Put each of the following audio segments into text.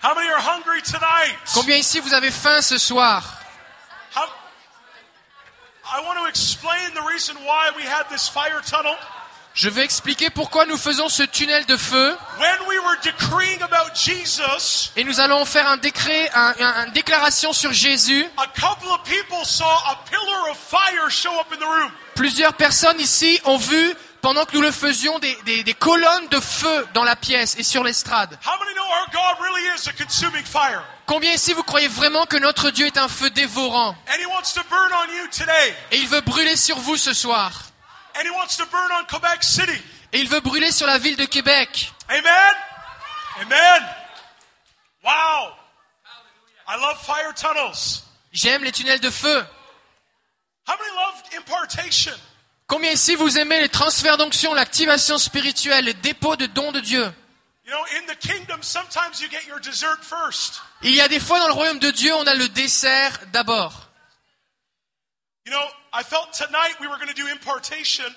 How many are hungry tonight? Combien ici vous avez faim ce soir? How, I want to explain the reason why we had this fire tunnel. Je vais expliquer pourquoi nous faisons ce tunnel de feu When we were decreeing about Jesus, et nous allons faire un décret, un, un- une déclaration sur Jésus. a couple of people saw a pillar of fire show up in the room. Plusieurs personnes ici ont vu, pendant que nous le faisions, des, des- des colonnes de feu dans la pièce et sur l'estrade. Combien ici vous croyez vraiment que notre Dieu est un feu dévorant? And He wants to burn on you today. et il veut brûler sur vous ce soir And He wants to burn on Quebec City. et il veut brûler sur la ville de Québec. Amen? Amen? Wow. I love fire tunnels. J'aime les tunnels de feu. How many love impartation? Combien ici vous aimez les transferts d'onction, l'activation spirituelle, les dépôts de dons de Dieu? You know, in the kingdom, sometimes you get your dessert first. Il y a des fois dans le royaume de Dieu, on a le dessert d'abord. You know, I felt tonight we were going to do impartation.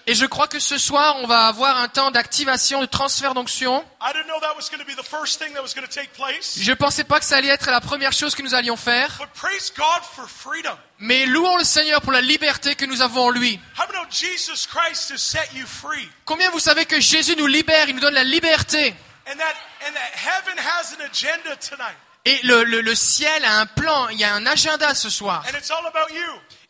Et je crois que ce soir, on va avoir un temps d'activation, de transfert d'onction. Je ne pensais pas que ça allait être la première chose que nous allions faire. Mais louons le Seigneur pour la liberté que nous avons en lui. Combien vous savez que Jésus nous libère, il nous donne la liberté? Et le, le- le ciel a un plan, il y a un agenda ce soir.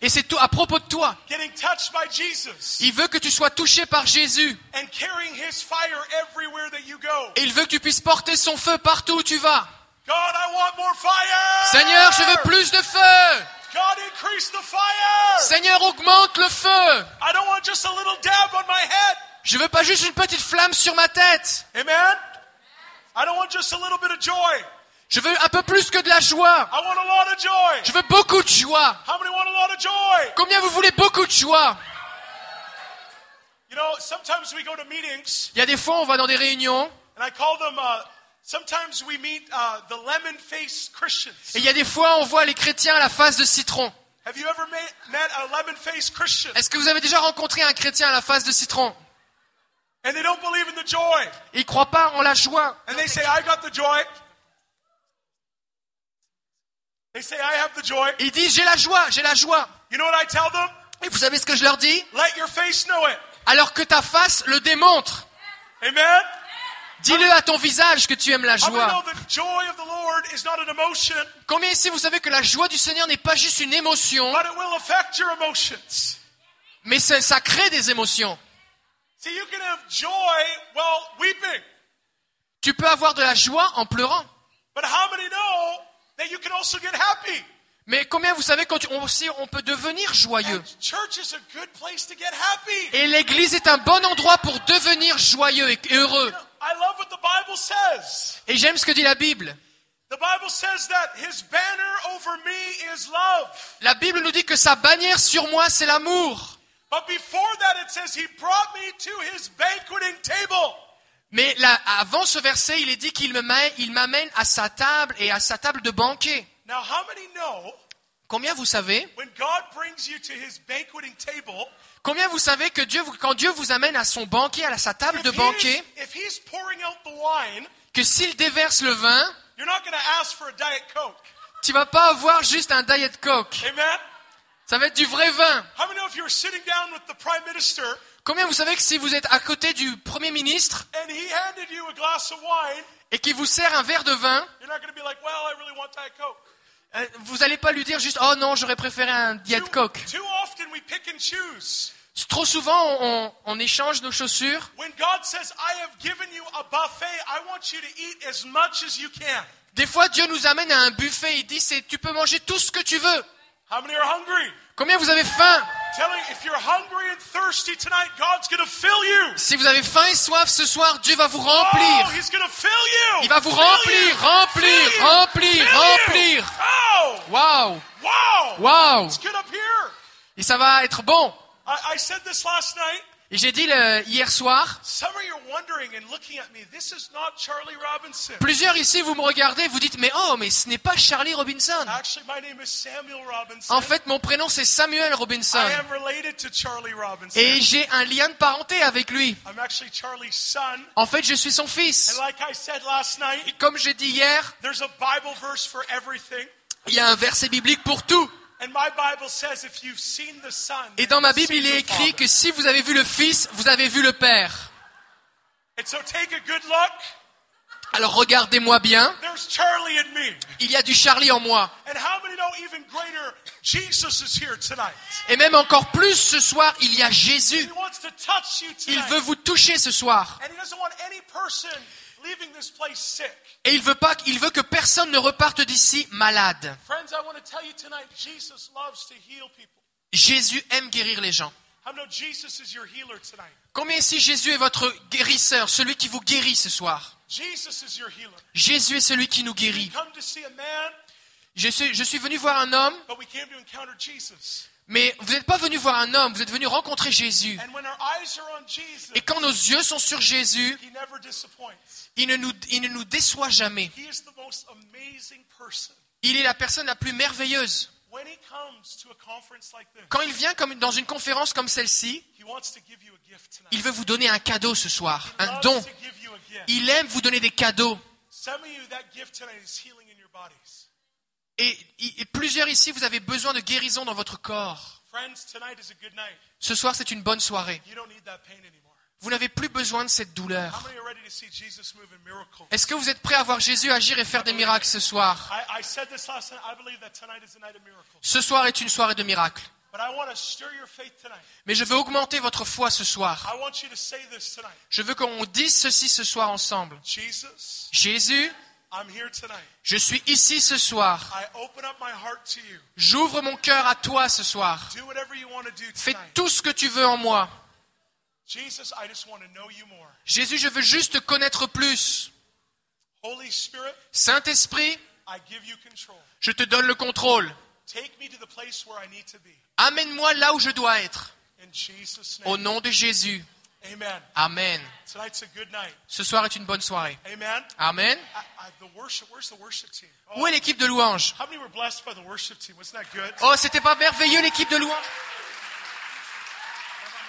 Et c'est tout à propos de toi. getting touched by Jesus Il veut que tu sois touché par Jésus. and carrying his fire everywhere that you go. Et il veut que tu puisses porter son feu partout où tu vas. God, I want more fire. Seigneur, je veux plus de feu. God, increase the fire. Seigneur, augmente le feu. I don't want just a little dab on my head. Je veux pas juste une petite flamme sur ma tête. Amen? I don't want just a little bit of joy. Je veux un peu plus que de la joie. I want a lot of joy. Je veux beaucoup de joie. How many want a lot of joy? Combien vous voulez beaucoup de joie? You know, sometimes we go to meetings, Il y a des fois, on va dans des réunions and I call them. Uh, sometimes we meet uh, the lemon-faced Christians. et il y a des fois, on voit les chrétiens à la face de citron. Est-ce que vous avez déjà rencontré un chrétien à la face de citron? And they don't believe in the joy, Il croit pas en la joie. and they say, "I got the joy." They say, "I have the joy." Ils disent j'ai la joie, j'ai la joie. You know what I tell them? Et vous savez ce que je leur dis? Let your face know it. Alors que ta face le démontre. Amen? Dis-le à ton visage que tu aimes la How many know joie. the joy of the Lord is not an emotion, Combien ici vous savez que la joie du Seigneur n'est pas juste une émotion, but it will affect your emotions? mais ça, ça crée des émotions. See, you can have joy while weeping, Tu peux avoir de la joie en pleurant. But how many know that you can also get happy? Mais combien vous savez qu'on aussi on peut devenir joyeux? And church is a good place to get happy. Et l'église est un bon endroit pour devenir joyeux et heureux. I love what the Bible says. Et j'aime ce que dit la Bible. The Bible says that his banner over me is love. La Bible nous dit que sa bannière sur moi, c'est l'amour. Mais là, avant ce verset, il est dit qu'il m'amène à sa table et à sa table de banquet. Now, how many know Combien vous savez when God brings you to his banqueting table, Combien vous savez que Dieu, quand Dieu vous amène à son banquet, à sa table de banquet, if he's pouring out the wine, que s'il déverse le vin, you're not going to ask for a Diet Coke. tu vas pas avoir juste un diet coke. Amen? Ça va être du vrai vin. Combien vous savez que si vous êtes à côté du premier ministre et qu'il vous sert un verre de vin, euh, vous n'allez pas lui dire juste oh non j'aurais préféré un diet coke. Trop souvent on, on échange nos chaussures. Des fois Dieu nous amène à un buffet, il dit tu peux manger tout ce que tu veux. How many are hungry? Combien vous avez faim? Si vous avez faim et soif ce soir, Dieu va vous Oh, remplir. You. Il va vous remplir, remplir, remplir, remplir. Oh, wow. here. Et ça va être bon. I, I said this last night. Et j'ai dit le- hier soir, Some of you are wondering and looking at me, this is not Charlie Robinson. plusieurs ici, vous me regardez, vous dites, mais oh, mais ce n'est pas Charlie Robinson. Actually, my name is Samuel Robinson. En fait, mon prénom c'est Samuel Robinson. I am related to Charlie Robinson. Et j'ai un lien de parenté avec lui. I'm actually Charlie's son. En fait, je suis son fils. And like I said last night, Comme j'ai dit hier, there's a Bible verse for everything. il y a un verset biblique pour tout. Et dans ma Bible, il est écrit que si vous avez vu le Fils, vous avez vu le Père. And so take a good look. Alors regardez-moi bien, il y a du Charlie en moi. Et même encore plus ce soir, il y a Jésus. Il veut vous toucher ce soir. Et il veut pas, il veut que personne ne reparte d'ici malade. Jésus aime guérir les gens. Combien ici Jésus est votre guérisseur, celui qui vous guérit ce soir? Jésus est celui qui nous guérit. Je suis, je suis venu voir un homme, mais vous n'êtes pas venu voir un homme, vous êtes venu rencontrer Jésus. Et quand nos yeux sont sur Jésus, il ne nous, il ne nous déçoit jamais. Il est la personne la plus merveilleuse. Quand il vient comme dans une conférence comme celle-ci, il veut vous donner un cadeau ce soir, un don. Il aime vous donner des cadeaux. Et, et plusieurs ici, vous avez besoin de guérison dans votre corps. Ce soir, c'est une bonne soirée. Vous n'avez plus besoin de cette douleur. Est-ce que vous êtes prêts à voir Jésus agir et faire des miracles ce soir? Ce soir est une soirée de miracles. Mais je veux augmenter votre foi ce soir. Je veux qu'on dise ceci ce soir ensemble. Jésus. Je suis ici ce soir. I open up my heart to you. J'ouvre mon cœur à toi ce soir. Fais tout ce que tu veux en moi. Jesus, I just want to know you more. Jésus, je veux juste te connaître plus. Holy Spirit, Saint-Esprit, I give you control. je te donne le contrôle. Take me to the place where I need to be. Amène-moi là où je dois être. Au nom de Jésus. Amen. Amen. Tonight's a good night. Ce soir est une bonne soirée. Amen. Amen. I, I, the worship, where's the worship team? Où est l'équipe de louange How many were blessed by the worship team? Wasn't that good? Oh, c'était pas merveilleux l'équipe de louange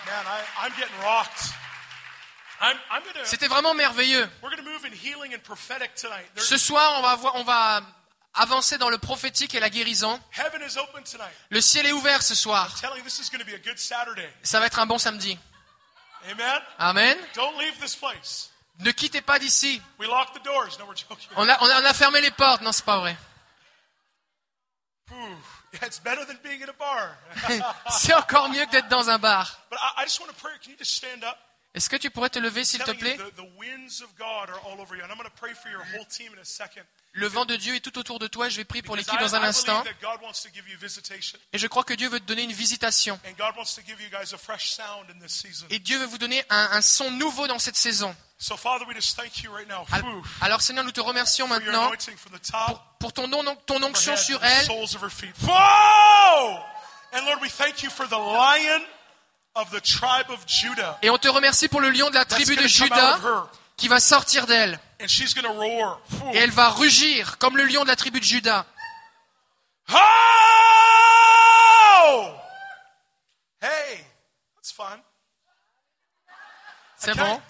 Man, I, I'm getting rocked. I'm, I'm gonna, C'était vraiment merveilleux. we're gonna move in healing and prophetic tonight. There- Ce soir, on va, on va avancer dans le prophétique et la guérison. heaven is open tonight. Le ciel est ouvert ce soir. I'm telling you, this is gonna be a good Saturday. Ça va être un bon samedi. Amen? Amen. Don't leave this place. Ne quittez pas d'ici. We lock the doors. No, we're joking. On a, on a- on a fermé les portes. Non, c'est pas vrai. C'est encore mieux que d'être dans un bar. Est-ce que tu pourrais te lever, s'il te plaît? Le vent de Dieu est tout autour de toi. Je vais prier pour l'équipe dans un instant. Et je crois que Dieu veut te donner une visitation. Et Dieu veut vous donner un, un son nouveau dans cette saison. Alors Seigneur, nous te remercions maintenant pour, pour ton, ton onction sur elle. soles of her feet. Whoa! And Lord, we thank you for the lion of the tribe of Judah. Et on te remercie pour le lion de la tribu de to qui va sortir d'elle. Et elle va rugir comme le lion de la tribu de Juda. Oh! Hey, that's fun. C'est bon?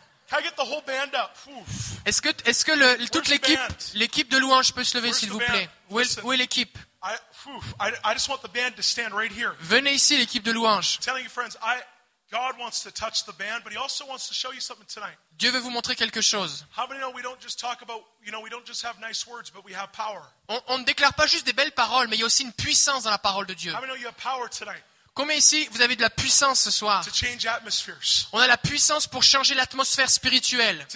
Est-ce que, est-ce que le- toute l'équipe, l'équipe de louange peut se lever, s'il vous plaît? Où est, où est l'équipe? I, whew, I, I just want the band to stand right here. Venez ici, l'équipe de louange. Telling you, friends, I, God wants to touch the band, but He also wants to show you something tonight. Dieu veut vous montrer quelque chose. How many know we don't just talk about, you know, we don't just have nice words, but we have power? On, on ne déclare pas juste des belles paroles, mais il y a aussi une puissance dans la parole de Dieu. How many know you have power tonight Combien ici, vous avez de la puissance ce soir? On a la puissance pour changer l'atmosphère spirituelle,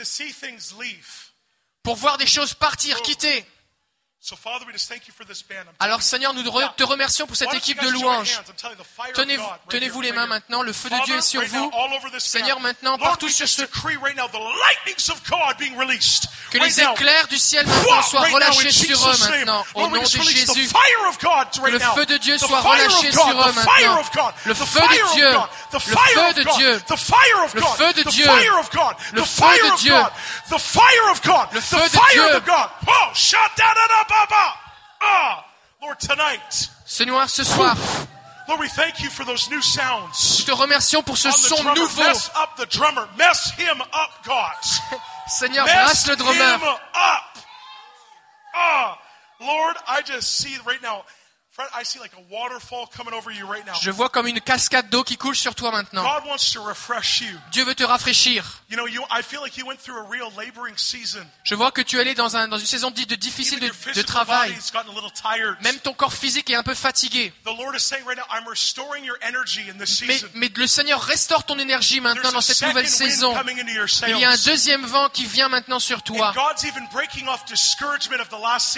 pour voir des choses partir, quitter. Alors Seigneur, nous te remercions pour cette équipe de join your louange. hands? I'm telling you, the fire of Tenez- God right Tenez-vous les mains maintenant, le feu de Dieu est sur vous. Seigneur, maintenant, partout sur ce... Que les éclairs du ciel maintenant soient relâchés sur eux maintenant, au nom de Jésus. right le feu de Dieu soit relâché sur eux maintenant. Le feu de Dieu. Le feu de Dieu. Le feu de Dieu. Le feu de Dieu. Le feu de Dieu. Of God. Shut down, da, da, ba, ba. Ah, Lord, tonight, Seigneur, ce soir, Lord, we thank you for those new sounds. nous te remercions pour ce son drummer, nouveau. mess up the drummer, mess him up, God. Seigneur, Mess brasse le him drummer. up. Ah, Lord, I just see right now, friend, I see like a waterfall coming over you right now. Je vois comme une cascade d'eau qui coule sur toi maintenant. God wants to refresh you. Dieu veut te rafraîchir. You know, you, I feel like you went through a real laboring season. Je vois que tu es allé dans, un, dans une saison dite de difficile de, travail. body's gotten a little tired. Même ton corps physique est un peu fatigué. The Lord is saying right now, I'm restoring your energy in this Mais, season. mais le Seigneur restaure ton énergie maintenant dans cette nouvelle saison. Il y a un deuxième vent qui vient maintenant sur toi. And God's even breaking off discouragement of the last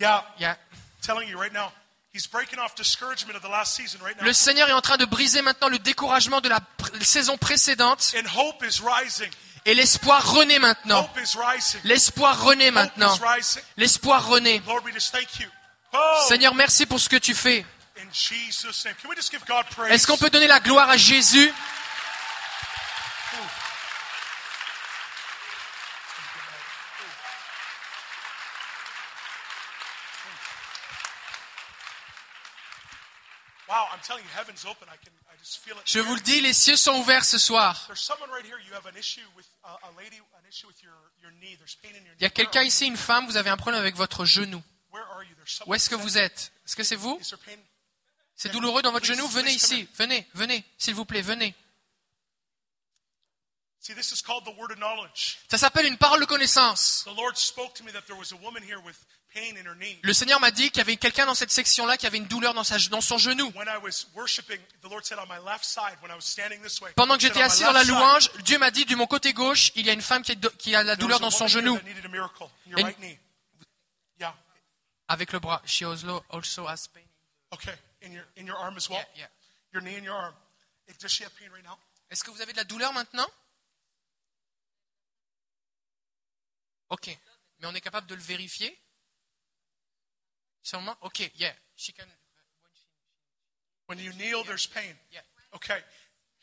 season. Yeah, Il y a- I'm telling you right now, He's breaking off discouragement of the last season right now. Le Seigneur est en train de briser maintenant le découragement de la pr- saison précédente And hope is rising. et l'espoir renaît maintenant. L'espoir renaît maintenant. L'espoir renaît. Lord, we just thank you. Oh, Seigneur, merci pour ce que tu fais. in Jesus' name. Can we just give God praise? Est-ce qu'on peut donner la gloire à Jésus I'm telling you, heaven's open. I can, I just feel it. Je vous le dis, les cieux sont ouverts ce soir. There's someone right here. You have an issue with a lady, an issue with your, your knee. There's pain in your knee. Il y a quelqu'un ici, une femme, vous avez un problème avec votre genou. you? Where are you? There's someone. Où est-ce que vous êtes? Est-ce que c'est vous? C'est douloureux dans votre genou? Venez ici, venez, venez, s'il vous plaît, venez. Ça s'appelle une parole de connaissance. Le Seigneur m'a dit qu'il y avait quelqu'un dans cette section-là qui avait une douleur dans, sa, dans son genou. Pendant que j'étais "On my assis dans la louange, Dieu m'a dit, de mon côté gauche, il y a une femme qui, est- qui a la douleur dans son genou. Avec le bras. She also, also has pain. Okay. In your in your arm as well? Yeah, yeah. Your knee and your arm. Does she have pain right now? Est-ce que vous avez de la douleur maintenant? Ok. Mais on est capable de le vérifier? Sûrement Ok, yeah. She can... When you kneel, there's pain. Yeah. Okay.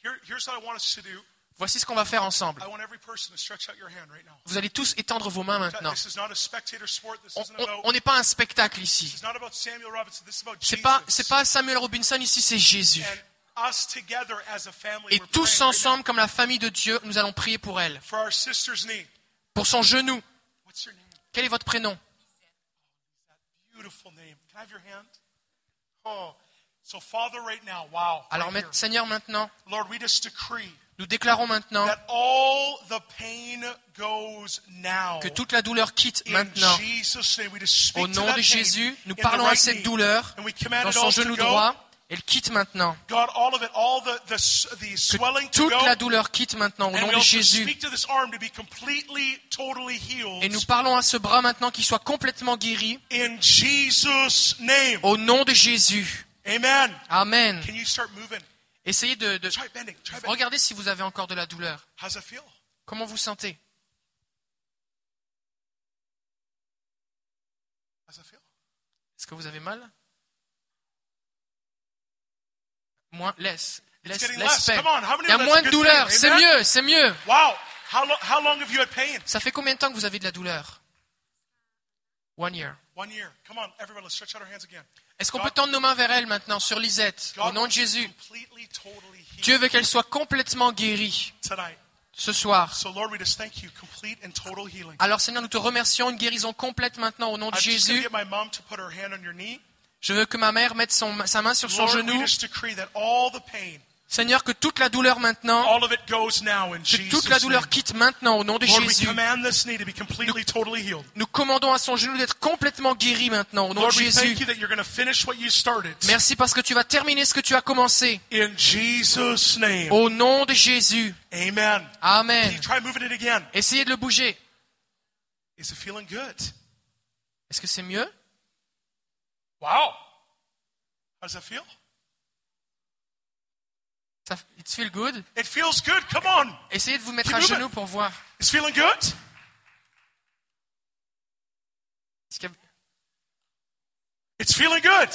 Here, here's what I want us to do. Voici ce qu'on va faire ensemble. I want every person to stretch out your hand right now. Vous allez tous étendre vos mains maintenant. This is not a spectator sport. This On- n'est pas un spectacle ici. is not about Samuel Robinson. This is about C'est Jesus. pas, Samuel Robinson ici, c'est Jésus. Et tous ensemble, comme la famille de Dieu, nous allons prier pour elle. for our sister's knee. Pour son genou. Quel est votre prénom? Beautiful name. Can I have your hand? Oh, so Father, right now, wow. Alors, right. Seigneur, maintenant, Lord, we just decree nous déclarons maintenant that all the pain goes now. que toute la douleur quitte In maintenant. Au nom de Jésus, nous parlons à cette douleur dans son genou droit. Elle quitte maintenant. Que toute la douleur quitte maintenant au nom de Jésus. Et nous parlons à ce bras maintenant qu'il soit complètement guéri au nom de Jésus. Amen. Amen. Can you start moving? Essayez de, de- regardez si vous avez encore de la douleur. Comment vous sentez? Est-ce que vous avez mal? Moins, laisse, laisse, laisse Il y a moins de douleur, c'est mieux, c'est mieux. Wow. How, lo- how long have you had pain? Ça fait combien de temps que vous avez de la douleur? One year. One year. Come on, everyone, let's stretch out our hands again. Est-ce qu'on peut tendre nos mains vers elle maintenant, sur Lisette, au nom de Jésus? Dieu veut qu'elle soit complètement guérie ce soir. Alors Seigneur, nous te remercions, une guérison complète maintenant au nom de Jésus. Je veux que ma mère mette son- sa main sur son Lord, genou. Seigneur, que toute la douleur maintenant, que toute la douleur quitte maintenant au nom de Jésus. Nous commandons à son genou d'être complètement guéri maintenant au nom de Jésus. Merci parce que tu vas terminer ce que tu as commencé. Au nom de Jésus. Amen. Essayez de le bouger. Est-ce que c'est mieux? Wow. How does that feel? Ça, It feel good It feels good. Come on. Essayez de vous mettre Keep à moving. genoux pour voir. It's feeling good? It's feeling good.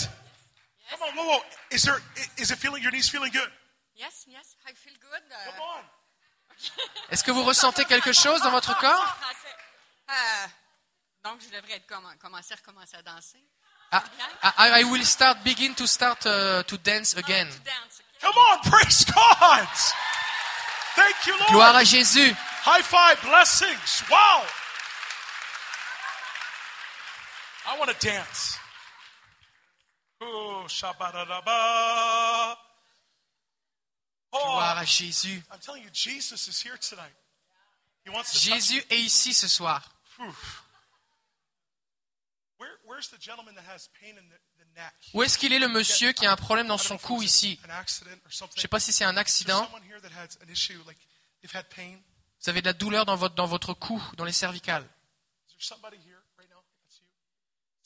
Come on, whoa, whoa. Is there is it feeling your knees feeling good? Yes, yes, I feel good. uh, Come on. Est-ce que vous ressentez quelque chose dans votre corps. Euh, donc, je devrais être comment, commencer à recommencer à danser. I, I will start, begin to start uh, to dance again. To dance. okay? Come on, praise God. Thank you, Lord. Gloire à Jésus. High five, blessings. Wow. I want to dance. Oh, shabba-da-da-ba. Gloire Oh, à Jésus. I'm telling you, Jesus is here tonight. He wants to touch Jésus est ici ce soir. Whew. Où est-ce qu'il est le monsieur qui a un problème dans son cou ici? Je ne sais pas si c'est un accident. Vous avez de la douleur dans votre, dans votre cou, dans les cervicales.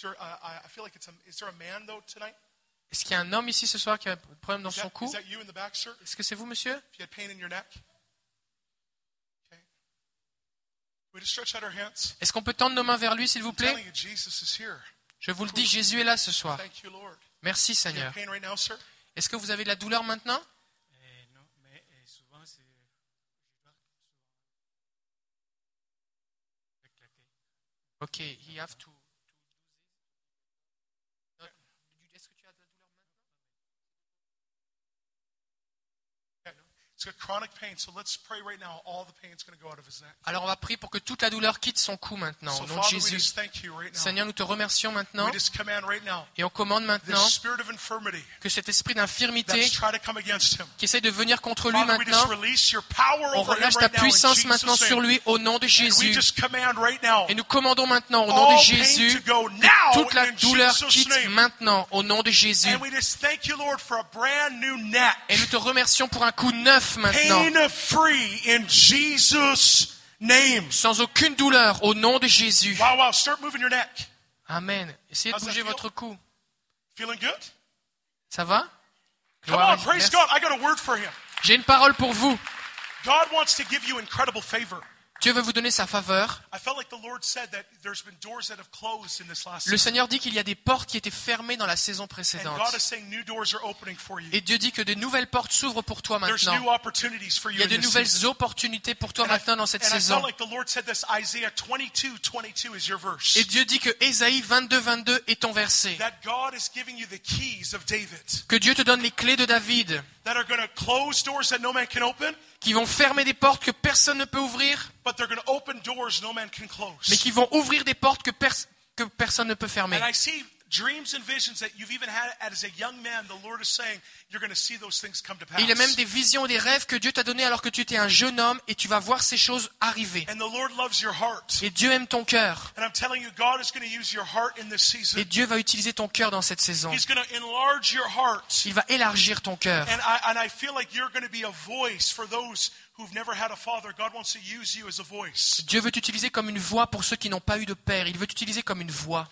Uh? Est-ce qu'il y a un homme ici ce soir qui a un problème dans son that, cou? Est-ce que c'est vous, monsieur? Est-ce qu'on peut tendre nos mains vers lui, s'il vous plaît? Je vous le dis, Jésus est là ce soir. Merci, Seigneur. Est-ce que vous avez de la douleur maintenant? Eh, non, mais eh. Ok, he have to. to do this. Non, Est-ce que tu as de la douleur maintenant He's got chronic pain, so let's pray right now. All the pain's going to go out of his neck. Alors on va prier pour que toute la douleur quitte son cou maintenant, au nom de Jésus. Seigneur, nous te remercions maintenant. Et on commande maintenant que cet esprit d'infirmité qui essaie de venir contre lui maintenant, on relâche ta puissance maintenant sur lui au nom de Jésus. Et nous commandons maintenant au nom de Jésus que toute la douleur quitte maintenant au nom de Jésus. Et nous te remercions pour un coup neuf maintenant, Pain free in Jesus' name. sans aucune douleur au nom de Jésus. Wow, wow. Start moving your neck. Amen. Essayez de How's bouger votre cou. Feeling good? Ça va? Come on, praise Merci. God. I got a word for him. J'ai une parole pour vous. God wants to give you incredible favor. Dieu veut vous donner sa faveur. Le. Seigneur dit qu'il y a des portes qui étaient fermées dans la saison précédente. Et Dieu dit que de nouvelles portes s'ouvrent pour toi maintenant. Il y a de nouvelles opportunités pour toi maintenant dans cette saison. felt like the Lord said this Isaiah 22, 22 is your verse. Et Dieu dit que Ésaïe 22, 22 est ton verset. Que Dieu te donne les clés de David, qui vont fermer des portes que personne ne peut ouvrir, but they're going to open doors no man can close. mais qui vont ouvrir des portes que, pers- que personne ne peut fermer. And I see dreams and visions that you've even had as a young man. The Lord is saying you're going to see those things come to pass. Et il y a même des visions et des rêves que Dieu t'a donnés alors que tu étais un jeune homme et tu vas voir ces choses arriver. And the Lord loves your heart. Et Dieu aime ton cœur. And I'm telling you, God is going to use your heart in this season. Et Dieu va utiliser ton cœur dans cette saison. He's going to enlarge your heart. Il va élargir ton cœur. Dieu veut t'utiliser comme une voix pour ceux qui n'ont pas eu de père. Il veut t'utiliser comme une voix.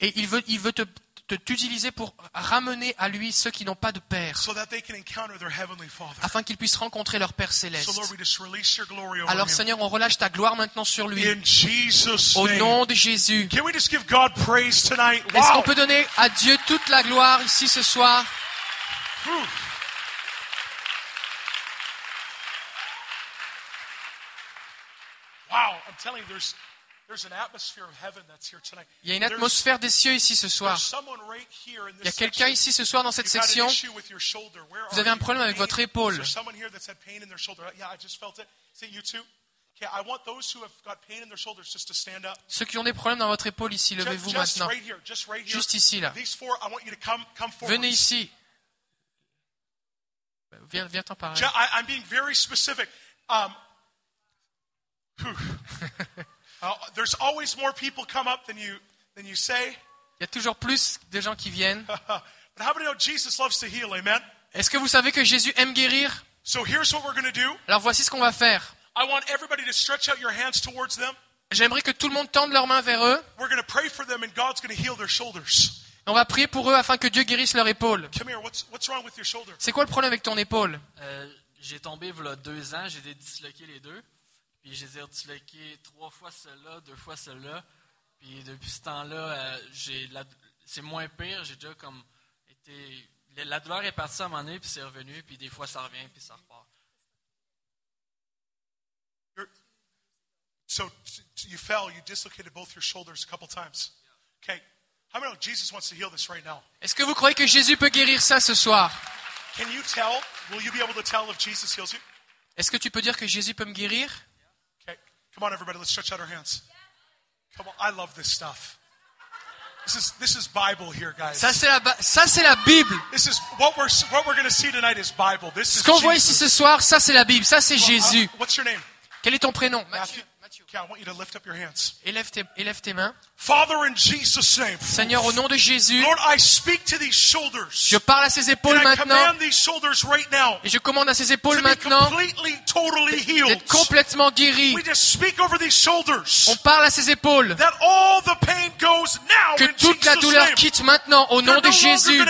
Et il veut, il veut te, te- t'utiliser pour ramener à lui ceux qui n'ont pas de père, so that they can encounter their heavenly father. afin qu'ils puissent rencontrer leur Père So, céleste. Lord, we just release your glory over Alors. Seigneur, on relâche ta gloire maintenant sur lui. In Jesus' Au nom de Jésus. Can we just give God praise tonight? Est-ce qu'on peut donner à Dieu toute la gloire ici ce soir Whew. Wow, I'm telling you, there's, there's an atmosphere of heaven that's here tonight. Il y a une atmosphère des cieux ici ce soir. Il y a quelqu'un ici ce soir dans cette section. Vous avez un problème avec votre épaule. Is there someone here that's had pain in their shoulder? Yeah, I just felt it. Is it you too? Okay, I want those who have got pain in their shoulders just to stand up. Ceux qui ont des problèmes dans votre épaule ici, levez-vous maintenant. right here, just right here. Juste ici, là. These four, I want you to come, come forward. Venez ici. Viens, viens t'en parler. Ju- I, I'm being very specific. Um, whew. Uh, there's always more people come up than you than you say. Il y a toujours plus de gens qui viennent. but how many know Jesus loves to heal? Amen? Est-ce que vous savez que Jésus aime guérir? So here's what we're going to do. Alors voici ce qu'on va faire. I want everybody to stretch out your hands towards them. J'aimerais que tout le monde tende leurs mains vers eux. We're going to pray for them, and God's going to heal their shoulders. On va prier pour eux afin que Dieu guérisse leur épaule. Come here. What's what's wrong with your shoulder? C'est quoi le problème avec ton épaule? Euh, j'ai tombé il y a deux ans, j'ai été disloqué les deux. Puis j'ai disloqué trois fois cela, deux fois cela. Puis depuis ce temps-là, euh, j'ai la- c'est moins pire. J'ai déjà comme été. La douleur est partie à un moment donné, puis c'est revenu, puis des fois ça revient, puis ça repart. You're, so you fell, you dislocated both your shoulders a couple times. Okay. How many know Jesus wants to heal this right now? Est-ce que vous croyez que Jésus peut guérir ça ce soir? Can you tell? Will you be able to tell if Jesus heals you? Est-ce que tu peux dire que Jésus peut me guérir? Come on, everybody. Let's stretch out our hands. Come on. I love this stuff. This is this is Bible here, guys. Ça c'est la, ba- ça, c'est la Bible. This is what we're what we're going to see tonight is Bible. This is Ce qu'on voit ici ce soir, ça c'est la Bible, ça c'est Well, Jésus. uh, what's your name? Quel est ton prénom Matthew. Okay, I want you to lift up your hands. Élève tes, élève tes mains. Father, in Jesus' name. Seigneur, au nom de Jésus, Lord, I speak to these shoulders. je parle à ses épaules And I maintenant command these shoulders right now et je commande à ses épaules maintenant totally d'être complètement guéri. We just speak over these shoulders On parle à ses épaules. that all the pain goes now Que in toute la douleur name. quitte maintenant au They're nom de no Jésus.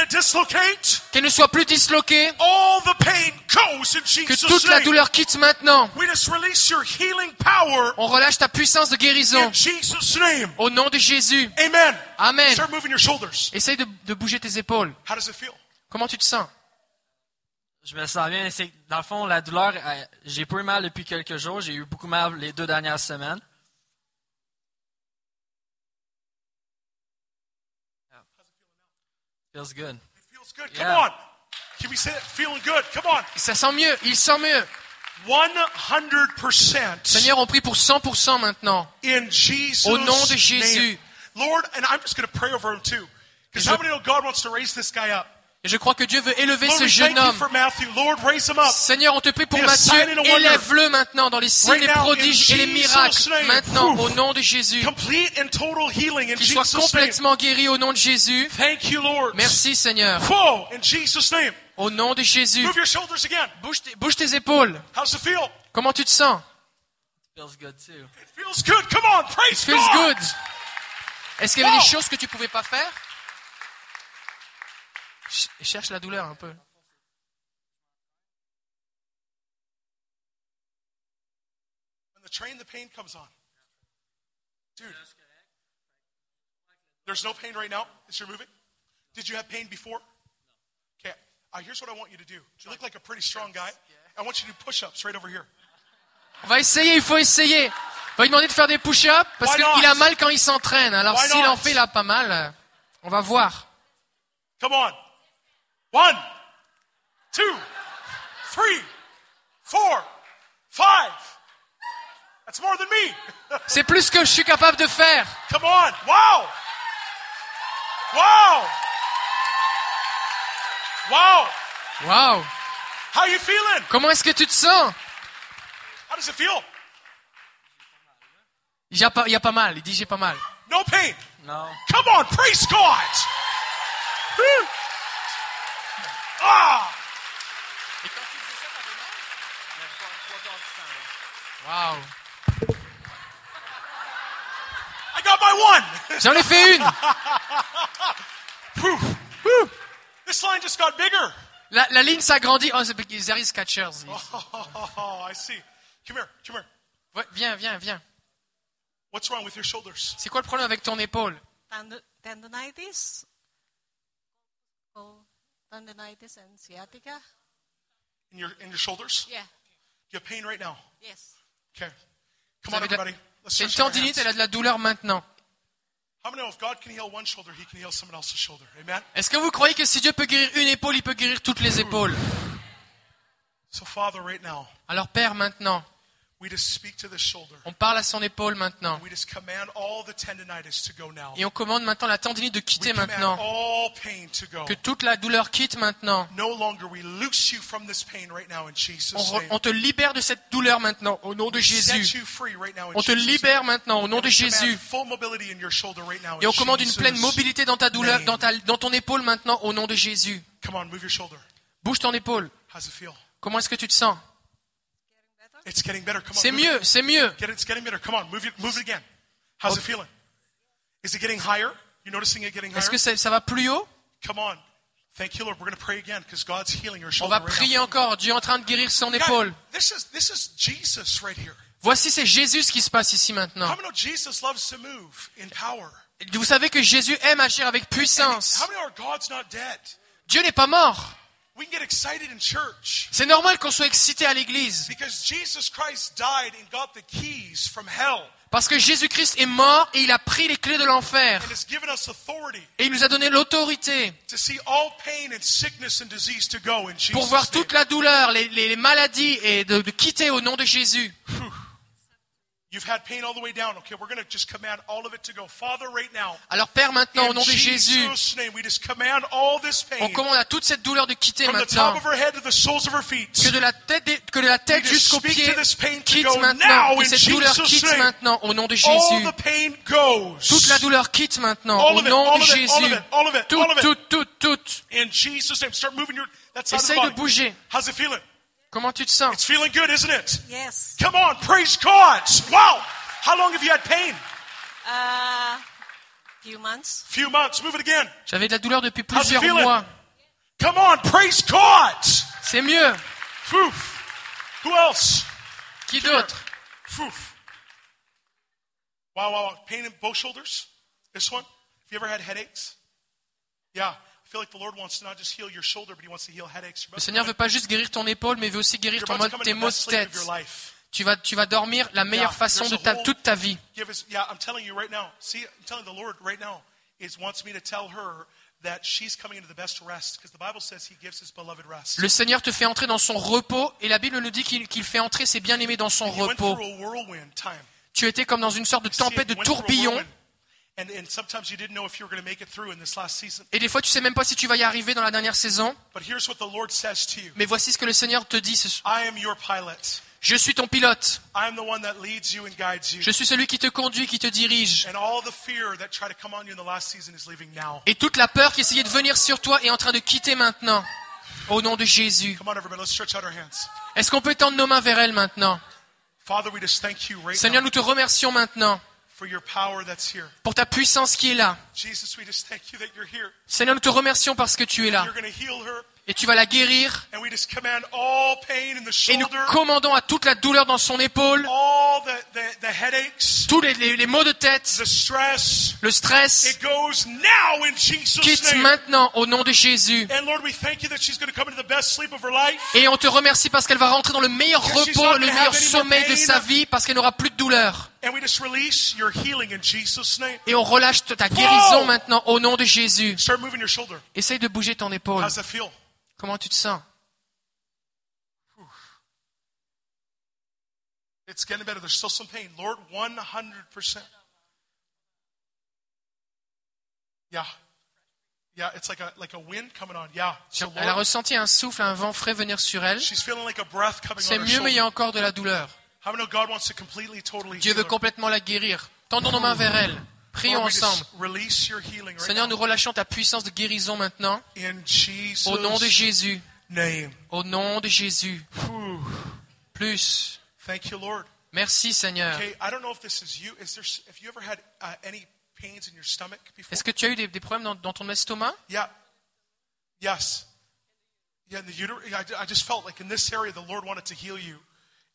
Qu'elle ne soit plus disloquée. All the pain goes in Que toute la douleur quitte maintenant. We just release your healing power On relâche ta puissance de guérison in Jesus' name. au nom de Jésus. Amen. Amen. Start moving your shoulders. Essaye de, de bouger tes épaules. How does it feel? Comment tu te sens? Je me sens bien. C'est dans le fond, la douleur, euh, j'ai pas eu mal depuis quelques jours. J'ai eu beaucoup mal les deux dernières semaines. Yeah. Feels good. It feels good. Come Yeah. on. Can we say it? Feeling good. Come on. Ça sent mieux. Il sent mieux. 100% Seigneur, on prie pour 100% maintenant. in Jesus' Au nom de name. Lord, and I'm just going to pray over him too. Because how many know God wants to raise this guy up? Et je crois que Dieu veut élever Lord, ce jeune homme. for Matthew. Lord, raise him up. Seigneur, on te prie pour wonder. Élève-le maintenant dans les signes, Right les now, prodiges in et les miracles. name. Maintenant, au nom de Jésus. Complete and total healing in Qu'il soit name. complètement guéri au nom de Jésus. Thank you, Lord. Merci Seigneur. Whoa, in Jesus' name. Au nom de Jésus. Move your shoulders again. Bouge tes, bouge tes épaules. How's it feel? Comment tu te sens? Feels good too. It feels good. Come on, praise Feels God. good. Est-ce qu'il y avait des choses que tu pouvais pas faire? Ch- Cherche la douleur un peu. When the train, the pain comes on. Dude. There's no pain right now as you're moving? Did you have pain before? Okay. Uh, here's what I want you to do. You look like a pretty strong guy. I want you to do push ups right over here. On va essayer, il faut essayer. On va lui demander de faire des push-ups parce qu'il a mal quand il s'entraîne. Alors s'il en fait, il a pas mal. On va voir. Come on. One, two, three, four, five. That's more than me. C'est plus que je suis capable de faire. Come on. Wow. Wow. Wow. Waouh How you feeling? Comment est-ce que tu te sens? How does it feel? Il y a pas, il y a pas mal. Il dit j'ai pas mal. No pain. No. Come on, praise God. Ah. Waouh I got my one. J'en ai fait une. This line just got bigger. La, la ligne s'agrandit. Oh, c'est there is catchers. Oh, I see. Come here. Come here. Ouais, viens, viens, viens. What's wrong with your shoulders? C'est quoi le problème avec ton épaule? Tendo- tendonitis, oh, tendonitis and sciatica? In your in your shoulders? Yeah. You have pain right now? Yes. Okay. Come on, everybody. Let's une stretch our tendinite, elle a de la douleur maintenant. How many know if God can heal one shoulder, He can heal someone else's shoulder? Amen? Est-ce que vous croyez que si Dieu peut guérir une épaule, il peut guérir toutes les épaules? So, Father, right now, Alors Père, maintenant, we just speak to this shoulder. on parle à son épaule maintenant. We just command all the tendonitis to go now. Et on commande maintenant la tendinite de quitter maintenant. all pain to go. Que toute la douleur quitte maintenant. No longer we loose you from this pain right now in Jesus' On, te libère de cette douleur maintenant, au nom de Jésus. you free right now in On te libère maintenant, au nom de Jésus. full mobility in your shoulder right now Et on commande une pleine mobilité dans ta douleur, dans, ta, dans ton épaule maintenant, au nom de Jésus. Come on, move your shoulder. Bouge ton épaule. Comment est-ce que tu te sens? It's getting better. Come on. C'est mieux, c'est mieux. Get it, it's getting better. Come on, move it, move it again. How's it feeling? Is it getting higher? You noticing it getting Est-ce higher? que ça, ça va plus haut? Come on. Thank you, Lord. We're going to pray again because God's healing your On shoulder va right prier now. encore. Dieu est en train de guérir son Guys, épaule. this is this is Jesus right here. Voici, c'est Jésus ce qui se passe ici maintenant. How many know Jesus loves to move in power? Vous savez que Jésus aime agir avec puissance. how many our God's not dead? Dieu n'est pas mort. C'est normal qu'on soit excité à l'église. because Jesus Christ died and got the keys from hell Parce que Jésus-Christ est mort et il a pris les clés de l'enfer. and has given us authority Et il nous a donné l'autorité to see all pain and sickness and disease to go in Jesus. pour voir toute la douleur, les, les- les maladies et de, de quitter au nom de Jésus. Alors Père, maintenant, au nom de Jésus, on commande à toute cette douleur de quitter maintenant. Que de la tête, que de la tête jusqu'aux pieds quitte maintenant. Que cette douleur quitte maintenant au nom de Jésus. Toute la douleur quitte maintenant au nom de Jésus. it, all of it, Tout, all of it. tout, tout, tout. In Jesus' name, start moving your that side of the Essaye de bouger. How's it feeling? Comment tu te sens It's feeling good, isn't it? Yes. Come on, praise God. Wow. How long have you had pain? Uh, few months. Few months. Move it again. J'avais de la douleur depuis How's plusieurs feeling? mois. Come on, praise God. C'est mieux. Poof. Who else? Qui d'autre Poof. Wow, wow, wow. Pain in both shoulders? This one? Have you ever had headaches? Yeah. Le Seigneur come veut pas juste guérir ton épaule, mais veut aussi guérir ton mode, tes maux de tête. Tu vas, tu vas dormir la meilleure façon de ta, toute ta vie. Le Seigneur te fait entrer dans son repos et la Bible nous dit qu'il fait entrer ses bien-aimés dans son repos. Tu étais comme dans une sorte de tempête de tourbillon et des fois tu sais même pas si tu vas y arriver dans la dernière saison. But here's what the Lord says to you Mais voici ce que le Seigneur te dit. ce- I am your pilot. Je suis ton pilote. I am the one that leads you and guides you. Je suis celui qui te conduit, qui te dirige. And all the fear that tried to come on you in the last season is leaving now. Et toute la peur qui essayait de venir sur toi est en train de quitter maintenant. Au nom de Jésus. Come on, everybody, let's stretch out our hands. Est-ce qu'on peut tendre nos mains vers elle maintenant? Father, we just thank you right Seigneur, nous te remercions maintenant pour ta puissance qui est là. Jesus, we just thank you that you're here. Seigneur, nous te remercions parce que tu es là. Et tu vas la guérir. Et nous commandons à toute la douleur dans son épaule, tous les, les- les maux de tête, le stress, quitte maintenant au nom de Jésus. Et on te remercie parce qu'elle va rentrer dans le meilleur repos, le meilleur sommeil de sa vie, parce qu'elle n'aura plus de douleur. And we just release your healing in Jesus' name. Et on relâche ta guérison maintenant au nom de Jésus. Start moving your shoulder. Essaye de bouger ton épaule. How's that feel? Comment tu te sens? It's getting better. There's still some pain. Lord, 100%. Yeah. Yeah, it's like a like a wind coming on. Yeah. So Elle a ressenti un souffle, un vent frais venir sur elle. she's feeling like a breath coming C'est mieux, mais il y a encore de la douleur. Dieu veut complètement la guérir. Tendons nos mains vers elle. Prions ensemble. Seigneur, nous relâchons ta puissance de guérison maintenant. Au nom de Jésus. Au nom de Jésus. Plus. Merci, Seigneur. Okay, I don't know if this is you. Is there? Have you ever had any pains in your stomach before? Est-ce que tu as eu des, des problèmes dans, dans ton estomac? Yeah. Yes. Yeah, in the uterus. I, I just felt like in this area the Lord wanted to heal you,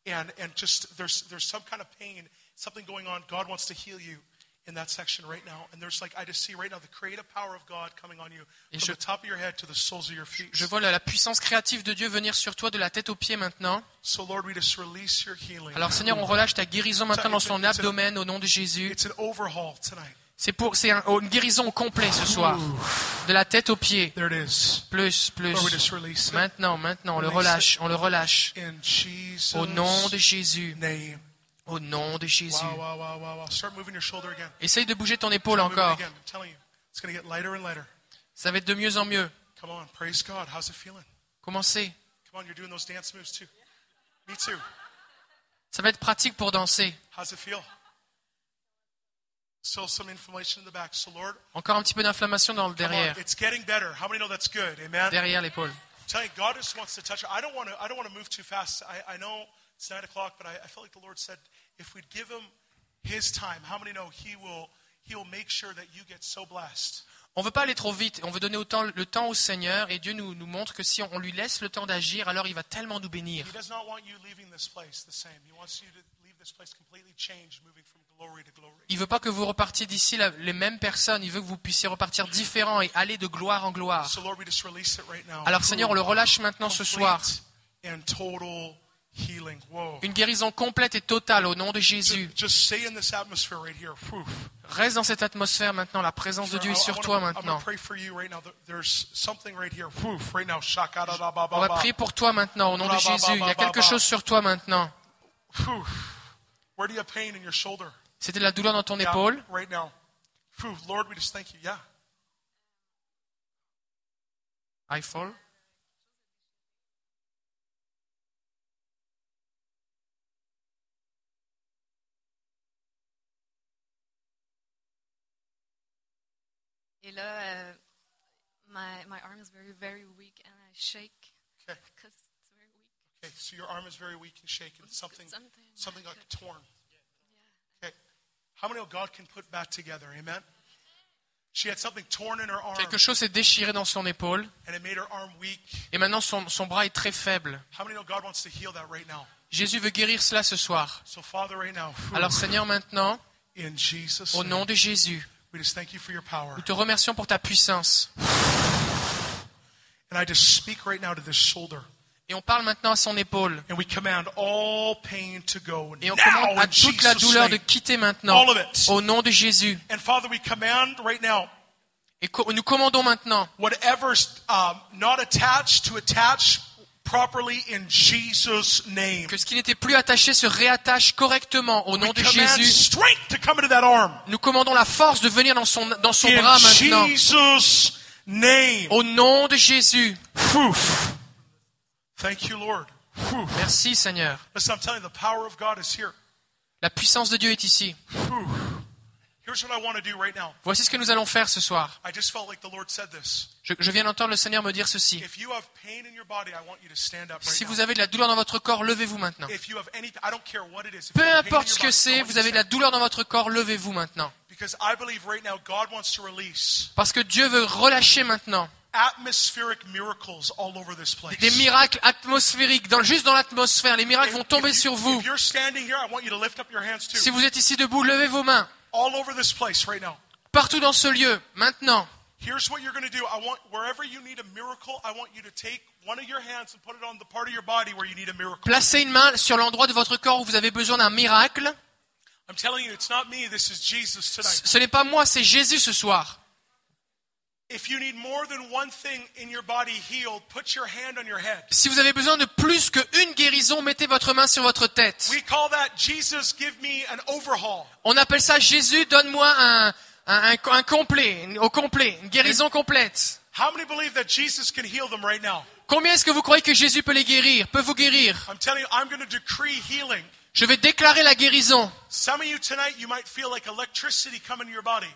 and and just there's there's some kind of pain, something going on. God wants to heal you in that section right now, and there's like I just see right now the creative power of God coming on you Et from je- the top of your head to the soles of your feet. Je vois la, la puissance créative de Dieu venir sur toi de la tête aux pieds maintenant. So Lord, we just release your healing. Alors Seigneur, on relâche ta guérison maintenant dans son abdomen au nom de Jésus. It's an overhaul tonight. C'est pour, c'est un- une guérison au complet ce soir. De la tête aux pieds. There it is. Plus, plus. It Maintenant, maintenant, on le relâche, on le relâche. Au nom de Jésus. Au nom de Jésus. Essaye de bouger ton épaule encore. Ça va être de mieux en mieux. Come on, praise God. How's it feeling? Commencez. Come on, you're doing those dance moves too. Me too. Ça va être pratique pour danser. How's it feel? Still some inflammation in the back. So Lord, Encore un petit peu d'inflammation dans le derrière. it's getting better. How many know that's good? Amen? Derrière l'épaule. I'm telling you, God just wants to touch her. I don't want to. I don't want to move too fast. I, I know it's nine o'clock, but I, I felt like the Lord said, if we'd give Him His time, how many know He will He will make sure that you get so blessed? On veut pas aller trop vite. On veut donner autant le temps au Seigneur et Dieu nous, nous montre que si on lui laisse le temps d'agir, alors il va tellement nous bénir. Il veut pas que vous repartiez d'ici les mêmes personnes. Il veut que vous puissiez repartir différents et aller de gloire en gloire. Alors Seigneur, on le relâche maintenant ce soir. Une guérison complète et totale au nom de Jésus. Reste dans cette atmosphère maintenant. La présence de Dieu est sur toi maintenant. On va prier pour toi maintenant au nom de Jésus. Il y a quelque chose sur toi maintenant. C'était de la douleur dans ton Yeah, épaule? right now. Whew. Lord, we just thank you. Yeah. I fall. Et là, euh, my, my arm is very, very weak and I shake Okay. because. Okay. So your arm is very weak and shaking. Something, Something. something like torn. Okay. How many of God can put back together? Amen? She had something torn in her arm, Quelque chose s'est déchiré dans son épaule and it made her arm weak. et maintenant son, son bras est très faible. How many know God wants to heal that right now? Jésus veut guérir cela ce soir. So, Father, right now, Alors Seigneur, maintenant, in Jesus' au nom de Jésus, we just thank you for your power. nous te remercions pour ta puissance. And I just speak right now to this shoulder, Et on parle maintenant à son épaule. and we command all pain to go Et on commande à toute la douleur de quitter maintenant. Au nom de Jésus. And Father, we command right now Et nous commandons maintenant um, not attached to attach properly in Jesus' name. que ce qui n'était plus attaché se réattache correctement. Au nom de Jésus, nous commandons la force de venir dans son, dans son bras maintenant. Au nom de Jésus. Whew. Thank you, Lord. Whew. Merci Seigneur. Listen, I'm telling you, the power of God is here. La puissance de Dieu est ici. Whew. Here's what I want to do right now. Voici ce que nous allons faire ce soir. I just felt like the Lord said this. Je, je viens d'entendre le Seigneur me dire ceci. If you have pain in your body, I want you to stand up right Si now. vous avez de la douleur dans votre corps, levez-vous maintenant. If you have any, I don't care what it is. If Peu you have pain in importe your ce que body, I c'est, want vous avez de la stand. douleur dans votre corps, levez-vous maintenant. Because I believe right now God wants to release Parce que Dieu veut relâcher maintenant atmospheric miracles all over this place. des miracles atmosphériques, dans, juste dans l'atmosphère. Les miracles vont tomber sur vous. If you're standing here, I want you to lift up your hands too. Si vous êtes ici debout, levez vos mains. All over this place right now. Partout dans ce lieu, maintenant. Here's what you're going to do. I want wherever you need a miracle, I want you to take one of your hands and put it on the part of your body where you need a miracle. Placez une main sur l'endroit de votre corps où vous avez besoin d'un miracle. I'm telling you, it's not me. This is Jesus tonight. Ce n'est pas moi, c'est Jésus ce soir. Si vous avez besoin de plus qu'une guérison, mettez votre main sur votre tête. We call that Jesus give me an overhaul. On appelle ça Jésus, donne-moi un, un, un- un complet, au complet, une guérison complète. How many believe that Jesus can heal them right now? Combien est-ce que vous croyez que Jésus peut les guérir, peut vous guérir? Je vais déclarer la guérison.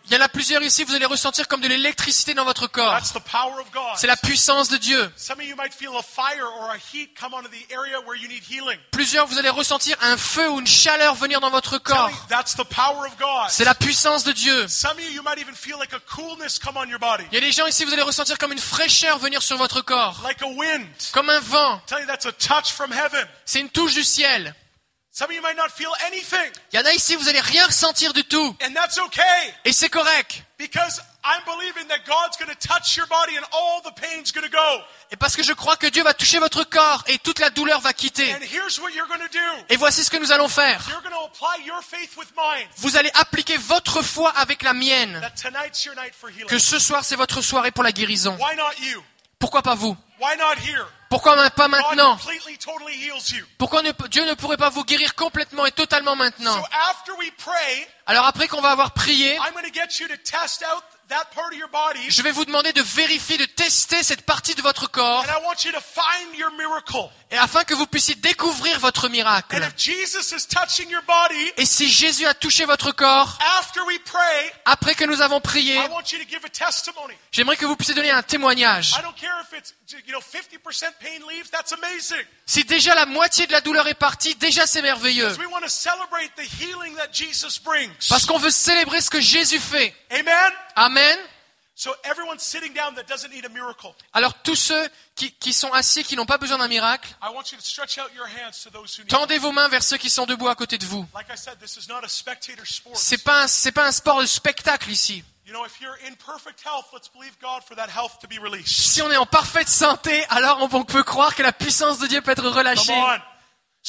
Il y en a plusieurs ici, vous allez ressentir comme de l'électricité dans votre corps. C'est la puissance de Dieu. Plusieurs, vous allez ressentir un feu ou une chaleur venir dans votre corps. C'est la puissance de Dieu. Il y a des gens ici, vous allez ressentir comme une fraîcheur venir sur votre corps. Comme un vent. C'est une touche du ciel. Il y en a ici, vous allez rien ressentir du tout. and that's okay Et c'est correct. because I'm believing that God's going to touch your body and all the pain's going to go. Et parce que je crois que Dieu va toucher votre corps et toute la douleur va quitter. And here's what you're going to do. Et voici ce que nous allons faire. You're going to apply your faith with mine. Vous allez appliquer votre foi avec la mienne. That tonight's your night for healing. Que ce soir, c'est votre soirée pour la guérison. Why not you? Pourquoi pas vous? Why not here? Pourquoi pas maintenant. Pourquoi ne- Dieu ne pourrait pas vous guérir complètement et totalement maintenant Alors après qu'on va avoir prié, Je vais vous demander de vérifier, de tester cette partie de votre corps, and I want you to find your miracle. et afin que vous puissiez découvrir votre And miracle. if Jesus is touching your body, Et si Jésus a touché votre corps, after we pray, après que nous avons prié, I want you to give a testimony. j'aimerais que vous puissiez donner un témoignage. I don't care if it's, you know, 50% pain leaves, that's amazing. Si déjà la moitié de la douleur est partie, déjà c'est merveilleux. Parce qu'on veut célébrer ce que Jésus fait. Amen? Amen. So everyone sitting down that doesn't need a miracle, Alors tous ceux qui, qui sont assis, qui n'ont pas besoin d'un miracle, I want you to stretch out your hands to those who need. tendez vos mains vers ceux qui sont debout à côté de vous. Sport. C'est pas un- pas un sport de spectacle ici. Si on est en parfaite santé, alors on peut croire que la puissance de Dieu peut être relâchée.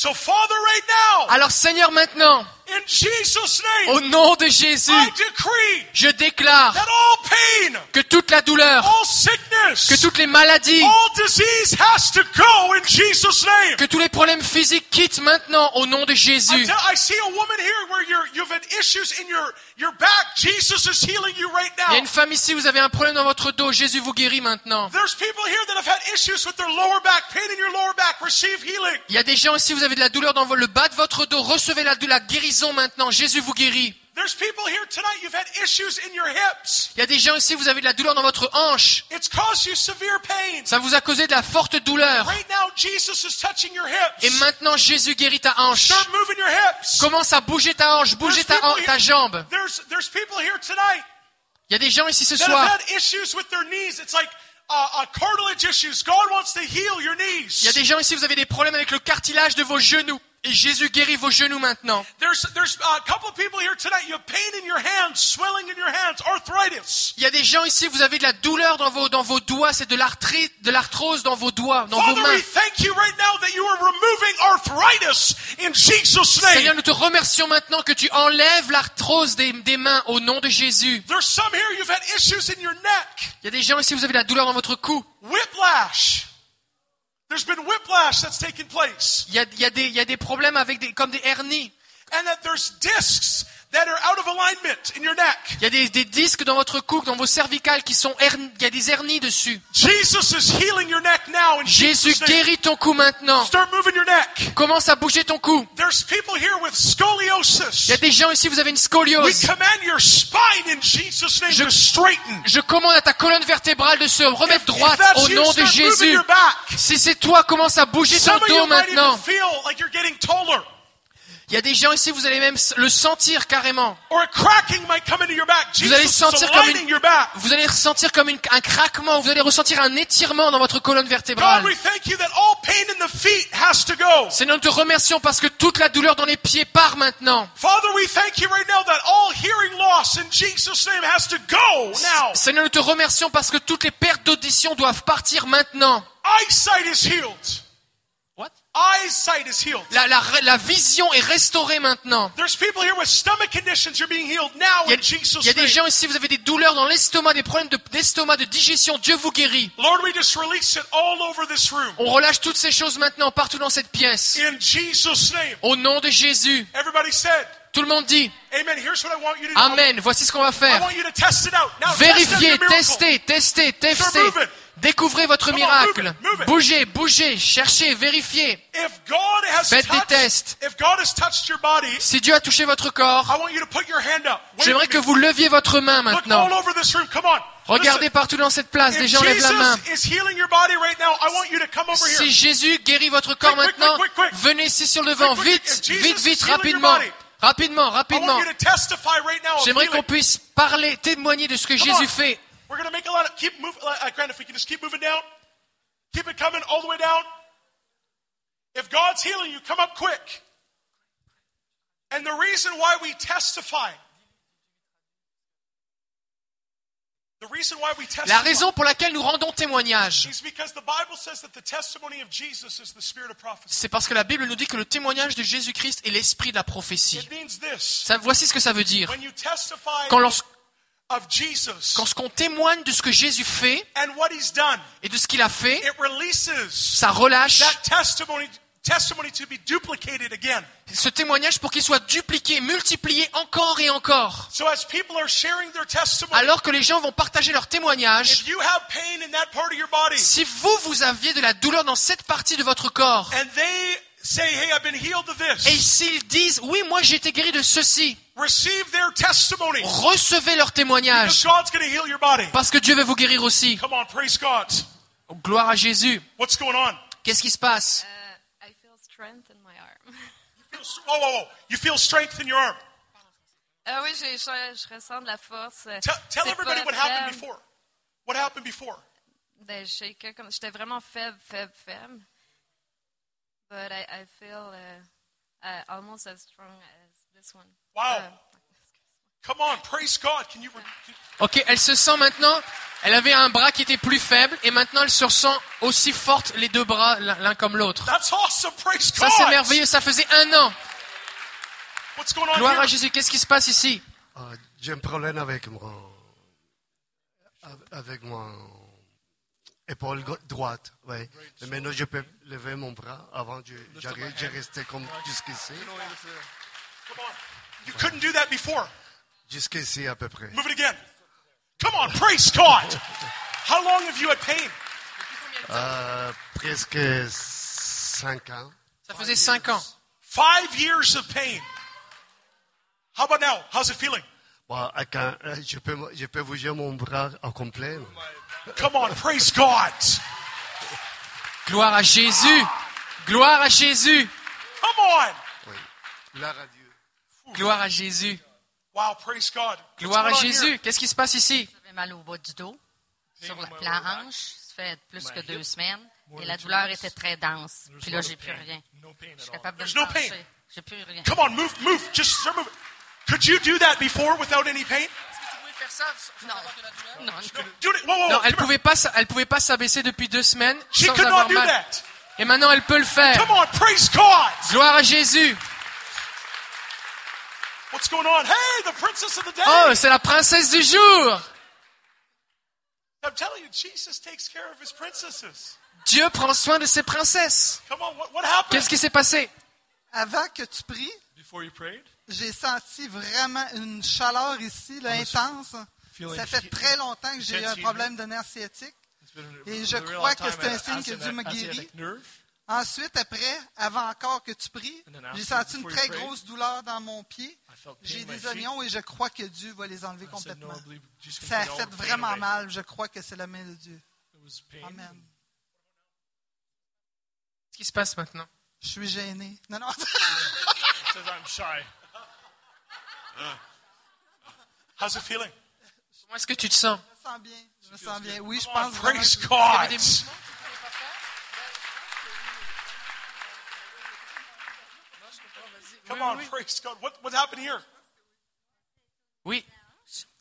So, Father, right now, Alors Seigneur, maintenant, in Jesus' name, au nom de Jésus, I decree je déclare that all pain, que toute la douleur, all sickness, que toutes les maladies, all disease has to go in Jesus' name. que tous les problèmes physiques quittent maintenant au nom de I, Jésus. tell- I see a woman here where you're, you've had issues in your, your back. Jesus is healing you right Il y a now. une femme ici, vous avez un problème dans votre dos, Jésus vous guérit maintenant. There's people here that have had issues with their lower back, pain in your lower back. Receive healing. Il y a des gens ici, vous avez de la douleur dans le bas de votre dos, recevez la, de la guérison maintenant, Jésus vous guérit. There's people here tonight, you've had issues in your hips. Il y a des gens ici, vous avez de la douleur dans votre hanche, It's caused you severe pain. ça vous a causé de la forte douleur. Right now, Jesus is touching your Et maintenant, Jésus guérit ta hanche. Start moving your hips. Commence à bouger ta hanche, bouger ta, ta jambe. There's, there's people here tonight Il y a des gens ici ce soir, uh, uh, il y a des gens ici, vous avez des problèmes avec le cartilage de vos genoux. Et Jésus guérit vos genoux maintenant. Il y a des gens ici, vous avez de la douleur dans vos, dans vos doigts, c'est de l'arthrite, de l'arthrose dans vos doigts, dans vos Father, mains. in Jesus' Seigneur, nous te remercions maintenant que tu enlèves l'arthrose des, des mains au nom de Jésus. Il y a des gens ici, vous avez de la douleur dans votre cou. whiplash. There's been whiplash that's taken place. Il y a, il y a des, il y a des problèmes avec des, comme des hernies. And that there's discs that are out of alignment in your neck. Il y a des, des disques dans votre cou, dans vos cervicales qui sont hernies. Il y a des hernies dessus. Jesus is healing your neck now in Jésus guérit ton cou maintenant. Start moving your neck. Commence à bouger ton cou. There's people here with Il y a scoliosis. des gens ici, vous avez une We scoliose. command your spine in Jesus' name Je- to straighten. Je commande à ta colonne vertébrale de se remettre droite au you, nom de Jésus. Si c'est toi, commence à bouger ton dos maintenant. Il y a des gens ici, vous allez même le sentir carrément. Vous allez sentir comme une-. Vous allez ressentir comme une- un craquement, vous allez ressentir un étirement dans votre colonne vertébrale. Seigneur, nous te remercions parce que toute la douleur dans les pieds part maintenant. Seigneur, nous te remercions parce que toutes les pertes d'audition doivent partir maintenant. Eyesight is healed. What? Eyesight is healed. La, la, la vision est restaurée maintenant. There's people here with stomach conditions. You're being healed now Il y, in a, Jesus' il y a des name. gens ici, vous avez des douleurs dans l'estomac, des problèmes de- d'estomac, de, digestion. Dieu vous guérit. Lord, we just release it all over this room. On relâche toutes ces choses maintenant partout dans cette pièce. In Jesus' name. Au nom de Jésus. Tout le monde dit Amen. Voici ce qu'on va faire. Vérifiez, testez, testez, testez. Découvrez votre miracle. Bougez, bougez, cherchez, vérifiez. Faites des tests. Si Dieu a touché votre corps, j'aimerais que vous leviez votre main maintenant. Regardez partout dans cette place. Des gens lèvent la main. Si. Jésus guérit votre corps maintenant, venez ici sur le devant. Vite, vite, vite, rapidement. Rapidement, rapidement. J'aimerais qu'on puisse parler, témoigner de ce que Jésus fait. We're going to make a lot of keep move Grant, if we can just keep moving down. Keep it coming all the way down. If God's healing you, come up quick. And the reason why we testify The reason why we testify La raison pour laquelle nous rendons témoignage, is because the Bible says that the testimony of Jesus is the spirit of prophecy. c'est parce que la Bible nous dit que le témoignage de Jésus-Christ est l'esprit de la prophétie. It means this. Ça, voici ce que ça veut dire. When you testify Quand, lors- of Jesus quand ce qu'on témoigne de ce que Jésus fait et de ce qu'il a fait, ça relâche Ce témoignage pour qu'il soit dupliqué, multiplié encore et encore. Alors que les gens vont partager leur témoignage, si vous, vous aviez de la douleur dans cette partie de votre corps, and they say, "Hey, I've been healed of et this," s'ils disent, oui, moi j'ai été guéri de ceci, recevez leur Because témoignage, God's going to heal your body. parce que Dieu veut vous guérir aussi. Come on, praise God. Gloire à Jésus. What's going on? Qu'est-ce qui se passe? Strength in my arm. Whoa, whoa, whoa! You feel strength in your arm. Ah oui, j'ai- je, je ressens de la force. euh, Tell, tell everybody what happened faible. before. What happened before? Ben, je shakeais comme j'étais vraiment faible, faible, faible. But I, I feel uh, uh, almost as strong as this one. Wow. Uh, Ok, elle se sent maintenant, elle avait un bras qui était plus faible, et maintenant elle se ressent aussi forte, les deux bras, l'un comme l'autre. that's awesome. Praise Ça c'est God. merveilleux, ça faisait un an. What's going on Gloire à? Jésus, qu'est-ce qui se passe ici? Ah, J'ai un problème avec mon, avec mon épaule droite. Ouais. Mais maintenant, je peux lever mon bras. Avant, j'ai resté comme jusqu'ici. Come on. You couldn't do that before. Jusqu'ici à peu près. Move it again. Come on, praise God. How long have you had pain? Euh, presque cinq ans. Ça faisait cinq ans. Five years of pain. How about now? How's it feeling? Bon, à quand- euh, je, peux, je peux bouger mon bras au complet. Come on, praise God. Gloire à Jésus. Gloire à Jésus. Come on. Oui. Gloire à Dieu. Gloire à Jésus. Wow, praise God. Gloire à? Jésus. Qu'est-ce qui se passe ici? J'avais mal au bas du dos, sur la, la hanche. Ça fait plus que deux semaines. Et la douleur était très dense. Puis là, j'ai plus rien. Je suis capable de me There's no pain. pencher. J'ai plus rien. Come on, move, move. Just start moving. Could you do that before without any pain? Non, non. Non, elle pouvait pas, elle pouvait pas s'abaisser depuis deux semaines She sans could avoir not do mal. that. Et maintenant, elle peut le faire. Come on, praise God. Gloire à Jésus. What's going on? Hey, the princess of the day. Oh, c'est la princesse du jour. I'm telling you, Jesus takes care of his princesses. Dieu prend soin de ses princesses. Come on, what, what happened? Qu'est-ce qui s'est passé? Avant que tu pries, Before you prayed, j'ai senti vraiment une chaleur ici, là, intense. Ça fait très longtemps que j'ai eu un problème de nerf sciatique. It's been a- Et je very crois que time c'est un signe que Dieu m'a guéri. Ensuite, après, avant encore que tu pries, j'ai senti une très grosse douleur dans mon pied. J'ai in my des oignons et je crois que Dieu va les enlever complètement. Ça a fait vraiment mal. Je crois que c'est la main de Dieu. It was pain. Amen. Qu'est-ce qui se passe maintenant? Je suis gêné. Non, non. How's it feeling? Comment est-ce que tu te sens? Je me sens bien. Je me sens bien. Oui, je pense praise God. Come on, praise God. What, what happened here? Oui.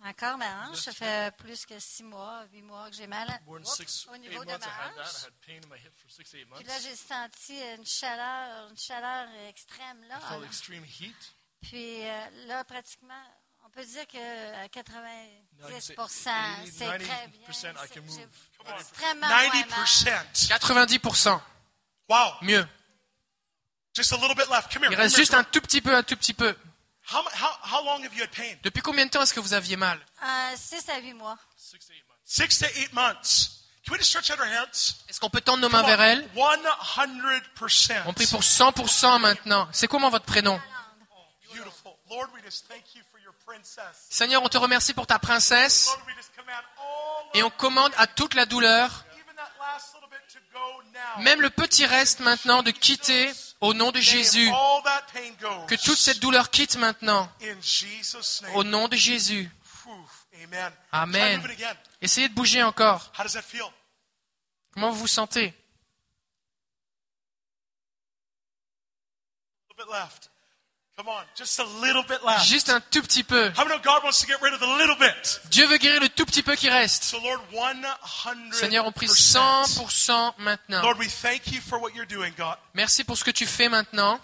Encore ma hanche, ça fait plus que six mois, huit mois que j'ai mal à- Oups, six, au niveau de ma hanche. Puis là, j'ai senti une chaleur, une chaleur extrême là. Puis euh, là, pratiquement, on peut dire que à 90 c'est 90% très bien. C'est- extrêmement moins mal. 90%. 90%. Wow. Mieux. Just a little bit left. Come here. Il come reste here. juste un tout petit peu, un tout petit peu. How, mu- how, how long have you had pain? Depuis combien de temps est-ce que vous aviez mal? Euh, six à huit mois. Six to eight months. Six to eight months. Can we just stretch out our hands? Est-ce qu'on peut tendre nos mains vers elle? 100%. On prie pour 100% maintenant. C'est comment votre prénom? Beautiful. Lord, we just thank you for your princess. Seigneur, on te remercie pour ta princesse Lord, we just command all et on commande à toute la douleur, même le petit reste maintenant, de quitter au nom de Jésus. Que toute cette douleur quitte maintenant. au nom de Jésus. Amen. Essayez de bouger encore. Comment vous vous sentez? Juste un tout petit peu. Dieu veut guérir le tout petit peu qui reste. So Lord, 100%. Seigneur, on prie 100% maintenant. Lord, we thank you for what you're doing, God. Merci pour ce que tu fais maintenant.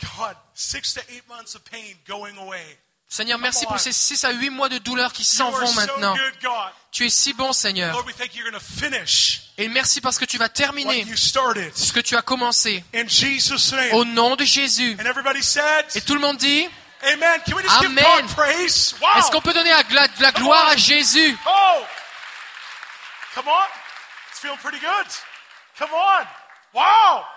Seigneur, merci pour ces 6 à 8 mois de douleur qui s'en vont maintenant. Tu es si bon, Seigneur. Et merci parce que tu vas terminer ce que tu as commencé. In Jesus' name. Au nom de Jésus. Et tout le monde dit, Amen. Est-ce qu'on peut donner la, la gloire à Jésus? Oh! Come on. It's feeling pretty good. Come on. Wow.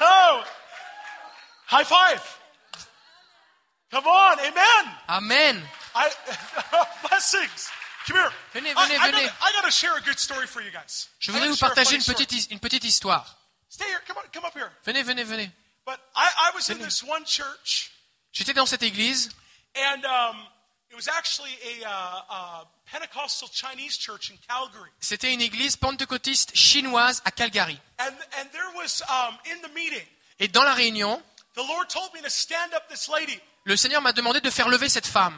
Oh. High five. Come on. Amen. Amen. I, blessings. Come here. Venez, I- venez, I, venez. gotta, I gotta share a good story for you guys. Je voudrais vous partager une petite, his- une petite histoire. Stay here. Come on. Come up here. Venez, venez, venez. But I, I was in this one church, J'étais dans cette église and um, it was actually a uh, uh, Pentecostal Chinese church in Calgary. C'était une église pentecôtiste chinoise à Calgary. And, and there was, um, in the meeting, Et dans la réunion, le Seigneur m'a demandé de faire lever cette femme.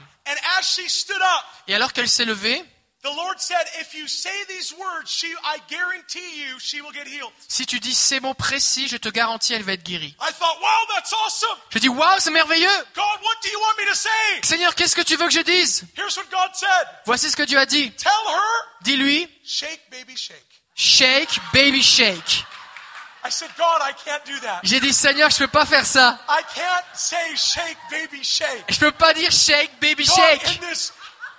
Et alors qu'elle s'est levée, the Lord said, if you say these words, she, I guarantee you she will get healed. si tu dis ces mots précis, je te garantis, elle va être guérie. I thought, wow, that's awesome. Je dis, waouh, c'est merveilleux. God, what do you want me to say? Seigneur, qu'est-ce que tu veux que je dise? Here's what God said. Voici ce que Dieu a dit. Dis-lui, shake, baby, shake. J'ai dit, Seigneur, je peux pas faire ça. I can't say shake, baby, shake. Je peux pas dire shake, baby, shake. in this,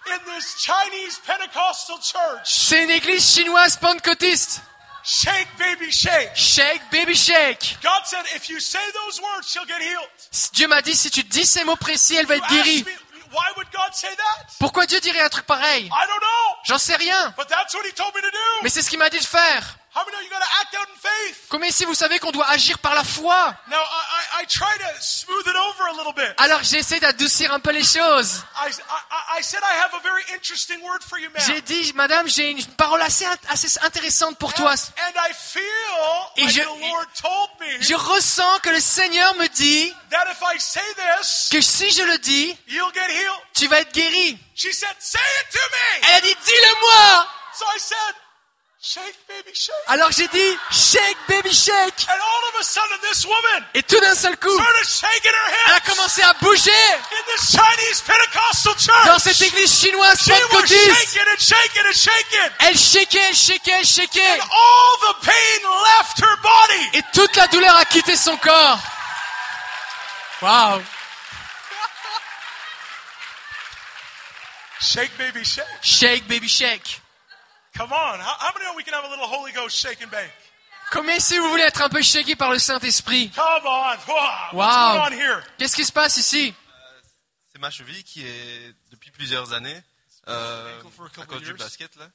in this Chinese Pentecostal church, C'est une église chinoise pentecôtiste. shake, baby, shake. Shake, baby, shake. God said, if you say those words, she'll get healed. Dieu m'a dit, si tu dis ces mots précis, elle va être guérie. me, why would God say that? Pourquoi Dieu dirait un truc pareil? I don't know, J'en sais rien. but that's what He told me to do. Mais c'est ce qu'il m'a dit de faire. How many know you got to act out in faith? Combien ici vous savez qu'on doit agir par la foi? Now, I, I, I try to smooth it over a little bit. Alors j'essaie d'adoucir un peu les choses. I, I, I said I have a very interesting word for you, man. J'ai dit, madame, j'ai une parole assez, assez intéressante pour toi. And, and I feel Et je- the Lord told me Je ressens que le Seigneur me dit that if I say this, que si je le dis, you'll get healed. tu vas être guéri. She said, say it to me. Elle a dit, dis-le-moi. Alors j'ai dit, shake, baby, shake. And all of a sudden, this woman Et tout d'un seul coup, started shaking her elle a commencé à bouger in this Chinese Pentecostal church. dans cette église chinoise pentecôtiste. Elle shakeait, elle shakeait, elle shakeait. And all the pain left her body. Et toute la douleur a quitté son corps. Waouh. Shake, baby, shake. Shake, baby, shake. Come on. How, how many know we can have a little Holy Ghost shake and bake? Combien si vous voulez être un peu shaké par le Saint-Esprit? Come on. Wow. What's Wow. going on here? Qu'est-ce qui se passe ici? C'est ma cheville qui est depuis plusieurs années euh, ankle for a à cause du years. basket là.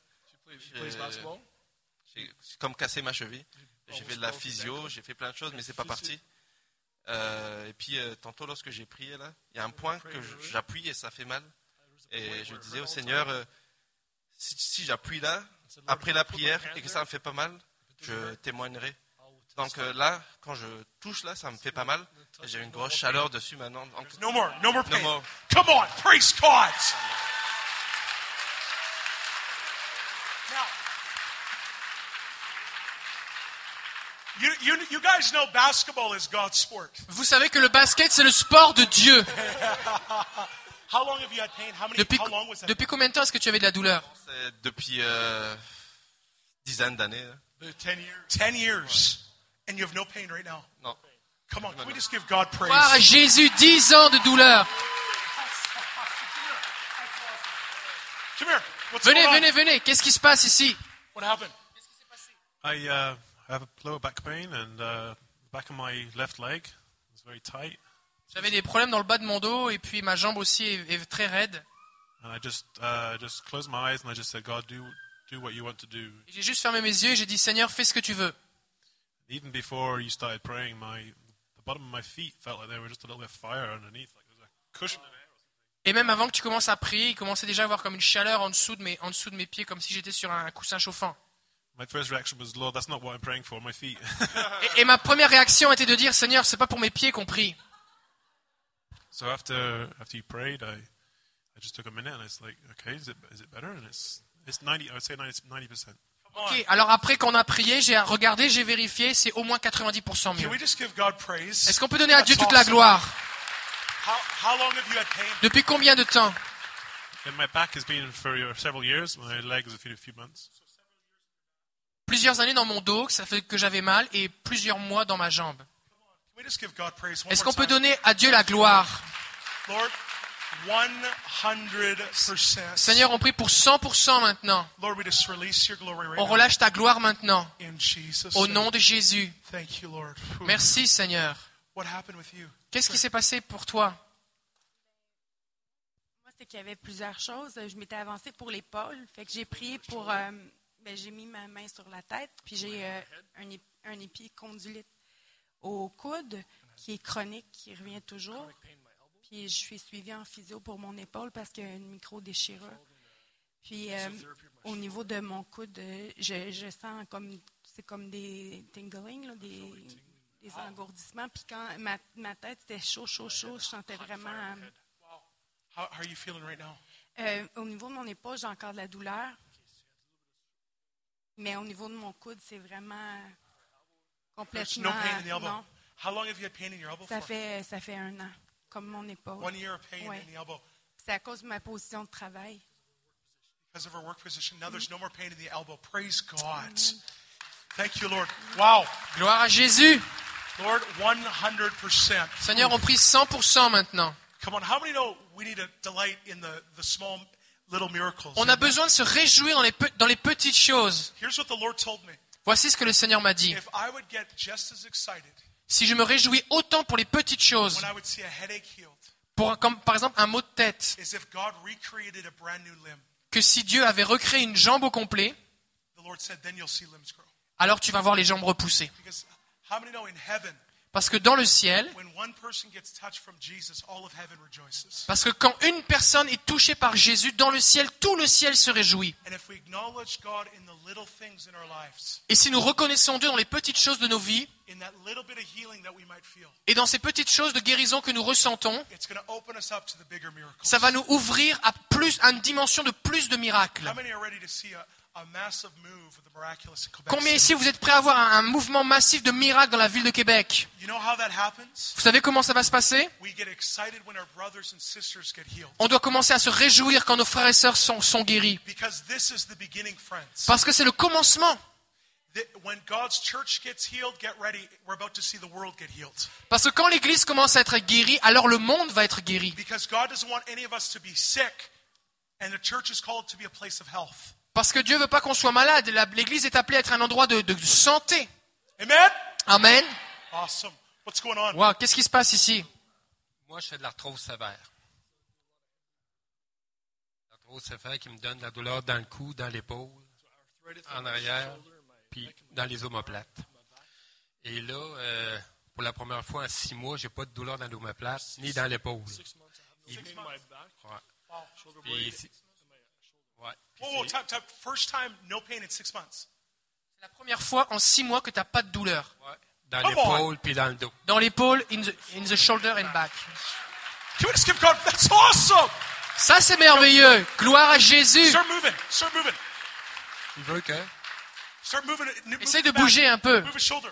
J'ai- comme cassé ma cheville. J'ai fait de la physio, j'ai fait plein de choses, mais c'est pas parti. Euh, et puis euh, tantôt lorsque j'ai prié là, il y a un point que j'appuie et ça fait mal. Et je disais au Seigneur, euh, si, si j'appuie là après la prière et que ça me fait pas mal, je témoignerai. Donc euh, là, quand je touche là, ça me fait pas mal. J'ai une grosse chaleur dessus maintenant. Donc, No more. No more No pain. more. Come on. Praise God. Now, you, you, you guys know basketball is God's sport. Vous savez que le basket, c'est le sport de Dieu. How long have you had pain? How many? Depuis, how long was that? depuis combien de temps est-ce que tu avais de la douleur? Depuis euh, dizaines d'années. là. Ten years. Ten years, and you have no pain right now? Non. Come on, can we just give God praise? À Jésus, 10 ans de douleur. Come here. What's Venez, going on? venez, venez. Qu'est-ce qui se passe ici? What happened? I uh, have a lower back pain and uh, the back of my left leg is very tight. J'avais des problèmes dans le bas de mon dos et puis ma jambe aussi est, est très raide. And I just uh, just closed my eyes and I just said, God, do do what you want to do. Et J'ai juste fermé mes yeux et j'ai dit Seigneur, fais ce que tu veux. Even before you started praying, my the bottom of my feet felt like there was just a little bit of fire underneath, like there was a cushion in it. Et même avant que tu commences à prier, il commençait déjà à avoir comme une chaleur en dessous de mes, en dessous de mes pieds, comme si j'étais sur un coussin chauffant. Et ma première réaction était de dire Seigneur, c'est pas pour mes pieds qu'on prie. So after after you prayed, I I just took a minute and it's like, okay, is it is it better? And it's it's ninety. I would say ninety percent. Ok, alors après qu'on a prié, j'ai regardé, j'ai vérifié, c'est au moins 90% Can mieux. we just give God praise? Est-ce qu'on peut donner à Dieu toute la gloire? How long have you had pain? Depuis combien de temps? And my back has been for uh, several years. My legs a few, a few months. Plusieurs années dans mon dos, ça fait que j'avais mal, et plusieurs mois dans ma jambe. Est-ce qu'on peut donner à Dieu la gloire? Lord, 100%. Seigneur, on prie pour 100% maintenant. Lord, we just release your glory right On relâche ta gloire maintenant. Au nom de Jésus. Merci Seigneur. What happened with you? Qu'est-ce qui s'est passé pour toi? Moi, c'est qu'il y avait plusieurs choses. Je m'étais avancée pour l'épaule. Fait que j'ai prié pour. euh, ben, j'ai mis ma main sur la tête, puis j'ai euh, un, ép- un épicondylite au coude qui est chronique, qui revient toujours. Puis je suis suivie en physio pour mon épaule parce qu'il y a une micro-déchirure. Puis euh, au niveau de mon coude, je, je sens comme. C'est comme des tingling, là, des, des engourdissements. Puis quand ma, ma tête était chaud, chaud, chaud, je sentais vraiment. euh, au niveau de mon épaule, j'ai encore de la douleur. Mais au niveau de mon coude, c'est vraiment complètement. no pain in the elbow. non. How long have you had pain in your elbow Ça for? fait, ça fait un an, comme mon épaule. One year of pain Ouais. in the elbow C'est à cause de ma position de travail. because of her work position. Now there's no more pain in the elbow. Praise God. Thank you, Lord. Wow. Gloire à Jésus. Lord, 100%. Seigneur, on prie 100% maintenant. Come on, how many know we need to delight in the, the small little miracles? On a besoin de se réjouir dans les, pe- dans les petites choses. Here's what the Lord told me. Voici ce que le Seigneur m'a dit. Si je me réjouis autant pour les petites choses, pour, comme par exemple un mot de tête, que si Dieu avait recréé une jambe au complet, alors tu vas voir les jambes repousser. Parce que dans le ciel, parce que quand une personne est touchée par Jésus, dans le ciel, tout le ciel se réjouit. Et si nous reconnaissons Dieu dans les petites choses de nos vies, et dans ces petites choses de guérison que nous ressentons, ça va nous ouvrir à plus, à une dimension de plus de miracles. Combien ici vous êtes prêts à avoir un, un mouvement massif de miracles dans la ville de Québec? Vous savez comment ça va se passer? We get excited when our brothers and sisters get healed. On doit commencer à se réjouir quand nos frères et sœurs sont, sont guéris. Because this is the beginning, friends. Parce que c'est le commencement. Parce que quand l'Église commence à être guérie, alors le monde va être guéri. Because God doesn't want any of us to be sick, and the church is called to be a place of health. Parce que Dieu veut pas qu'on soit malade. La- L'Église est appelée à être un endroit de, de santé. Amen? Amen. Awesome. What's going on? Wow, qu'est-ce qui se passe ici? Moi, je fais de l'arthrose sévère. L'arthrose sévère qui me donne de la douleur dans le cou, dans l'épaule, en arrière, puis dans les omoplates. Et là, euh, pour la première fois en six mois, j'ai pas de douleur dans l'omoplate ni dans l'épaule. Et- Ouais. Puis c'est- ouais. C'est- time, time. First time, no pain in six months. C'est la première fois en six mois que tu n'as pas de douleur. dans l'épaule puis dans le dos. Dans l'épaule, in the, in the shoulder and back. Can we just give God? That's awesome. Ça, c'est merveilleux. Gloire à Jésus. Start moving. Start moving. Il veut que Start moving. it- move Essaye de back. bouger un peu. Move his shoulder.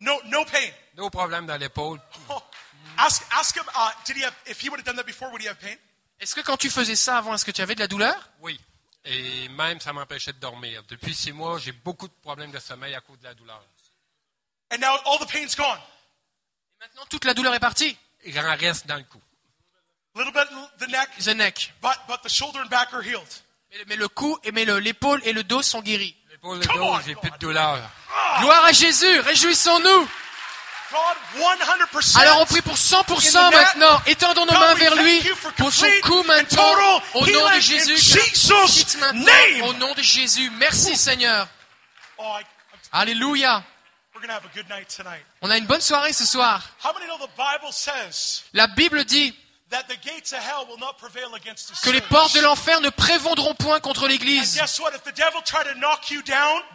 No, no pain. no problème dans l'épaule. Oh. Ask, ask him. Uh, did he have? If he would have done that before, would he have pain? Est-ce que quand tu faisais ça avant, est-ce que tu avais de la douleur? Oui. Et même, ça m'empêchait de dormir. Depuis six mois, j'ai beaucoup de problèmes de sommeil à cause de la douleur. And now all the pain's gone. Maintenant, toute la douleur est partie? Il en reste dans le cou. A little bit in the neck, The neck. but but the shoulder and back are healed. Mais, mais le cou, et mais le- l'épaule et le dos sont guéris. L'épaule et le dos, j'ai plus de douleur. Gloire à Jésus. Réjouissons-nous. God, 100%. Alors on prie pour 100% In the net. maintenant. Étendons nos mains vers lui pour son complete cou and maintenant. Au nom de Jésus. maintenant. Au nom de Jésus. Merci Seigneur. Alléluia. we're gonna have a good night tonight. On a une bonne soirée ce soir. How many know the Bible says La Bible dit that the gates of hell will not prevail against the que les portes de l'enfer ne prévendront point contre l'église.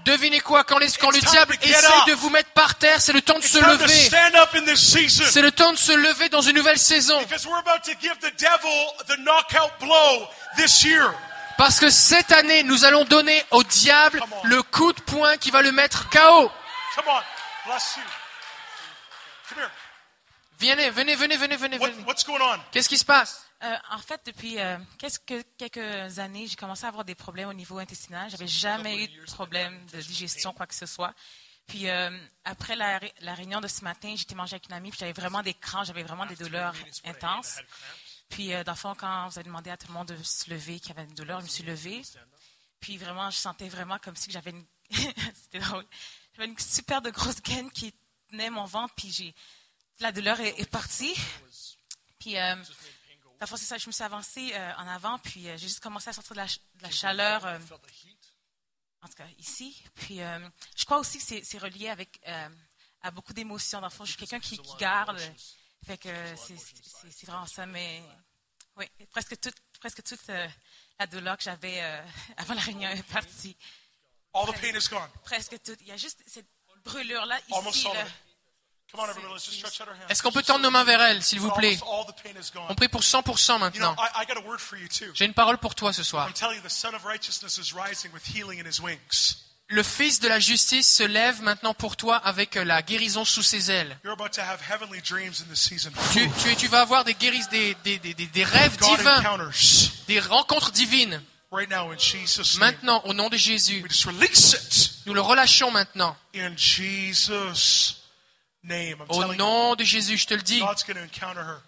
Devinez quoi? Quand, les- quand le diable up. de vous mettre par terre, c'est le temps de se lever. C'est le temps de se lever dans une nouvelle saison. Because we're about to give the devil the knockout blow this year. Parce que cette année, nous allons donner au diable le coup de poing qui va le mettre KO. Come on, bless you. Come here. Venez, venez, venez, venez, venez. What, venez. what's going on? Qu'est-ce qui se passe? Euh, en fait, depuis euh, quelques, quelques années, j'ai commencé à avoir des problèmes au niveau intestinal. J'avais jamais eu de problème de digestion, quoi que ce soit. Puis euh, après la, ré- la réunion de ce matin, j'étais mangé avec une amie, puis j'avais vraiment des crampes, j'avais vraiment des douleurs intenses. Puis euh, dans le fond, quand vous avez demandé à tout le monde de se lever, qu'il y avait une douleur, je me suis levée. Puis vraiment, je sentais vraiment comme si j'avais une, c'était drôle, j'avais une super de grosse gaine qui tenait mon ventre, puis j'ai, la douleur est, est partie. Puis euh, c'est ça, je me suis avancée euh, en avant, puis euh, j'ai juste commencé à sortir de la, ch- de la chaleur, euh, en tout cas ici. Puis je crois aussi que c'est, relié avec à beaucoup d'émotions. Dans le fond, je suis quelqu'un qui, qui garde, fait que c'est, vraiment ça. Mais oui, presque toute, presque toute la douleur que j'avais avant la réunion est partie. All the pain is gone. Presque toute. Il y a juste cette brûlure-là Almost ici. all là. Est-ce qu'on peut tendre nos mains vers elle, s'il vous plaît? On prie pour 100% You know, maintenant. J'ai une parole pour toi ce soir. I'm telling you, the Son of Righteousness is rising with healing in his wings. Le Fils de la justice se lève maintenant pour toi avec la guérison sous ses ailes. You're about to have heavenly dreams in this season. Tu, tu, tu vas avoir des guéris, des, des, des, des- rêves divins, encounters des rencontres divines. Maintenant, au nom de Jésus, nous le relâchons maintenant. Name. I'm Au you, nom de Jésus, je te le dis, God's going to encounter her.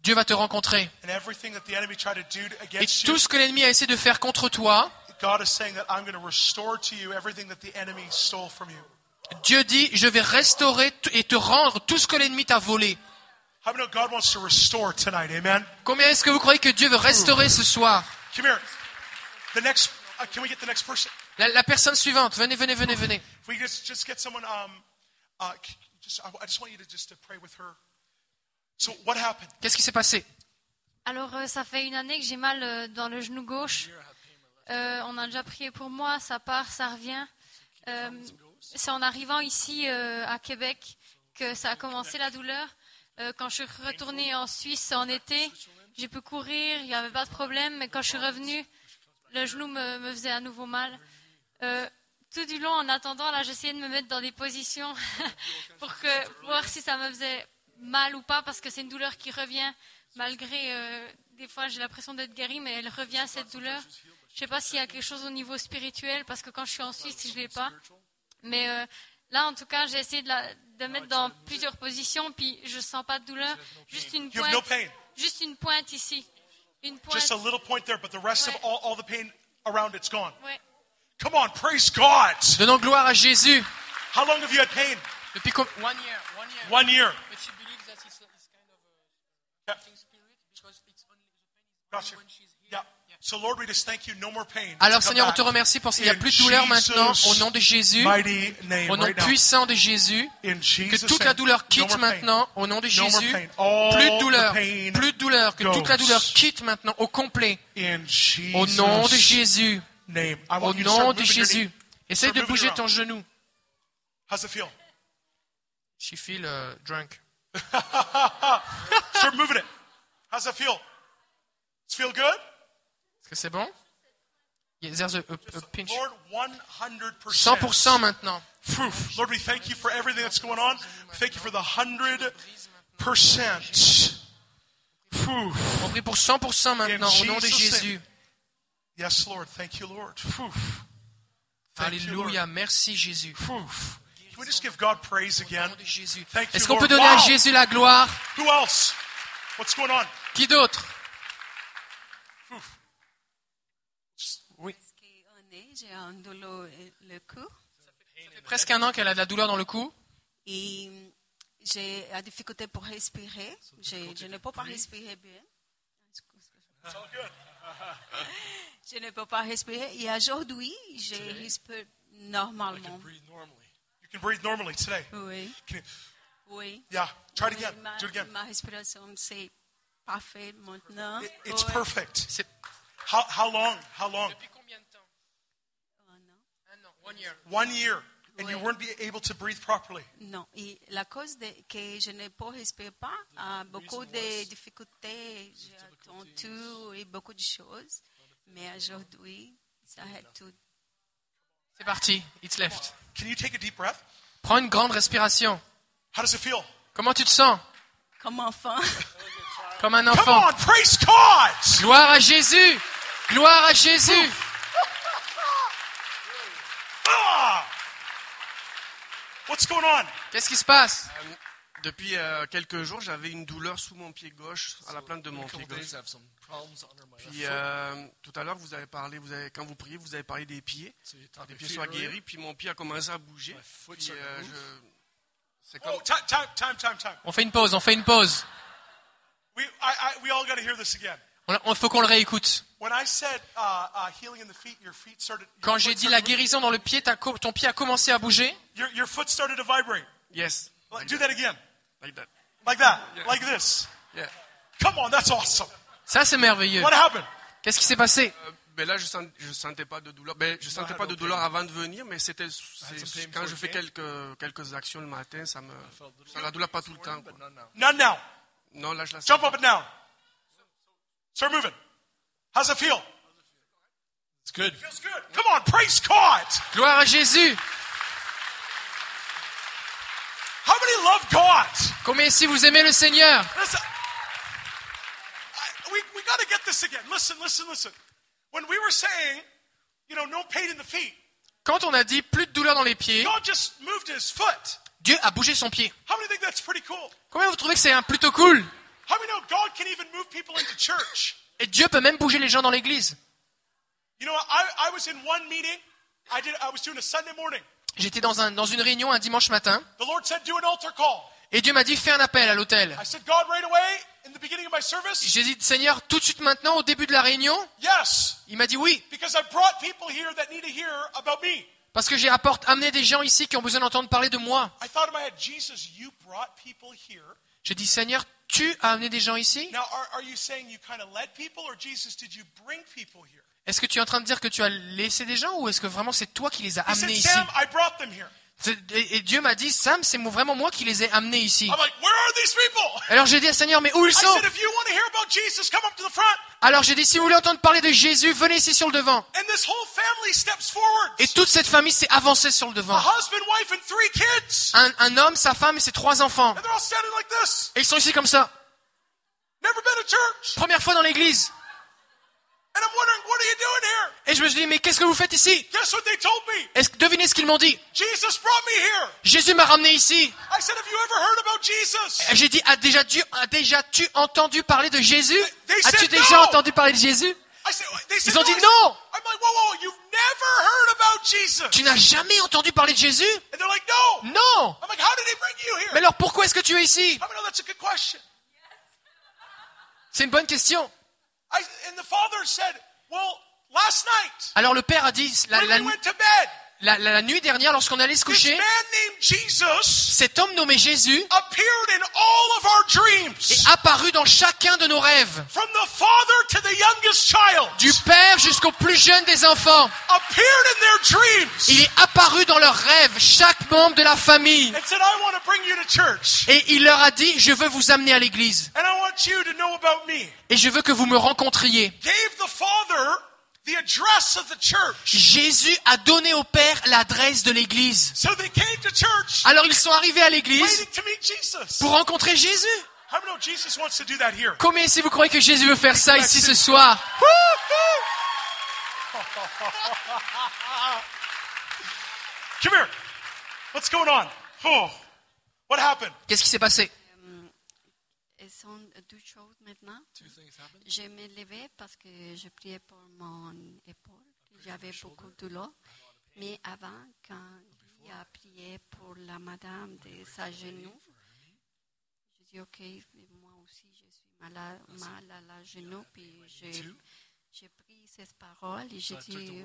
Dieu va te rencontrer. And everything that the enemy tried to do Et tout ce que l'ennemi a essayé de faire contre toi, God is saying that I'm going to restore to you everything that the enemy stole from you. Dieu dit, je vais restaurer et te rendre tout ce que l'ennemi t'a volé. Combien est-ce que vous croyez que Dieu veut restaurer ce soir? Uh, la personne suivante, venez, venez, venez, venez. If we just just get someone. C- just I, I just want you to just to pray with her. So what happened? Qu'est-ce qui s'est passé? Alors, euh, ça fait une année que j'ai mal euh, dans le genou gauche. Euh, on a déjà prié pour moi, ça part, ça revient. Euh, c'est en arrivant ici euh, à Québec que ça a commencé la douleur. Euh, quand je suis retournée en Suisse en été, j'ai pu courir, il n'y avait pas de problème. Mais quand je suis revenue, le genou me, me faisait à nouveau mal. Tout du long, en attendant, là, j'essayais de me mettre dans des positions pour, que, pour voir si ça me faisait mal ou pas, parce que c'est une douleur qui revient malgré. euh, des fois, j'ai l'impression d'être guérie, mais elle revient cette douleur. Je sais pas s'il y a quelque chose au niveau spirituel, parce que quand je suis en Suisse, je l'ai pas. Mais euh, là, en tout cas, j'ai essayé de, la, de mettre dans plusieurs positions, puis je sens pas de douleur. Juste une pointe, pain. juste une pointe ici, une pointe. Just a little point there, but the rest of all, all the pain around it's gone. Ouais. Come on, praise God. Donnons gloire à Jésus. How long have you had pain? Depuis One year, one year. One year. But she believes that it's, it's kind of Yeah. a spirit because it's only the pain is Gotcha. only when she's here. Yeah. So Lord, we just thank you. No more pain. Alors Seigneur, on te remercie pour qu'il n'y a plus de douleur maintenant au nom de Jésus, name au nom right puissant de Jésus. Que toute la douleur quitte maintenant au nom de Jésus. Plus de douleur, plus de douleur, que toute la douleur quitte maintenant au complet. Au nom de Jésus. Name. I want Au you to nom start de Jésus. Essaye de bouger ton genou. How's it feel? She feel uh, drunk. Start moving it. How's it feel? Does it feel good? Est-ce que c'est bon? There's a, a- a pinch. Lord, 100%. 100% maintenant. Phew. Lord, we thank you for everything that's going on. Thank you for the 100%. Phew. On prie pour 100% maintenant au nom de. Jésus. Yes, Lord. Thank you, Lord. Alléluia. Merci Jésus. Phew. Can we just give God praise again? Jésus. Thank you, Est-ce qu'on peut donner à. Jésus la gloire? Who else? What's going on? Qui d'autre? Oui. J'ai un douleur le cou Presque un an qu'elle a de la douleur dans le cou. et j'ai la difficulté pour respirer. Je, je ne peux pas respirer bien. Je ne peux pas respirer. Et aujourd'hui, je respire normalement. You can breathe normally today. Oui. Can you- Oui. Yeah. Try it again. Ma, Do it again. ma respiration, c'est parfait maintenant. It- it's Oui. perfect. How, how long? How long? One year. One year. And you weren't be able to breathe properly. Non, et la cause de, que je ne peux respirer pas, a beaucoup de difficultés, attendu et beaucoup de choses, mais aujourd'hui, ça a tout. C'est parti. It's left. Can you take a deep breath? Prends une grande respiration. How does it feel? Comment tu te sens? Comme enfant. Comme un Come enfant. on, praise God. Gloire à Jésus. Gloire à Jésus. Ah! What's going on? Qu'est-ce qui se passe? Euh, Depuis euh, quelques jours, j'avais une douleur sous mon pied gauche, à la plante de mon pied gauche. Puis euh, tout à l'heure, vous avez parlé, vous avez, quand vous priez, vous avez parlé des pieds. Les pieds soient guéris, puis mon pied a commencé à bouger. Puis, euh, je- c'est comme Oh, time, time, time, time, time. On fait une pause, on fait une pause. Il faut qu'on le réécoute. When I said uh, uh, healing in the feet, your feet started. your Quand j'ai foot dit la started- guérison dans le pied, ton pied a commencé à bouger. Your, your foot started to vibrate. Yes. Like, do that again. Like that. Like that. Like this. Yeah. Come on, that's awesome. Ça, c'est merveilleux. What happened? Qu'est-ce qui s'est passé? Euh, ben là, je je sentais pas de douleur. Ben, je sentais pas de douleur avant de venir, mais c'était quand je fais quelques quelques actions le matin, ça me ça la douleur pas tout le temps. quoi. None now. Non, là je la sens. Jump up and down. Start moving. How's it feel? It's good. Feels good. Come on, praise God. Gloire à Jésus. How many love God? Combien ici vous aimez le Seigneur? Listen, I, we, we got to get this again. Listen, listen, listen. When we were saying, you know, no pain in the feet, Quand on a dit plus de douleur dans les pieds, God just moved his foot. Dieu a bougé son pied. How many think that's pretty cool? Combien vous trouvez que c'est un plutôt cool? How many know God can even move people into church? Et Dieu peut même bouger les gens dans l'église. You know, I, I was in one meeting. I did. I was doing a Sunday morning. J'étais dans, un, dans une réunion un dimanche matin The Lord said, "Do an altar call." et Dieu m'a dit fais un appel à l'hôtel. J'ai dit Seigneur tout de suite maintenant au début de la réunion? Yes, Il m'a dit oui parce que j'ai apporté amené des gens ici qui ont besoin d'entendre parler de moi. J'ai dit Seigneur tu as amené des gens ici? Now, are, are you saying you kind of led people, or Jesus, did you bring people here? Est-ce que tu es en train de dire que tu as laissé des gens ou est-ce que vraiment c'est toi qui les as amenés ici? Et, Dieu m'a dit Sam c'est vraiment moi qui les ai amenés ici. Alors j'ai dit à Seigneur mais où ils sont? Alors j'ai dit si vous voulez entendre parler de Jésus venez ici sur le devant. And this whole family steps forward. Et toute cette famille s'est avancée sur le A devant. husband, wife, and three kids. Un, un homme, sa femme et ses trois enfants. And they're all standing like this. Et ils sont ici comme ça. Never been to church. Première fois dans l'église. And I'm wondering, what are you doing here? Et je me suis dit, mais qu'est-ce que vous faites ici? Guess what they told me? Est-ce que devinez ce qu'ils m'ont dit? Jesus brought me here. Jésus m'a ramené ici. I said, have you ever heard about Jesus? Et J'ai dit, as déjà, tu, as déjà tu entendu parler de Jésus? As-tu déjà no. entendu parler de Jésus? I said, they said Ils ont dit non. I'm like, whoa, whoa, you've never heard about Jesus. Tu n'as jamais entendu parler de Jésus? Non? Mais alors pourquoi est-ce que tu es ici? Question? C'est une bonne question. Alors le père a dit, la, when la- la- la- la nuit dernière, lorsqu'on allait se coucher, cet homme nommé Jésus est apparu dans chacun de nos rêves. Du père jusqu'au plus jeune des enfants. Il est apparu dans leurs rêves, chaque membre de la famille. Et il leur a dit, je veux vous amener à l'église. Et je veux que vous me rencontriez. Gave the father the address of the church. Jésus a donné au Père l'adresse de l'église. So they came to church Alors ils sont arrivés à l'église waiting to meet Jesus. pour rencontrer Jésus. How many know Jesus wants to do that here? Combien ici vous croyez que Jésus veut faire ça ici ce soir? Come here. What's going on? What happened? Qu'est-ce qui s'est passé? Elles sont deux choses maintenant. Je me levais parce que je priais pour mon épaule, j'avais beaucoup de douleur. Mais avant, quand il a prié pour la madame de sa genou, je dis ok, moi aussi je suis malade, mal à la genou, puis j'ai pris ces paroles et j'ai dit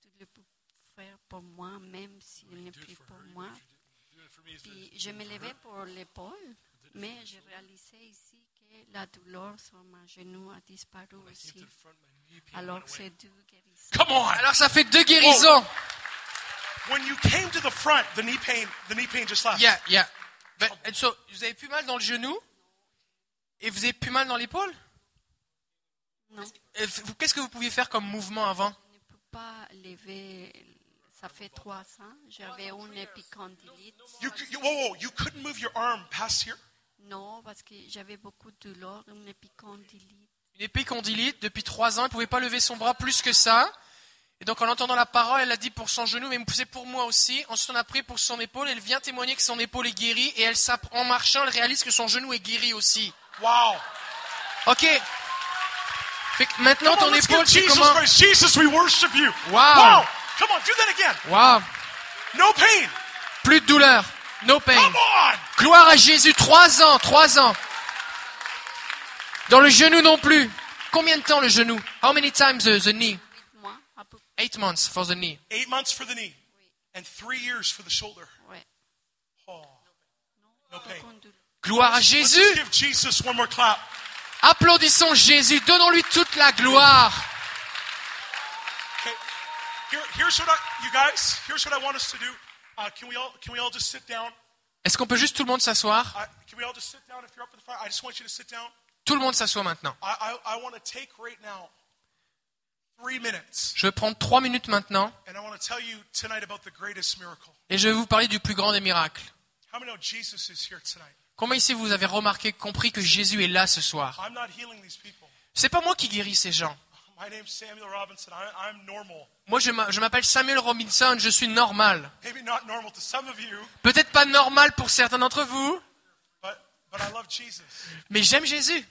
tu le peux faire pour moi, même s'il ne prie pour moi. Puis je me levais pour l'épaule, mais j'ai réalisé ici la douleur sur mon genou a disparu aussi. Alors c'est deux guérisons. Come on. Alors ça fait deux guérisons. When you came to the front, the knee pain, the knee pain just left. Yeah, yeah. Ben, and so, vous avez plus mal dans le genou? Et vous avez plus mal dans l'épaule? Non. Vous- Qu'est-ce que vous pouviez faire comme mouvement avant? Je ne peux pas lever, ça fait trois ans, j'avais une épicondylite. You, you, whoa, whoa, you couldn't move your arm past here? Non, parce que j'avais beaucoup de douleur, une épicondylite. Une épicondylite, depuis trois ans, elle ne pouvait pas lever son bras plus que ça. Et donc en entendant la parole, elle a dit pour son genou, mais c'est pour moi aussi. Ensuite on a prié pour son épaule, elle vient témoigner que son épaule est guérie, et elle, en marchant, elle réalise que son genou est guéri aussi. Wow. Ok. Fait que maintenant ton Come on, let's épaule, Jesus comment? Jesus, we worship you. Wow. Wow. Come on, do that again. Wow. No pain. Plus de douleur. No pain. Come on. Gloire à Jésus. Trois ans, trois ans. Dans le genou non plus. Combien de temps le genou? How many times the, the knee? Eight months for the knee. Eight months for the knee. And three years for the shoulder. Ouais. Oh. No pain. Gloire à Jésus. give Jesus one more clap. Applaudissons Jésus. Donnons-lui toute la gloire. Okay. Here, here's what I, you guys, here's what I want us to do. Can we all, can we all just sit down? Est-ce qu'on peut juste tout le monde s'asseoir? Can we all just sit down if you're up in the front? I just want you to sit down. Tout le monde s'assoit maintenant. I, I, I want to take right now three minutes, Je vais prendre trois minutes maintenant and I want to tell you tonight about the greatest miracle. et je vais vous parler du plus grand des miracles. How many know Jesus is here tonight? Combien ici vous avez remarqué, compris que Jésus est là ce soir? People. C'est pas moi qui guéris ces gens. My name's Samuel Robinson. I, I'm normal. Moi, je m'a- je m'appelle Samuel Robinson, je suis normal. Maybe not normal to some of you, Peut-être pas normal pour certains d'entre vous, but, but I love Jesus. mais j'aime Jésus.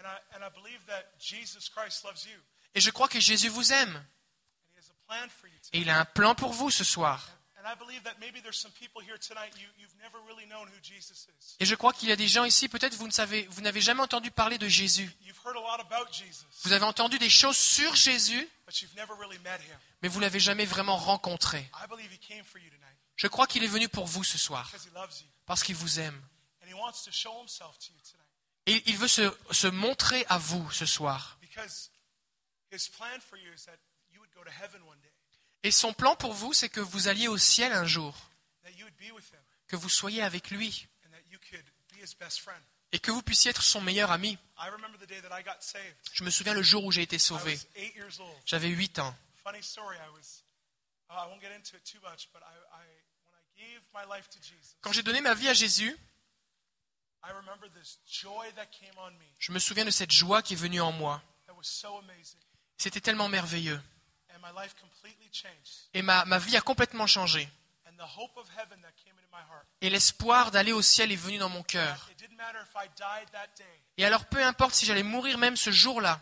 And I, and I believe that Jesus Christ loves you. Et je crois que Jésus vous aime. He has a plan for you tonight. Et il a un plan pour vous ce soir. And I believe that maybe there's some people here tonight, you, you've never really known who Jesus is. Et je crois qu'il y a des gens ici, peut-être vous ne savez, vous n'avez jamais entendu parler de Jésus. You've heard a lot about Jesus, Vous avez entendu des choses sur Jésus, but you've never really met him. mais vous l'avez jamais vraiment rencontré. I believe he came for you tonight Je crois qu'il est venu pour vous ce soir, because he loves you. parce qu'il vous aime. And he wants to show himself to you tonight Et il veut se, se montrer à vous ce soir. Et son plan pour vous, c'est que vous alliez au ciel un jour, que vous soyez avec lui, et que vous puissiez être son meilleur ami. Je me souviens le jour où j'ai été sauvé. J'avais huit ans. Jesus, Quand j'ai donné ma vie à Jésus, je me souviens de cette joie qui est venue en moi. C'était tellement merveilleux. Et ma, ma vie a complètement changé. Et l'espoir d'aller au ciel est venu dans mon cœur. Et alors, peu importe si j'allais mourir même ce jour-là,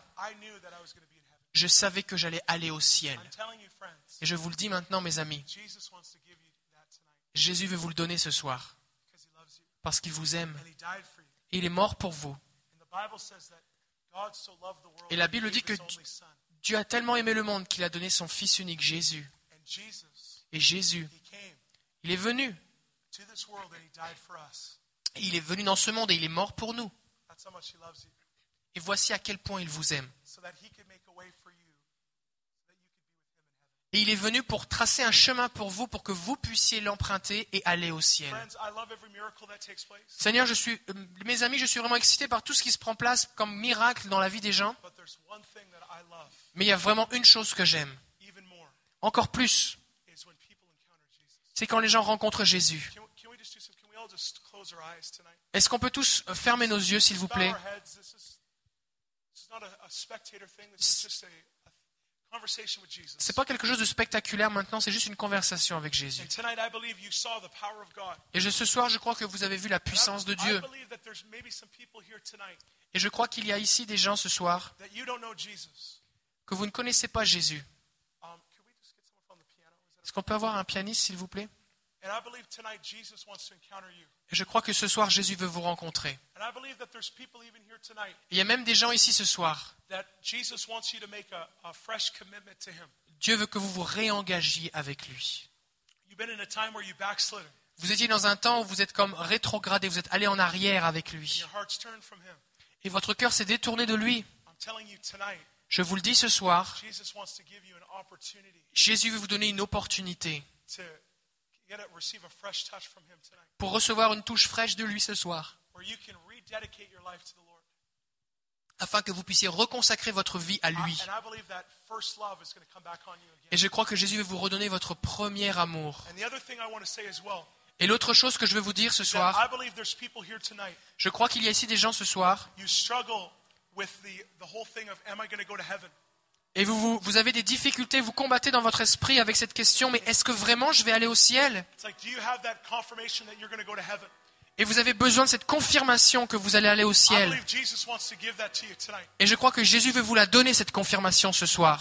je savais que j'allais aller au ciel. Et je vous le dis maintenant, mes amis, Jésus veut vous le donner ce soir, parce qu'il vous aime. Et il est mort pour vous. Et la Bible dit que. Dieu a tellement aimé le monde qu'il a donné son Fils unique, Jésus. Et Jésus, il est venu. il est venu dans ce monde et il est mort pour nous. Et voici à quel point il vous aime. Et il est venu pour tracer un chemin pour vous, pour que vous puissiez l'emprunter et aller au ciel. Seigneur, je suis, euh, mes amis, je suis vraiment excité par tout ce qui se prend place comme miracle dans la vie des gens. Mais il y a vraiment une chose que j'aime, encore plus, c'est quand les gens rencontrent Jésus. Est-ce qu'on peut tous euh, fermer nos yeux, s'il vous plaît? C'est pas quelque chose de spectaculaire maintenant, c'est juste une conversation avec Jésus. Et je- ce soir, je crois que vous avez vu la puissance de Dieu. Et je crois qu'il y a ici des gens ce soir que vous ne connaissez pas Jésus. Um, Est-ce qu'on peut avoir un pianiste, s'il vous plaît? Et je crois que ce soir, Jésus veut vous rencontrer. Il y a même des gens ici ce soir. Dieu veut que vous vous réengagiez avec lui. You've been in a time where you backslid Vous étiez dans un temps où vous êtes comme rétrogradé, vous êtes allé en arrière avec lui. Et votre cœur s'est détourné de lui. I'm telling you tonight, Je vous le dis ce soir, Jésus veut vous donner une opportunité pour recevoir une touche fraîche de lui ce soir, afin que vous puissiez reconsacrer votre vie à lui. Et je crois que Jésus veut vous redonner votre premier amour. Et l'autre chose que je veux vous dire ce soir, je crois qu'il y a ici des gens ce soir, Et vous, vous, vous avez des difficultés, vous combattez dans votre esprit avec cette question, mais est-ce que vraiment je vais aller au ciel? Et vous avez besoin de cette confirmation que vous allez aller au ciel. Et je crois que Jésus veut vous la donner, cette confirmation ce soir.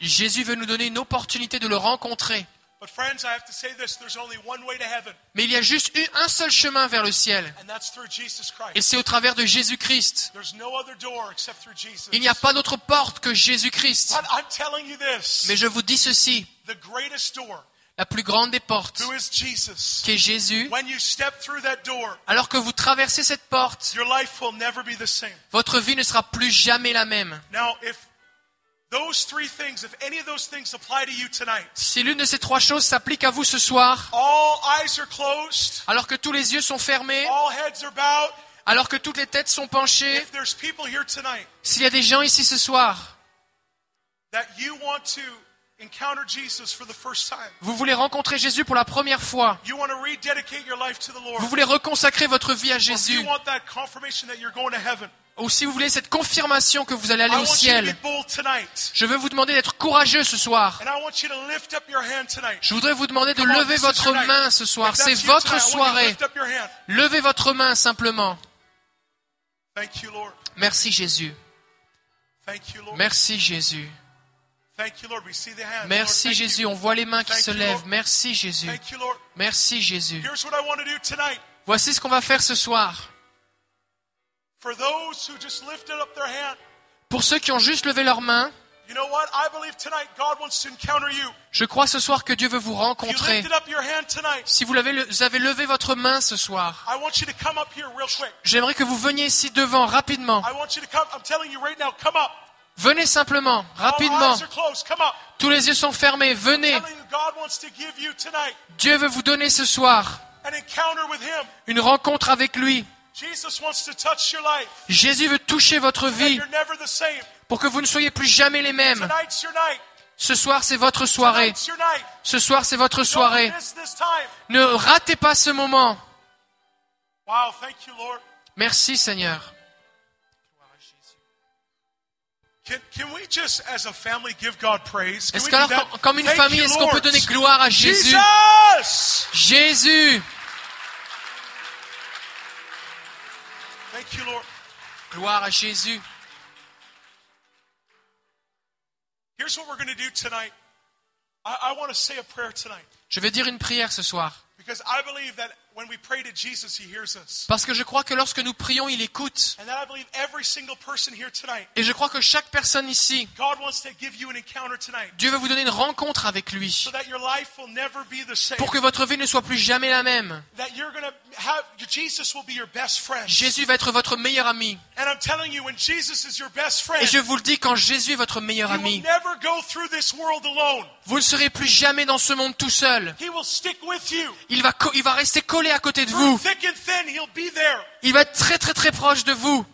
Jésus veut nous donner une opportunité de le rencontrer. But friends, I have to say this: there's only one way to heaven, Mais il y a juste eu un seul chemin vers le ciel, and that's through Jesus et c'est au travers de Jésus-Christ. There's no other door except through Jesus. Il n'y a pas d'autre porte que Jésus-Christ. Mais je vous dis ceci, the greatest door, la plus grande des portes, qui est Jésus, When you step through that door, alors que vous traversez cette porte, votre vie ne sera plus jamais la même. Now, if Si l'une de ces trois choses s'applique à vous ce soir, all eyes are closed, alors que tous les yeux sont fermés, all heads are bowed. alors que toutes les têtes sont penchées, If there's people here tonight s'il y a des gens ici ce soir, that you want to encounter Jesus for the first time, vous voulez rencontrer Jésus pour la première fois, you want to rededicate your life to the Lord, vous voulez reconsacrer votre vie à Jésus, ou si vous voulez cette confirmation que vous allez aller au ciel, je veux vous demander d'être courageux ce soir. Je voudrais vous demander de lever votre main ce soir. C'est votre soirée. Levez votre main simplement. Merci Jésus. Merci Jésus. Merci Jésus. On voit les mains qui se lèvent. Merci Jésus. Merci Jésus. Voici ce qu'on va faire ce soir. Pour ceux qui ont juste levé leurs mains, you know what? I believe tonight God wants to encounter you. je crois ce soir que Dieu veut vous rencontrer. Si vous, avez levé votre main ce soir, j'aimerais que vous veniez ici devant rapidement. Venez simplement, rapidement. Tous les yeux sont fermés. Venez. Dieu veut vous donner ce soir une rencontre avec lui. Jesus wants to touch your life. Jésus veut toucher votre vie pour que vous ne soyez plus jamais les mêmes. Ce soir, c'est votre soirée. Ce soir, c'est votre soirée. Ne ratez pas ce moment. Wow, thank you, Lord. Merci Seigneur. Can, can we just, as a family, give God praise? Can Est-ce que comme une famille, est-ce qu'on peut donner gloire à Jésus! Jésus Thank you, Lord. Gloire à Jésus. Here's what we're going to do tonight. I, I want to say a prayer tonight Je vais dire une prière ce soir. because I believe that Parce que je crois que lorsque nous prions, il écoute. And that I believe every single person here tonight, Et je crois que chaque personne ici, Dieu veut vous donner une rencontre avec lui. Pour que votre vie ne soit plus jamais la même. Jésus va être votre meilleur ami. Et je vous le dis, quand Jésus est votre meilleur ami, vous ne serez plus jamais dans ce monde tout seul. Il va, il va rester collé à côté de vous. Il va être très très très proche de vous.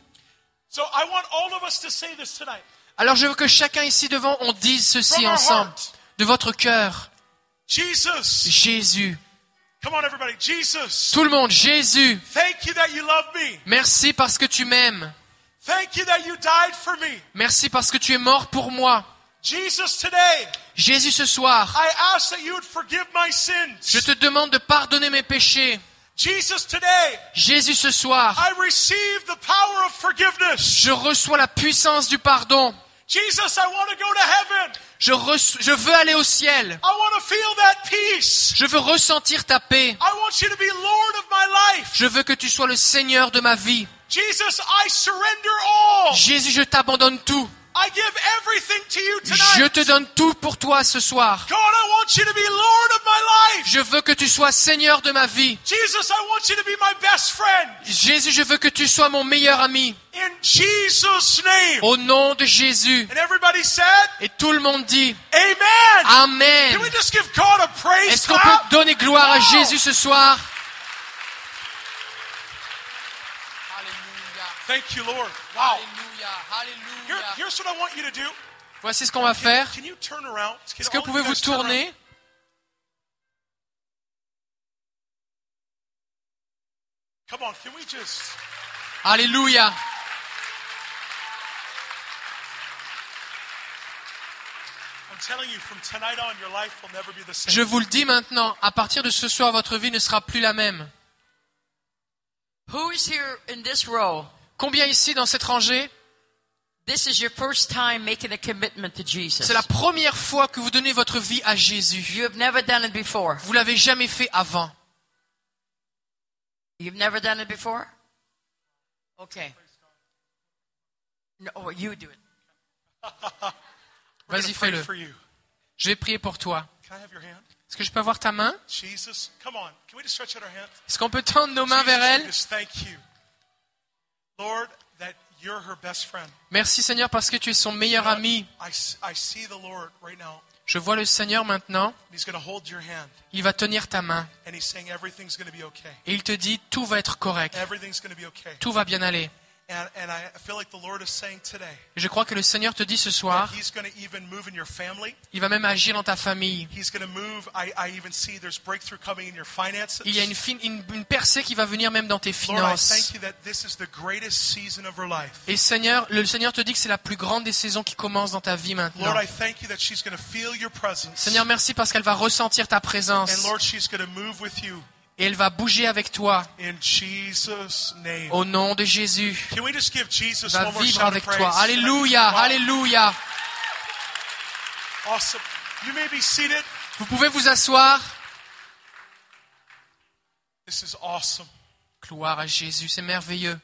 So I want all of us to say this tonight. Alors je veux que chacun ici devant, on dise ceci ensemble. De votre cœur. Jesus. Jésus. Come on, everybody. Jesus. Tout le monde, Jésus. Thank you that you love me. Merci parce que tu m'aimes. Thank you that you died for me. Merci parce que tu es mort pour moi. Jésus, ce soir, I ask that you would forgive my sins. je te demande de pardonner mes péchés. Jesus, today, Jésus, ce soir, I receive the power of forgiveness. je reçois la puissance du pardon. Jesus, I want to go to heaven. Je, je veux aller au ciel. I want to feel that peace. Je veux ressentir ta paix. I want you to be Lord of my life. Je veux que tu sois le Seigneur de ma vie. Jesus, I surrender all. Jésus, je t'abandonne tout. I give everything to you Je tonight. te donne tout pour toi ce soir. God, I want you to be Lord of my life. Je veux que tu sois Seigneur de ma vie. Jesus, I want you to be my best friend. Jésus, je veux que tu sois mon meilleur ami. In Jesus' name. Au nom de Jésus. And everybody said, Et tout le monde dit Amen. Amen. Can we just give God a praise Est-ce qu'on peut donner gloire à. Jésus ce soir? Thank you, Lord. Wow. Voici ce qu'on va faire. Est-ce que vous pouvez vous tourner? Alléluia. Je vous le dis maintenant, à partir de ce soir, votre vie ne sera plus la même. Combien ici dans cette rangée? C'est la première fois que vous donnez votre vie à Jésus. You have never done it before. Vous l'avez jamais fait avant. You've never done it before? Okay. No, oh, you do it. Vas-y, fais-le. for you. Je vais prier pour toi. Can I have your hand? Est-ce que je peux avoir ta main? Jesus, come on. Can we just stretch out our hands? Est-ce qu'on peut tendre nos mains vers elle? Lord, that Merci Seigneur parce que tu es son meilleur ami. Je vois le Seigneur maintenant. Il va tenir ta main and he's saying everything's going to be okay. et il te dit tout va être correct. Everything's going to be okay. Tout va bien aller. And, and I feel like the Lord is saying today Et je crois que le Seigneur te dit ce soir, He's going to even move in your family. il va même agir dans ta famille. He's going to move. I, I even see there's breakthrough coming in your finances. Il y a une, une- une percée qui va venir même dans tes finances. thank you that this is the greatest season of her life. Et Seigneur, le Seigneur te dit que c'est la plus grande des saisons qui commence dans ta vie maintenant. Lord, I thank you that she's going to feel your presence. Seigneur, merci parce qu'elle va ressentir ta présence Et elle va bouger avec toi au nom de Jésus. Jesus Va vivre avec toi. Alléluia, alléluia. Vous pouvez vous asseoir. Gloire à Jésus, c'est merveilleux.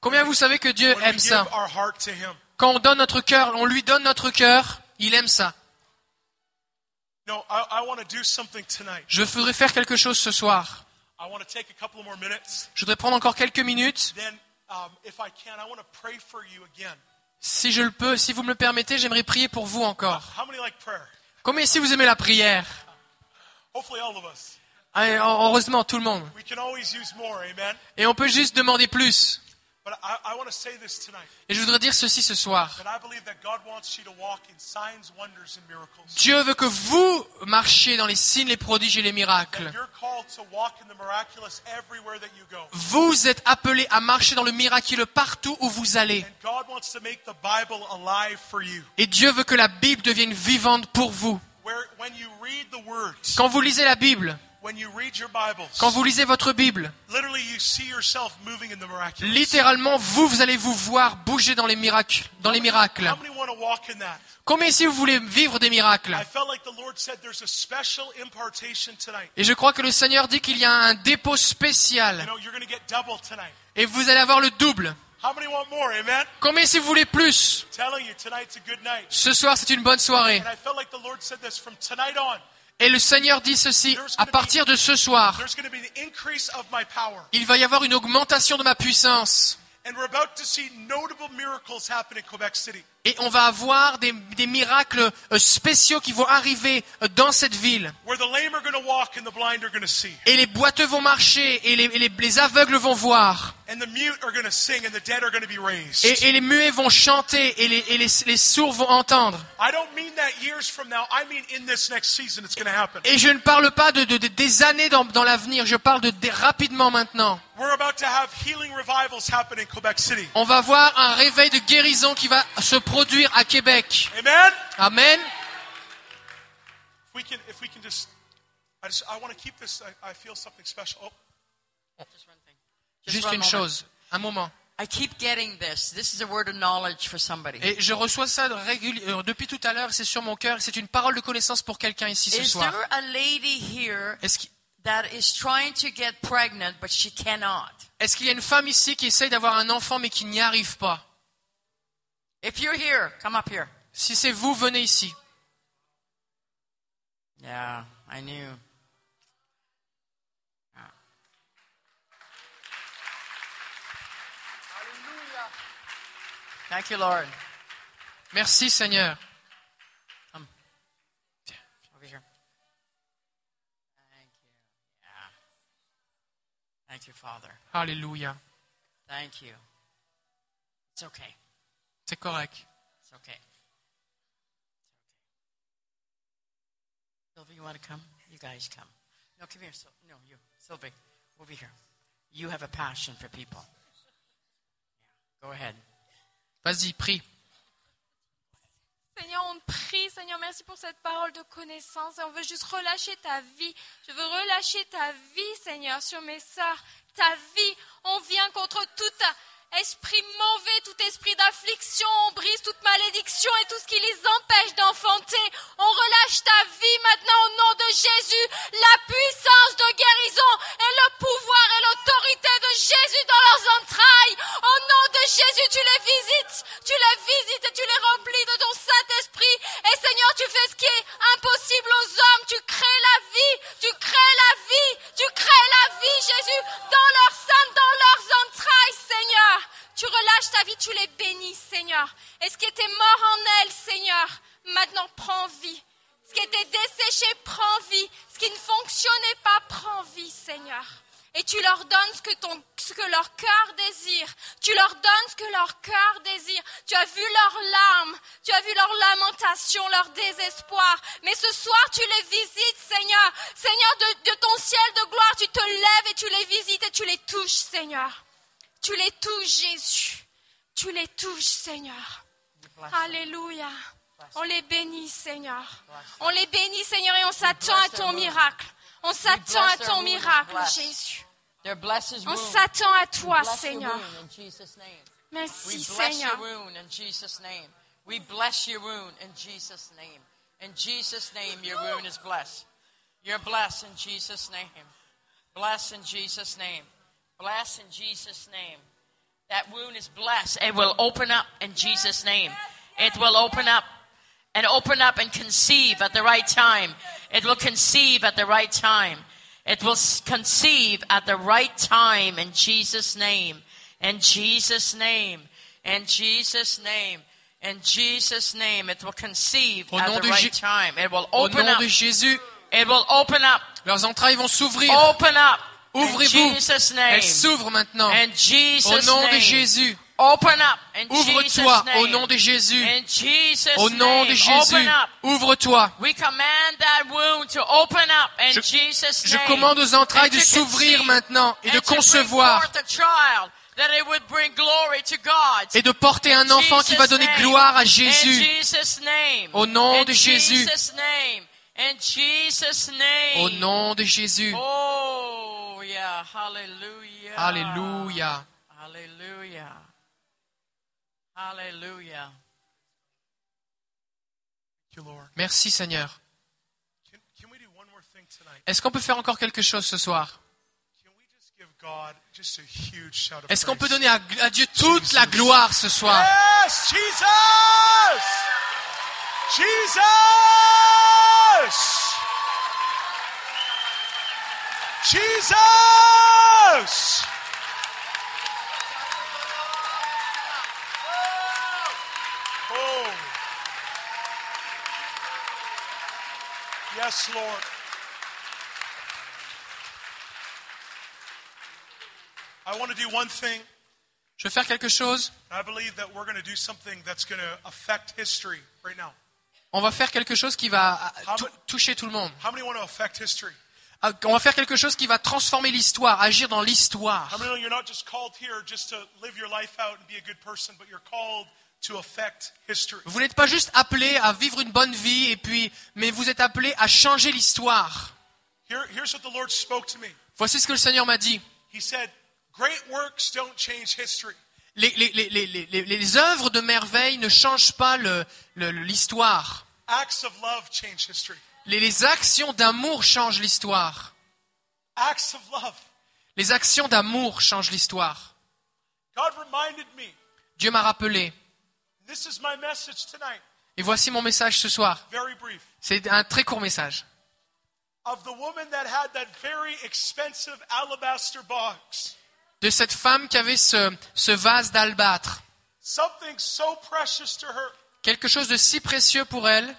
Combien vous savez que Dieu aime ça? Quand on donne notre cœur, on lui donne notre cœur, il aime ça. Je voudrais faire quelque chose ce soir. I want to take a couple of more minutes. Je voudrais prendre encore quelques minutes. Then, if I can, I want to pray for you again. Si je le peux, si vous me le permettez, j'aimerais prier pour vous encore. Like prayer? Combien ici vous aimez la prière? Hopefully, all of us. Ah, Heureusement, tout le monde. We can always use more, amen? Et on peut juste demander plus. Et je voudrais dire ceci ce soir. Dieu veut que vous marchiez dans les signes, les prodiges et les miracles. Vous êtes appelés à marcher dans le miraculeux partout où vous allez. Et Dieu veut que la Bible devienne vivante pour vous. Quand vous lisez la Bible, when you read your Bibles, quand vous lisez votre Bible, literally you see yourself moving in the miraculous. littéralement, vous, vous allez vous voir bouger dans les miracles. Dans les miracles. Combien ici vous voulez vivre des miracles? Et je crois que le Seigneur dit qu'il y a un dépôt spécial. Et vous allez avoir le double. How many want more? Amen? Combien ici vous voulez plus? Ce soir, c'est une bonne soirée. Et le Seigneur dit ceci, à partir de ce soir, il va y avoir une augmentation de ma puissance. Et on va avoir des, des miracles euh, spéciaux qui vont arriver euh, dans cette ville. Et les boiteux vont marcher et les, et les- les aveugles vont voir. Et, et les muets vont chanter et les, et les- sourds vont entendre. Et je ne parle pas de, de- de- des années dans, dans l'avenir, je parle de, rapidement maintenant. On va voir un réveil de guérison qui va se produire à Québec. Amen. Amen. Juste one une chose, un moment. I keep getting this. This is a word of knowledge for somebody. Et je reçois ça de euh, depuis tout à l'heure, c'est sur mon cœur, c'est une parole de connaissance pour quelqu'un ici ce Is soir. there a lady here Est-ce qu'il that is trying to get pregnant but she cannot? est-ce qu'il y a une femme ici qui essaye d'avoir un enfant mais qui n'y arrive pas? If you're here, come up here. Si c'est vous, venez ici. Yeah, I knew. Yeah. Thank you, Lord. Merci Seigneur. Come. Over here. Thank you. Yeah. Thank you, Father. Hallelujah. Thank you. It's okay. C'est correct. It's okay. Sylvia, you want to come? You guys come. No, come here. Sil- No, you. Sylvie, over here. You have a passion for people. Yeah. Go ahead. Vas-y, prie. Seigneur, on te prie, Seigneur, merci pour cette parole de connaissance. Et on veut juste relâcher ta vie. Je veux relâcher ta vie, Seigneur, sur mes sœurs. Ta vie. On vient contre tout esprit mauvais, tout esprit d'affliction. On brise toute malédiction et tout ce qui les empêche d'enfanter. On relâche ta vie maintenant au nom de Jésus. La puissance de guérison et le pouvoir et l'autorité de Jésus dans leurs entrailles. Au nom de Jésus, tu les visites. Tu les visites et tu les remplis de ton Saint-Esprit. Et Seigneur, tu fais ce qui est impossible aux hommes. Tu crées la vie. Tu crées la vie. Tu crées la vie, Jésus, dans leur sein, dans leurs entrailles, Seigneur. Tu relâches ta vie, tu les bénis, Seigneur. Et ce qui était mort en elles, Seigneur, maintenant prend vie. Ce qui était desséché prend vie. Ce qui ne fonctionnait pas prend vie, Seigneur. Et tu leur donnes ce que, ton, ce que leur cœur désire. Tu leur donnes ce que leur cœur désire. Tu as vu leurs larmes. Tu as vu leurs lamentations, leur désespoir. Mais ce soir, tu les visites, Seigneur. Seigneur, de, de ton ciel de gloire, tu te lèves et tu les visites et tu les touches, Seigneur. Tu les touches, Jésus. Tu les touches, Seigneur. Alléluia. On les bénit, Seigneur. On les bénit, Seigneur, et on s'attend à ton miracle. On s'attend à ton miracle, Jésus. On s'attend à toi, Seigneur. Merci, Seigneur. We bless your wound in Jesus' name. In Jesus' name, your wound is blessed. You're blessed in Jesus' name. Bless in Jesus' name. Bless in Jesus' name. That wound is blessed. It will open up in Jesus' name. It will open up and open up and conceive at the right time. It will conceive at the right time. It will conceive at the right time in Jesus' name. In Jesus' name. In Jesus' name. In Jesus' name. It will conceive Au at the right time. It will Au open nom up. de Jésus, It will open up. leurs entrailles vont s'ouvrir. Open up. Ouvrez-vous. Elles s'ouvrent maintenant. Au nom de. Jésus. Ouvre-toi name. au nom de Jésus. Au nom de. Jésus, ouvre-toi. We command that wound to open up in Je- commande aux entrailles de s'ouvrir maintenant et de concevoir forth a child, that it would bring glory to God. et de porter un enfant qui va donner name. gloire à In Jésus. Jesus' name. Au nom In de Jésus. Jesus' name. In Jesus' name. Au nom de Jésus. Oh, Alléluia. Hallelujah. Hallelujah. Merci Seigneur. Can we do one more thing tonight? Est-ce qu'on peut faire encore quelque chose ce soir? Give God just a huge shout of Est-ce qu'on peut praise? donner à, à Dieu toute la gloire ce soir? Yes, Jesus! Jesus! Jesus! Oh. Yes, Lord. I want to do one thing. Je veux faire quelque chose. I believe that we're going to do something that's going to affect history right now. On va faire quelque chose qui va toucher tout le monde. Ah, On va faire quelque chose qui va transformer l'histoire, agir dans l'histoire. How many know you're not just called here just to live your life out and be a good person, but you're called to affect history? Vous n'êtes pas juste appelé à vivre une bonne vie et puis, mais vous êtes appelé à changer l'histoire. Voici ce que le Seigneur m'a dit. He said, Great works don't change history. Les, les, les, les, les, les œuvres de merveille ne changent pas le- le- Les, les actions d'amour changent l'histoire. Les actions d'amour changent l'histoire. Dieu m'a rappelé. this is my message tonight, Et voici mon message ce soir. C'est un très court message. of the woman that had that very expensive alabaster box. De cette femme qui avait ce, ce vase d'albâtre. Something so precious to her. Quelque chose de si précieux pour elle.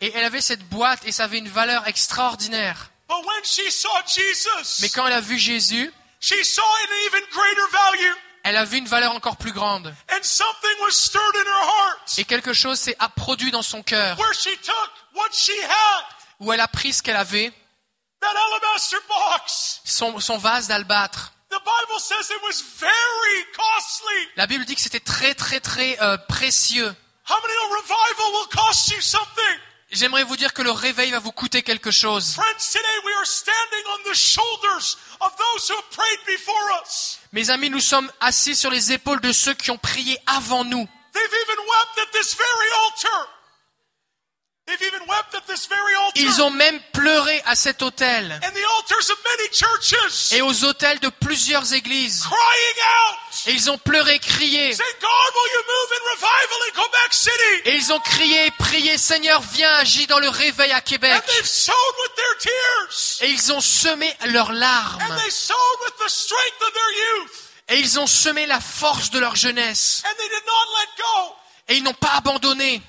Et elle avait cette boîte et ça avait une valeur extraordinaire. But when she saw Jesus, Mais quand elle a vu Jésus, she saw an even greater value. Elle a vu une valeur encore plus grande. And something was stirred in her heart Et quelque chose s'est produit dans son cœur, where she took what she had, où elle a pris ce qu'elle avait, that alabaster box. son, son vase d'albâtre. The Bible says it was very costly. La Bible dit que c'était très très très euh, précieux. How many know revival will cost you something? J'aimerais vous dire que le réveil va vous coûter quelque chose. Friends, today we are standing on the shoulders of those who have prayed before us. Mes amis, nous sommes assis sur les épaules de ceux qui ont prié avant nous. Ils ont même pleuré à cet autel et aux autels de plusieurs églises. Et ils ont pleuré, crié. Et ils ont crié, prié, Seigneur, viens, agis dans le réveil à Québec. Et ils ont semé leurs larmes. Et ils ont semé la force de leur jeunesse. Et ils n'ont pas abandonné.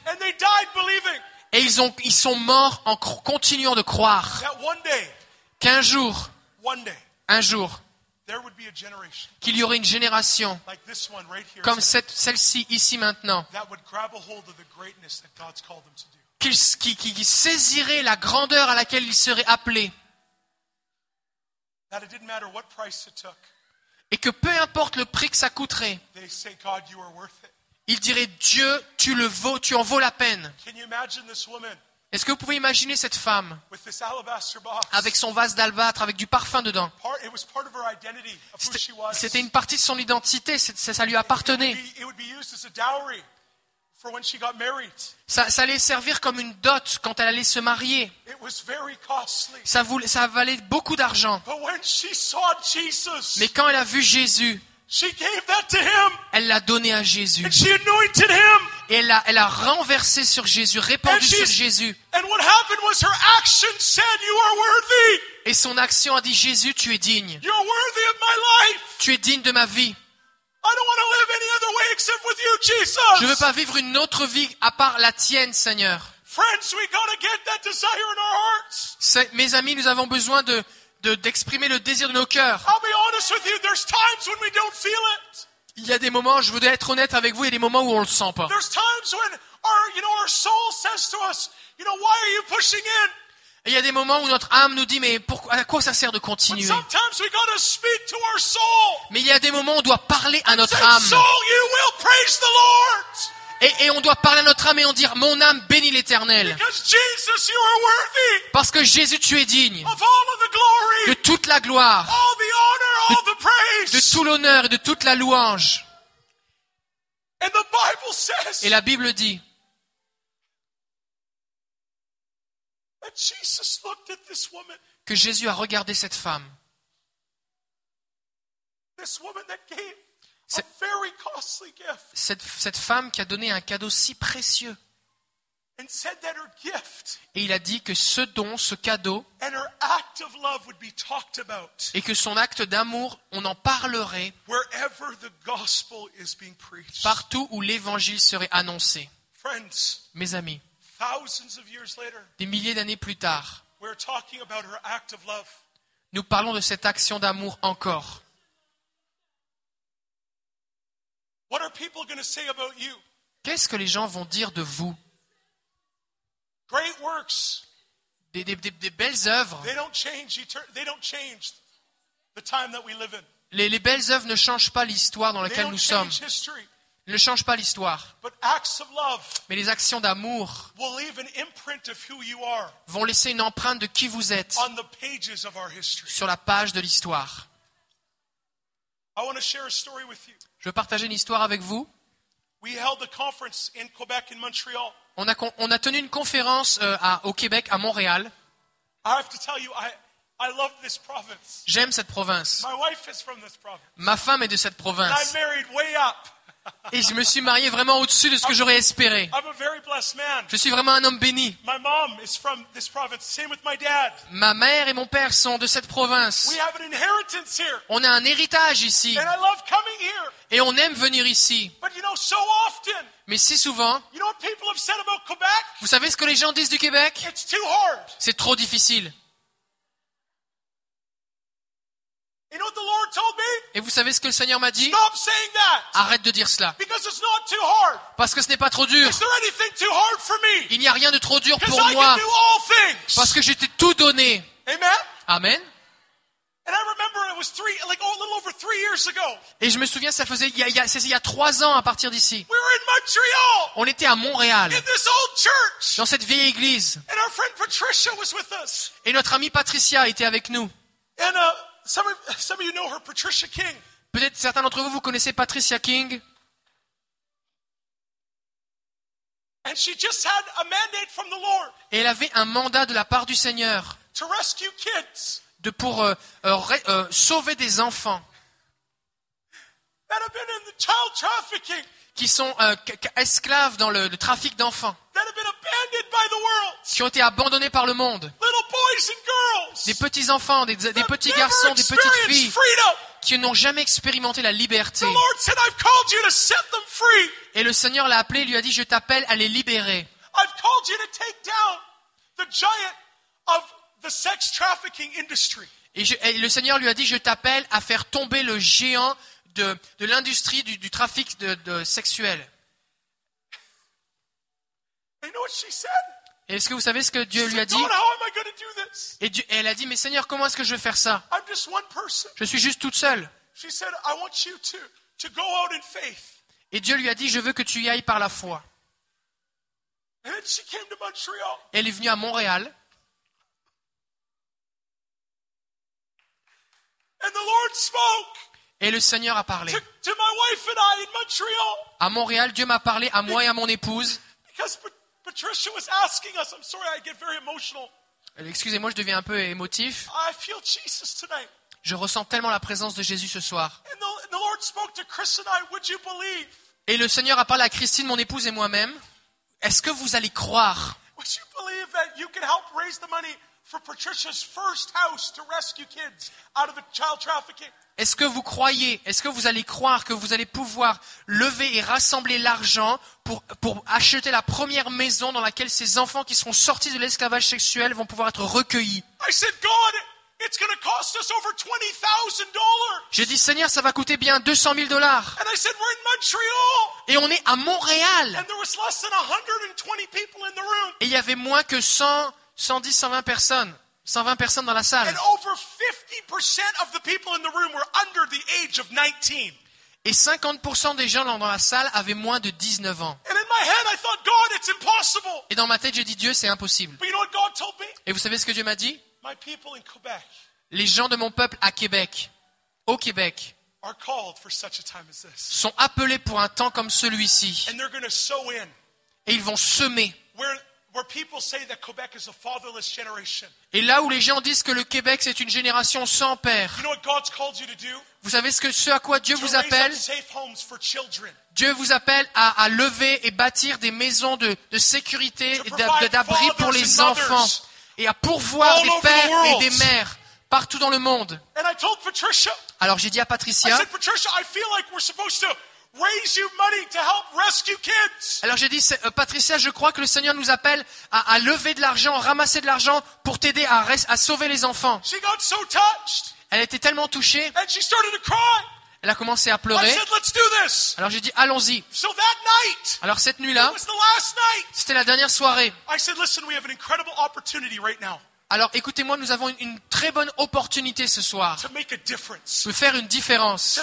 Et ils, ont, ils sont morts en continuant de croire. Qu'un jour, un jour, qu'il y aurait une génération comme celle-ci ici maintenant, qui, qui, qui- saisirait la grandeur à laquelle ils seraient appelés. Et que peu importe le prix que ça coûterait, They say, God, you are worth it. ils diraient Dieu, tu le vaux, tu en vaux la peine. Est-ce que vous pouvez imaginer cette femme avec son vase d'albâtre, avec du parfum dedans? C'était une partie de son identité, ça, lui appartenait. Ça, ça allait servir comme une dot quand elle allait se marier. Ça, voulait- ça valait beaucoup d'argent. Mais quand elle a vu Jésus, she gave that to him elle l'a donné à Jésus. and she anointed him. Et elle a, elle a renversé sur Jésus, répandu And sur Jésus. And what happened was her action said, You are worthy. Et son action a dit Jésus, tu es digne. You're worthy of my life. Tu es digne de ma vie. I don't want to live any other way except with you, Jesus. Je ne veux pas vivre une autre vie à part la tienne, Seigneur. Friends, we got to get that desire in our hearts. C'est- Mes amis, nous avons besoin de de- d'exprimer le désir de nos cœurs. Il y a des moments, je voudrais être honnête avec vous, il y a des moments où on le sent pas. There's times when our, you know, our soul says to us, you know, why are you pushing in? Et il y a des moments où notre âme nous dit, mais à quoi ça sert de continuer? sometimes we got to speak to our soul. Mais il y a des moments où on doit parler à notre âme. Et, et on doit parler à notre âme et on dire, mon âme bénit l'éternel. Parce que Jésus, tu es digne de toute la gloire, de praise. tout l'honneur et de toute la louange. And the Bible says Et la Bible dit que Jésus a regardé cette femme, this woman that gave cette, cette femme qui a donné un cadeau si précieux. Et il a dit que ce don, ce cadeau, et que son acte d'amour, on en parlerait partout où l'évangile serait annoncé. Mes amis, des milliers d'années plus tard, nous parlons de cette action d'amour encore. Qu'est-ce que les gens vont dire de vous? Des, des- des- des belles œuvres. they don't change etern- they don't change the time that we live in. Les, les belles œuvres ne changent pas l'histoire dans laquelle nous sommes. ne changent pas l'histoire. Mais les actions d'amour vont laisser une empreinte de qui vous êtes on the pages of our history. sur la page de l'histoire. Je veux partager une histoire avec vous. We held a conference in Quebec and Montreal. On a, con- on a tenu une conférence euh, à- au Québec, à Montréal. I have to tell you, I, I love this province. J'aime cette province. Ma femme est de cette province. Et je me suis marié vraiment au-dessus de ce que j'aurais espéré. I'm a very blessed man. Je suis vraiment un homme béni. My mom is from this province. Same with my dad. Ma mère et mon père sont de cette province. We have an inheritance here. On a un héritage ici. And I love coming here. Et on aime venir ici. But you know, so often, Mais si souvent, you know what people have said about Quebec? vous savez ce que les gens disent du Québec? It's too hard. C'est trop difficile. Et vous savez ce que le Seigneur m'a dit? Stop saying that. Arrête de dire cela. Because it's not too hard. Parce que ce n'est pas trop dur. Il n'y a rien de trop dur pour moi. Parce que j'étais tout donné. Amen? Amen. And I remember it was three, like oh, a little over three years ago. Et je me souviens, ça faisait il y a, il y trois ans à partir d'ici. We were in Montreal. On était à Montréal, In this old church. dans cette vieille église. And our friend Patricia was with us. Et notre amie Patricia était avec nous. And uh, some, of, some of you know her, Patricia King. Peut-être certains d'entre vous, vous connaissez Patricia King. And she just had a mandate from the Lord Et elle avait un mandat de la part du Seigneur to rescue kids de pour euh, euh, ré- euh, sauver des enfants that have been in the child trafficking, qui sont euh, esclaves dans le, le trafic d'enfants, qui ont été abandonnés par le monde. Little boys and girls Des petits enfants, des, des petits garçons, des petites filles qui n'ont jamais expérimenté la liberté. Et le Seigneur l'a appelé, lui a dit, je t'appelle à les libérer. I've called you to take down the giant of the sex trafficking industry. Et, je- et le Seigneur lui a dit, je t'appelle à faire tomber le géant de, de l'industrie du, du trafic de, de sexuel. And you know what she said? Et est-ce que vous savez ce que Dieu lui a dit? Et, Dieu- elle a dit, mais Seigneur, comment est-ce que je vais faire ça? Je suis juste toute seule. She said, I want you to, to go out in faith. Et Dieu lui a dit, je veux que tu y ailles par la foi. And then she came to Montreal. Elle est venue à Montréal And the Lord spoke et le Seigneur a parlé. to, to my wife and I in Montreal À Montréal, Dieu m'a parlé à moi et à mon épouse. Excusez-moi, je deviens un peu émotif. I feel Jesus tonight. Je ressens tellement la présence de Jésus ce soir. And the, and the Lord spoke to Chris and I. Would you believe? Et le Seigneur a parlé à Christine, mon épouse et moi-même. Est-ce que vous allez croire? Would you believe that you can help raise the money for Patricia's first house to rescue kids out of the child trafficking? Est-ce que vous croyez, est-ce que vous allez croire que vous allez pouvoir lever et rassembler l'argent pour, pour acheter la première maison dans laquelle ces enfants qui seront sortis de l'esclavage sexuel vont pouvoir être recueillis? I said, God, it's going to cost us over $20,000. J'ai dit, Seigneur, ça va coûter bien 200 000 dollars. And I said, we're in Montreal. Et on est à Montréal. And there was less than 120 people in the room. Et il y avait moins que 100, 110, 120 personnes. 120 personnes dans la salle. And over 50% of the people in the room were under the age of 19. Et 50% des gens dans la salle avaient moins de 19 ans. Et dans ma tête, j'ai dit, Dieu, c'est impossible. Et vous savez ce que Dieu m'a dit? Les gens de mon peuple à Québec, au Québec, sont appelés pour un temps comme celui-ci. And they're going to sow in Et ils vont semer. Where, where people say that Quebec is a fatherless generation. Et là où les gens disent que le Québec, c'est une génération sans père, You know what God's called you to do? vous savez ce, que, ce à quoi Dieu vous appelle? Dieu vous appelle à, à lever et bâtir des maisons de, de sécurité et d'a- d'abri pour les enfants et à pourvoir des pères et des mères partout dans le monde. Alors j'ai dit à Patricia, alors j'ai dit, euh, Patricia, je crois que le Seigneur nous appelle à, à lever de l'argent, ramasser de l'argent pour t'aider à, sauver les enfants. She got so touched. Elle était tellement touchée, And she started to cry. elle a commencé à I pleurer. said, let's do this. Alors j'ai dit, allons-y. So that night, Alors cette it nuit-là, was the last night. c'était la dernière soirée. I said, listen, we have an incredible opportunity right now Alors écoutez-moi, nous avons une, très bonne opportunité ce soir to make a difference. de faire une différence,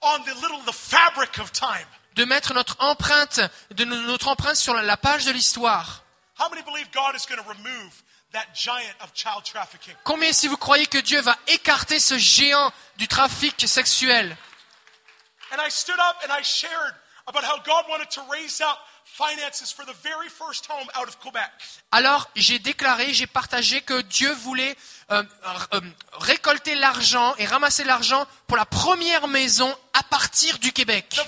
On the little, the fabric of time. de mettre notre empreinte, de notre empreinte sur la- page de l'histoire. How many believe God is going to remove that giant of child trafficking? Combien si vous croyez que Dieu va écarter ce géant du trafic sexuel? And I stood up and I shared about how God wanted to raise up finances for the very first home out of Quebec. Alors j'ai déclaré, j'ai partagé que Dieu voulait euh, euh, récolter l'argent et ramasser l'argent pour la première maison à partir du Québec.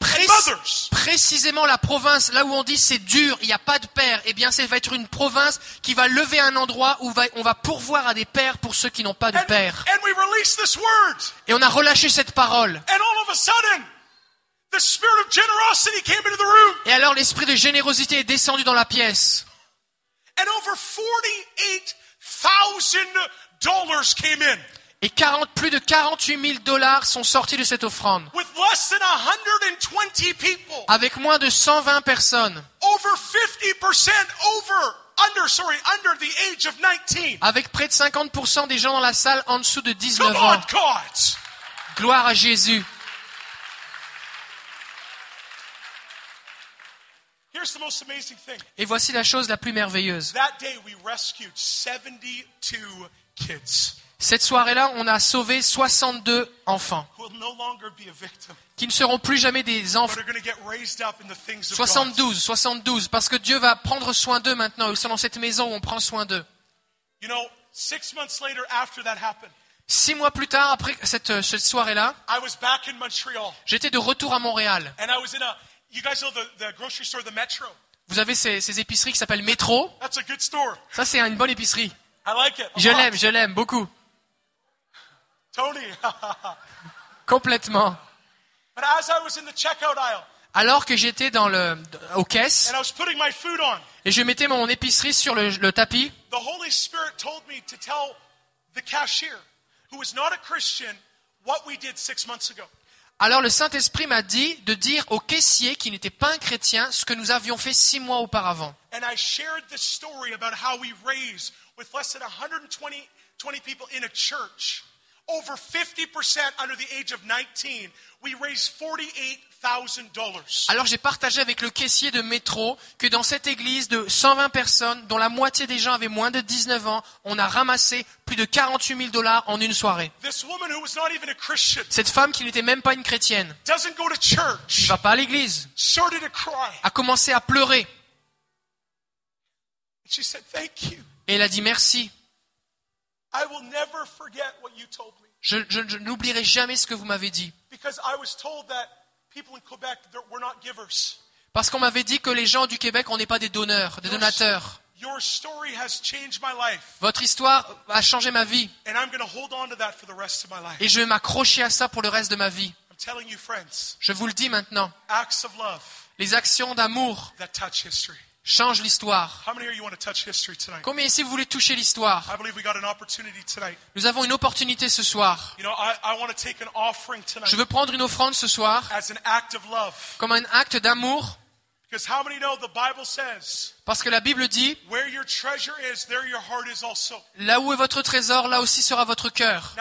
Pré- précisément la province, là où on dit c'est dur, il n'y a pas de père, eh bien ça va être une province qui va lever un endroit où on va pourvoir à des pères pour ceux qui n'ont pas de père. Et on a relâché cette parole. And all of a sudden, the spirit of generosity came into the room. Et alors l'esprit de générosité est descendu dans la pièce. And over $48,000 came in. Et 40, plus de 48 000 dollars sont sortis de cette offrande. With less than 120 people. Avec moins de 120 personnes. Over 50% over, under, sorry, under the age of 19. Avec près de 50% des gens dans la salle en dessous de 19 Come ans. Gloire à Jésus. Here's the most amazing thing. Et voici la chose la plus merveilleuse. That day we rescued 72 kids Cette soirée-là, on a sauvé 62 enfants qui ne seront plus jamais des enfants. are going to get raised up in the things of God. 72, 72, parce que Dieu va prendre soin d'eux maintenant. Ils sont dans cette maison où on prend soin d'eux. You know, six mois plus tard, après cette, euh, cette soirée-là, I was back in Montreal. j'étais de retour à Montréal. And I was in a, you guys know the, the grocery store, the Metro? Vous avez ces, ces épiceries qui s'appellent Métro. That's a good store. Ça, c'est une bonne épicerie. I like it. a Je l'aime, je l'aime beaucoup. Tony. Complètement. but as I was in the checkout aisle, Alors que j'étais dans le, aux caisses et je mettais mon épicerie sur le, le tapis, alors le Saint-Esprit m'a dit de dire au caissier qui n'était pas un chrétien ce que nous avions fait six mois auparavant. And I shared this story about how we raised, with less than 120 20 people in a church, over 50% under the age of 19, we raised $48,000. Alors j'ai partagé avec le caissier de métro que dans cette église de 120 personnes, dont la moitié des gens avaient moins de 19 ans, on a ramassé plus de 48 000 dollars en une soirée. This woman who was not even a Christian Cette femme qui n'était même pas une chrétienne, doesn't go to qui ne va pas à l'église, started to cry. a commencé à pleurer. And she said, Thank you. Et elle a dit merci. I will never forget what you told me. Je, je- je n'oublierai jamais ce que vous m'avez dit. Because I was told that people in Quebec they're- were not givers. Parce qu'on m'avait dit que les gens du Québec, on n'est pas des donneurs, des donateurs. Your story has changed my life. Votre histoire a changé ma vie. And I'm going to hold on to that for the rest of my life. Et je vais m'accrocher à ça pour le reste de ma vie. I'm telling you, friends, Je vous le dis maintenant. acts of love Les actions d'amour changent l'histoire. Combien ici vous voulez toucher l'histoire? Nous avons une opportunité ce soir. You know, I, I want to take an offering tonight Je veux prendre une offrande ce soir as an act of love. comme un acte d'amour Because how many know the Bible says, parce que la Bible dit where your treasure is, there your heart is also. là où est votre trésor, là aussi sera votre cœur.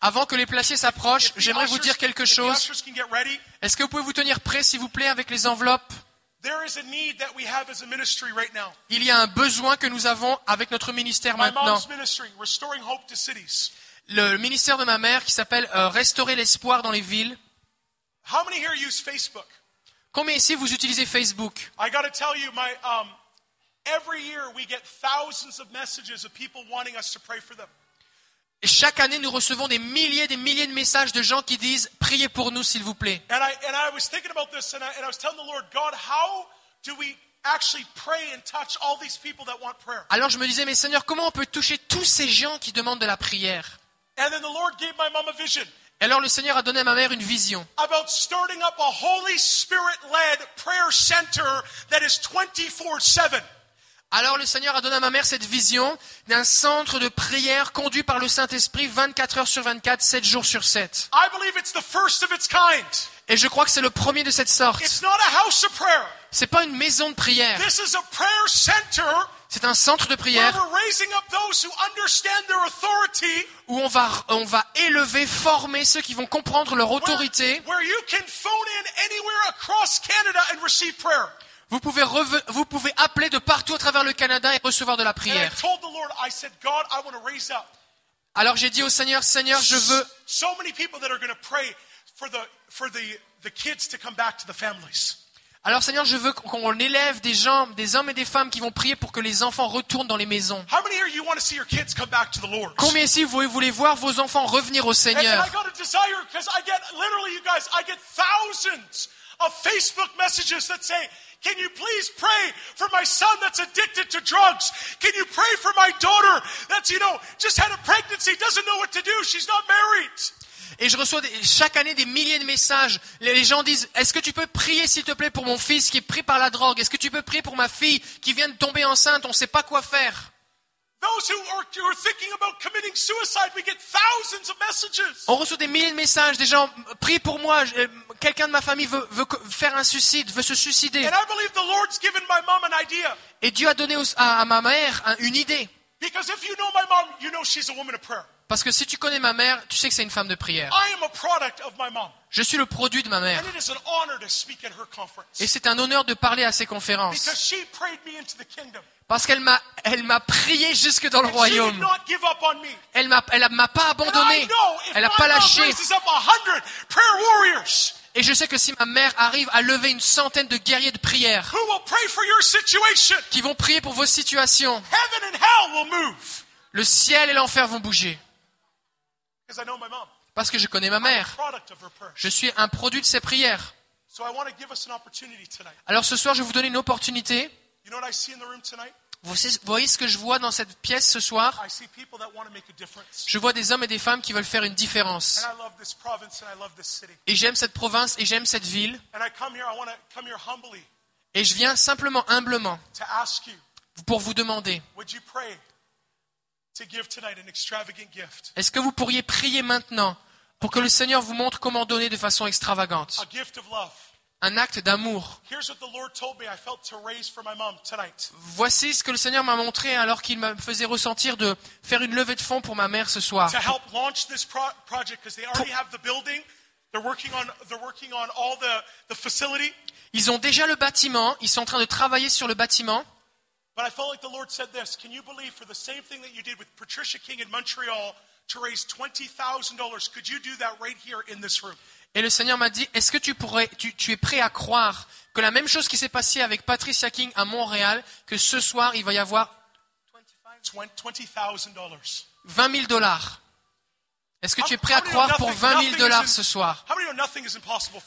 Avant que les placiers s'approchent, j'aimerais vous dire quelque chose. Est-ce que vous pouvez vous tenir prêt, s'il vous plaît, avec les enveloppes? There is a need that we have as a ministry right now. Il y a un besoin que nous avons avec notre ministère maintenant. Le ministère de ma mère qui s'appelle euh, Restaurer l'espoir dans les villes. Combien ici vous utilisez Facebook? Chaque année, nous recevons des milliers et des milliers de messages de gens qui disent Priez pour nous, s'il vous plaît. And I and I was thinking about this, and I, and I was telling the Lord, God, how do we actually pray and touch all these people that want prayer? Alors je me disais Mais Seigneur, comment on peut toucher tous ces gens qui demandent de la prière? And then the Lord gave my mom a vision Et alors le Seigneur a donné à ma mère une vision Alors le Seigneur a donné à ma mère cette vision d'un centre de prière conduit par le Saint-Esprit 24 heures sur 24, 7 jours sur 7. I believe it's the first of its kind. Et je crois que c'est le premier de cette sorte. It's not a house of prayer. C'est pas une maison de prière, This is a prayer center c'est un centre de prière we're raising up those who understand their authority, où on va, on va élever, former ceux qui vont comprendre leur autorité. Vous pouvez, reve- vous pouvez appeler de partout à travers le Canada et recevoir de la prière. Alors j'ai dit au Seigneur, Seigneur, je veux so many people that are going to pray for the for the the kids to come back to the families. Alors Seigneur, je veux qu'on élève des gens, des hommes et des femmes qui vont prier pour que les enfants retournent dans les maisons. Combien ici vous voulez voir vos enfants revenir au Seigneur? "Can you please pray for my son that's addicted to drugs? Can you pray for my daughter that's you know just had a pregnancy, doesn't know what to do, she's not married?" Et je reçois chaque année des milliers de messages. Les gens disent, est-ce que tu peux prier s'il te plaît pour mon fils qui est pris par la drogue? Est-ce que tu peux prier pour ma fille qui vient de tomber enceinte? On ne sait pas quoi faire. On reçoit des milliers de messages. Des gens, prie pour moi. euh, Quelqu'un de ma famille veut, faire un suicide, veut se suicider. And I believe the Lord's given my mom an idea. Et Dieu a donné à, à ma mère un- une idée. Because if you know my mom, you know she's a woman of prayer. Parce que si tu connais ma mère, tu sais que c'est une femme de prière. Je suis le produit de ma mère. Et c'est un honneur de parler à ces conférences. Parce qu'elle m'a, elle m'a prié jusque dans le royaume. Elle m'a, elle m'a pas abandonné. Elle n'a pas lâché. Et je sais que si ma mère arrive à lever une centaine de guerriers de prière qui vont prier pour vos situations, le ciel et l'enfer vont bouger. Parce que je connais ma mère. Je suis un produit de ses prières. Alors ce soir, je vais vous donner une opportunité. Vous voyez ce que je vois dans cette pièce ce soir? Je vois des hommes et des femmes qui veulent faire une différence. Et j'aime cette province et j'aime cette ville. Et je viens simplement, humblement, pour vous demander, est-ce que vous pourriez prier maintenant pour que le Seigneur vous montre comment donner de façon extravagante? Un acte d'amour. Voici ce que le Seigneur m'a montré alors qu'il me faisait ressentir de faire une levée de fonds pour ma mère ce soir. Ils ont déjà le bâtiment, ils sont en train de travailler sur le bâtiment. But I felt like the Lord said this. Can you believe for the same thing that you did with Patricia King in Montreal to raise $20,000, could you do that right here in this room? Et le Seigneur m'a dit, est-ce que tu, pourrais, tu, tu es prêt à croire que la même chose qui s'est passée avec Patricia King à Montréal, que ce soir, il va y avoir $20,000. 20 000 dollars? Est-ce que tu es prêt à croire pour 20 000 dollars ce soir?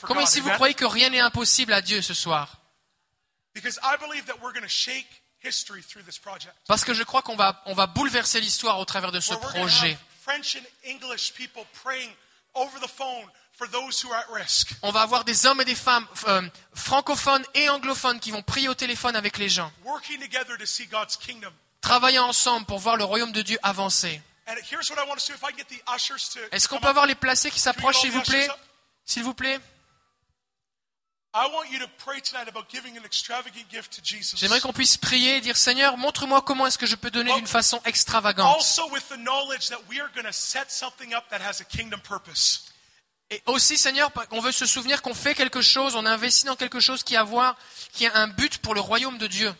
God? si vous croyez que rien n'est impossible à Dieu ce soir? Because I believe that we're going to shake Parce que je crois qu'on va, on va bouleverser l'histoire au travers de ce projet. On va avoir des hommes et des femmes euh, francophones et anglophones qui vont prier au téléphone avec les gens, travaillant ensemble pour voir le royaume de Dieu avancer. Est-ce qu'on peut avoir les placés qui s'approchent, s'il vous plaît? S'il vous plaît J'aimerais qu'on puisse prier et dire Seigneur, montre-moi comment est-ce que je peux donner d'une façon extravagante. Et aussi, Seigneur, on veut se souvenir qu'on fait quelque chose, on investit dans quelque chose qui a, voir, qui a un but pour le royaume de Dieu.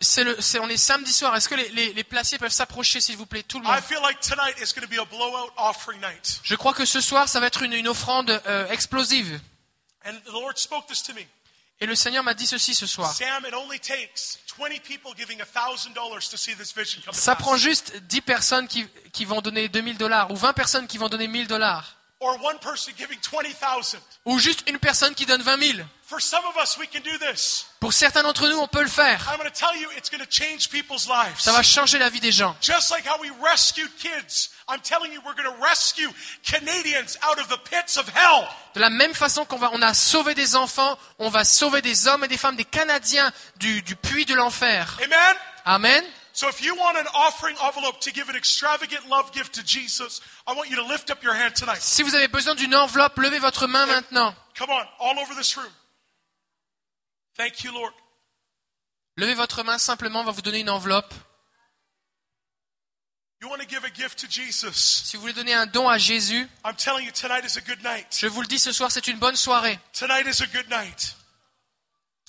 C'est le, c'est- on est samedi soir. Est-ce que les, les, les placiers peuvent s'approcher, s'il vous plaît, tout le monde? Je crois que ce soir, ça va être une, une offrande euh, explosive. Et le Seigneur m'a dit ceci ce soir. Sam, it only takes 20 people giving $1,000 to see this vision come to Ça prend juste 10 personnes qui, qui vont donner 2000 dollars, ou 20 personnes qui vont donner 1000 dollars, Or one person giving 20,000. ou juste une personne qui donne 20 000. For some of us, we can do this. Pour certains d'entre nous, on peut le faire. I'm going to tell you, it's going to change people's lives. Ça va changer la vie des gens. Just like how we rescued kids, I'm telling you, we're going to rescue Canadians out of the pits of hell. De la même façon qu'on va, on a sauvé des enfants, on va sauver des hommes et des femmes, des Canadiens du, du puits de l'enfer. Amen? Amen. So if you want an offering envelope to give an extravagant love gift to Jesus, I want you to lift up your hand tonight. Si vous avez besoin d'une enveloppe, levez votre main maintenant. Come on, all over this room. Thank you, Lord. Levez votre main simplement, on va vous donner une enveloppe. You want to give a gift to Jesus? Si vous voulez donner un don à Jésus, I'm telling you, tonight is a good night. je vous le dis ce soir, c'est une bonne soirée. Tonight is a good night.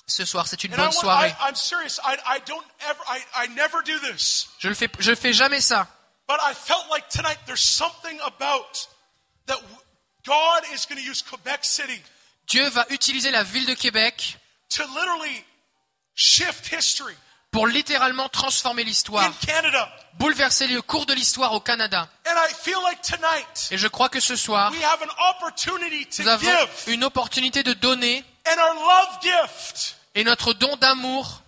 Ce soir, c'est une And I bonne want, soirée. I, I'm serious. I, I don't ever, I, I never do this. Je le fais, je fais jamais ça. But I felt like tonight there's something about that w- God is going to use Quebec City Dieu va utiliser la ville de Québec to literally shift history pour littéralement transformer l'histoire, in Canada. bouleverser le cours de l'histoire au Canada. And I feel like tonight Et je crois que ce soir, nous avons une opportunité de donner et notre don d'amour,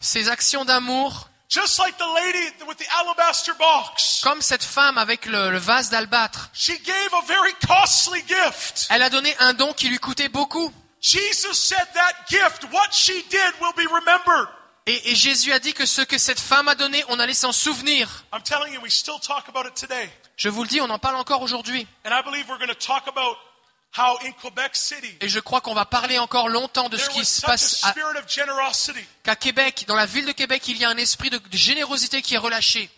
ces actions d'amour, Just like the lady with the alabaster box. Comme cette femme avec le, le vase d'albâtre. She gave a very costly gift. Elle a donné un don qui lui coûtait beaucoup. Jesus said that gift, what she did will be remembered. Et, et Jésus a dit que ce que cette femme a donné, on allait s'en souvenir. I'm telling you, we still talk about it today. Je vous le dis, on en parle encore aujourd'hui. And I believe we're going to talk about how in Quebec City, Et je crois qu'on va parler encore longtemps de ce qui se passe à- qu'à Québec, dans la ville de Québec, il y a un esprit de, de générosité qui est relâché.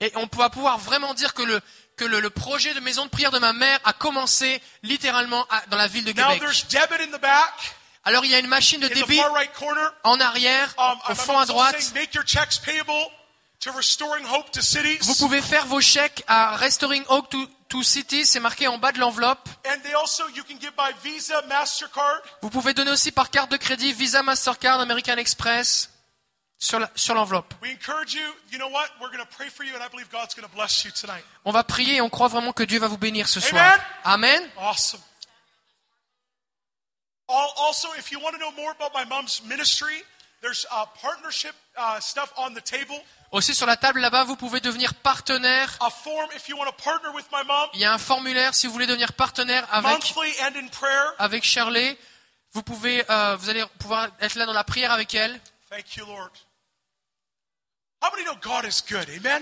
Et on va pouvoir vraiment dire que le, que le, le projet de maison de prière de ma mère a commencé littéralement à- dans la ville de Québec. Alors il y a une machine de débit en arrière, Um, au fond à droite. Vous pouvez faire vos chèques à Restoring Hope to, to Cities, c'est marqué en bas de l'enveloppe. And they also, you can give by Visa, MasterCard. Vous pouvez donner aussi par carte de crédit Visa, Mastercard, American Express sur l'enveloppe. We encourage you, you know what? We're going to pray for you, and I believe God's going to bless you tonight. On va prier et on croit vraiment que Dieu va vous bénir ce soir. Amen. Awesome. Al- Also, if you want to know more about my mom's ministry, there's uh, partnership uh, stuff on the table. Aussi sur la table là-bas, vous pouvez devenir partenaire. A form if you want to partner with my mom, Il y a un formulaire si vous voulez devenir partenaire avec monthly and in prayer. avec Shirley. Vous pouvez, euh, vous allez pouvoir être là dans la prière avec elle. Thank you, Lord. How many know God is good? Amen.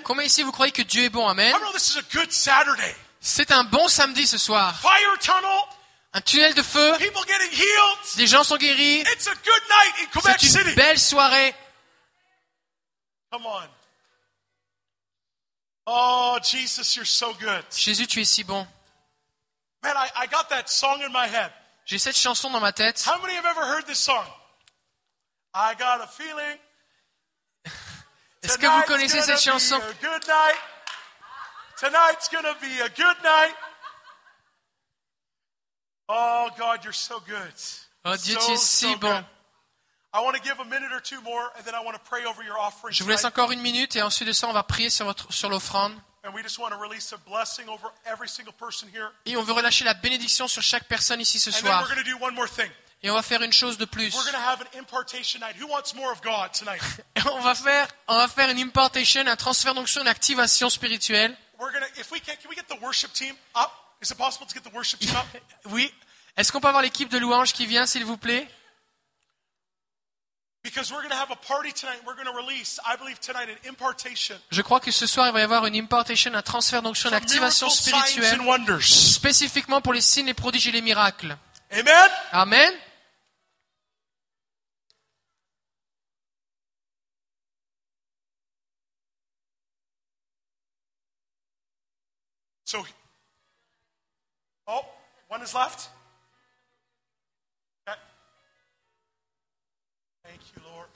Combien ici vous croyez que Dieu est bon? Amen. How many know this is a good Saturday? C'est un bon samedi ce soir. Fire tunnel, Un tunnel de feu. Des gens sont guéris. It's a good night in Quebec C'est une City. belle soirée. Oh. Jésus, tu es si bon. J'ai cette chanson dans ma tête. How many have ever heard this song? I got a feeling. Est-ce que vous connaissez cette chanson. Tonight's gonna be a good night. Oh God, you're so good. Oh Dieu, tu es si bon. good. I want to give a minute or two more, and then I want to pray over your offering. Je vous laisse encore une minute et ensuite de ça, on va prier sur, votre, sur l'offrande. And we just want to release a blessing over every single person here. Et on veut relâcher la bénédiction sur chaque personne ici ce soir. Et on va faire une chose de plus. We're going to have an impartation night. Who wants more of God tonight? On va faire, on va faire une importation, un transfert d'onction, une activation spirituelle. We're going to, if we can, can we get the worship team up? Is it possible to get the worship team up? Oui. Est-ce qu'on peut avoir l'équipe de louanges qui vient, s'il vous plaît? Because we're going to have a party tonight. We're going to release, I believe tonight, an impartation. Je crois que ce soir, il va y avoir une importation, un transfert d'onction, une activation spirituelle, spécifiquement pour les signes, les prodiges et les miracles. Amen? Amen. So, oh, one is left. Okay. Thank you, Lord.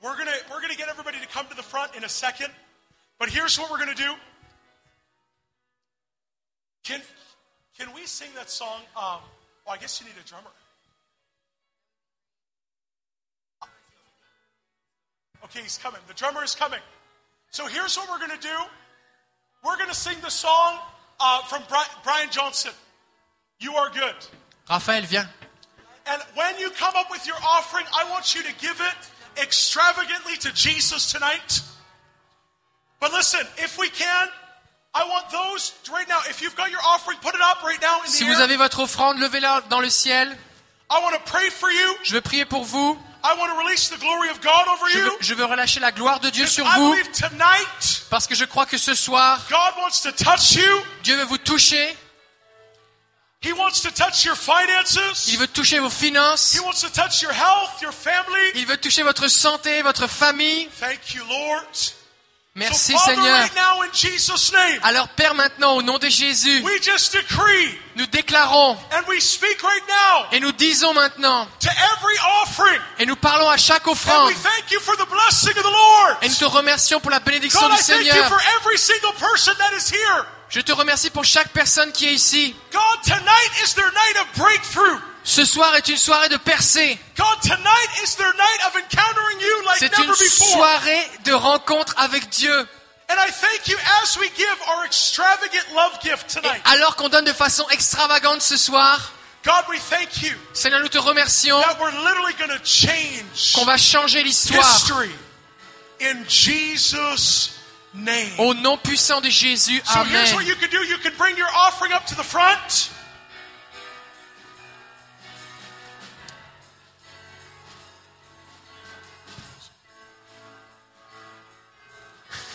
We're gonna we're gonna get everybody to come to the front in a second, but here's what we're gonna do. Can can we sing that song? Um, oh, I guess you need a drummer. Okay, he's coming. The drummer is coming. So here's what we're going to do. We're going to sing the song uh, from Brian Johnson. You are good. Raphaël, viens. And when you come up with your offering, I want you to give it extravagantly to Jesus tonight. But listen, if we can, I want those right now. If you've got your offering, put it up right now in the Si air. vous avez votre offrande, levez-la dans le ciel. I want to pray for you. Je veux prier pour vous. Je veux, je veux relâcher la gloire de Dieu sur vous. Parce que je crois que ce soir. Dieu veut vous toucher. He wants to touch your finances. Il veut toucher vos finances. He wants to touch your health, your family. Il veut toucher votre santé, votre famille. Thank you, Lord. Merci so, Seigneur. right now in Jesus' name, Alors Père, maintenant, au nom de Jésus, we just decree nous déclarons and we speak right now et nous disons maintenant to every offering. et nous parlons à chaque And offrande we thank you for the blessing of the Lord. et nous te remercions pour la bénédiction God, du I thank you Seigneur. for every single person that is here. Je te remercie pour chaque personne qui est ici. God, tonight is their night of breakthrough. Ce soir est une soirée de percée. God, tonight is their night of encountering you like C'est une soirée de rencontre avec Dieu. And I thank you as we give our extravagant love gift tonight. Alors qu'on donne de façon extravagante ce soir, God, we thank you Seigneur, nous te remercions qu'on va changer l'histoire au nom puissant de Jésus. Amen.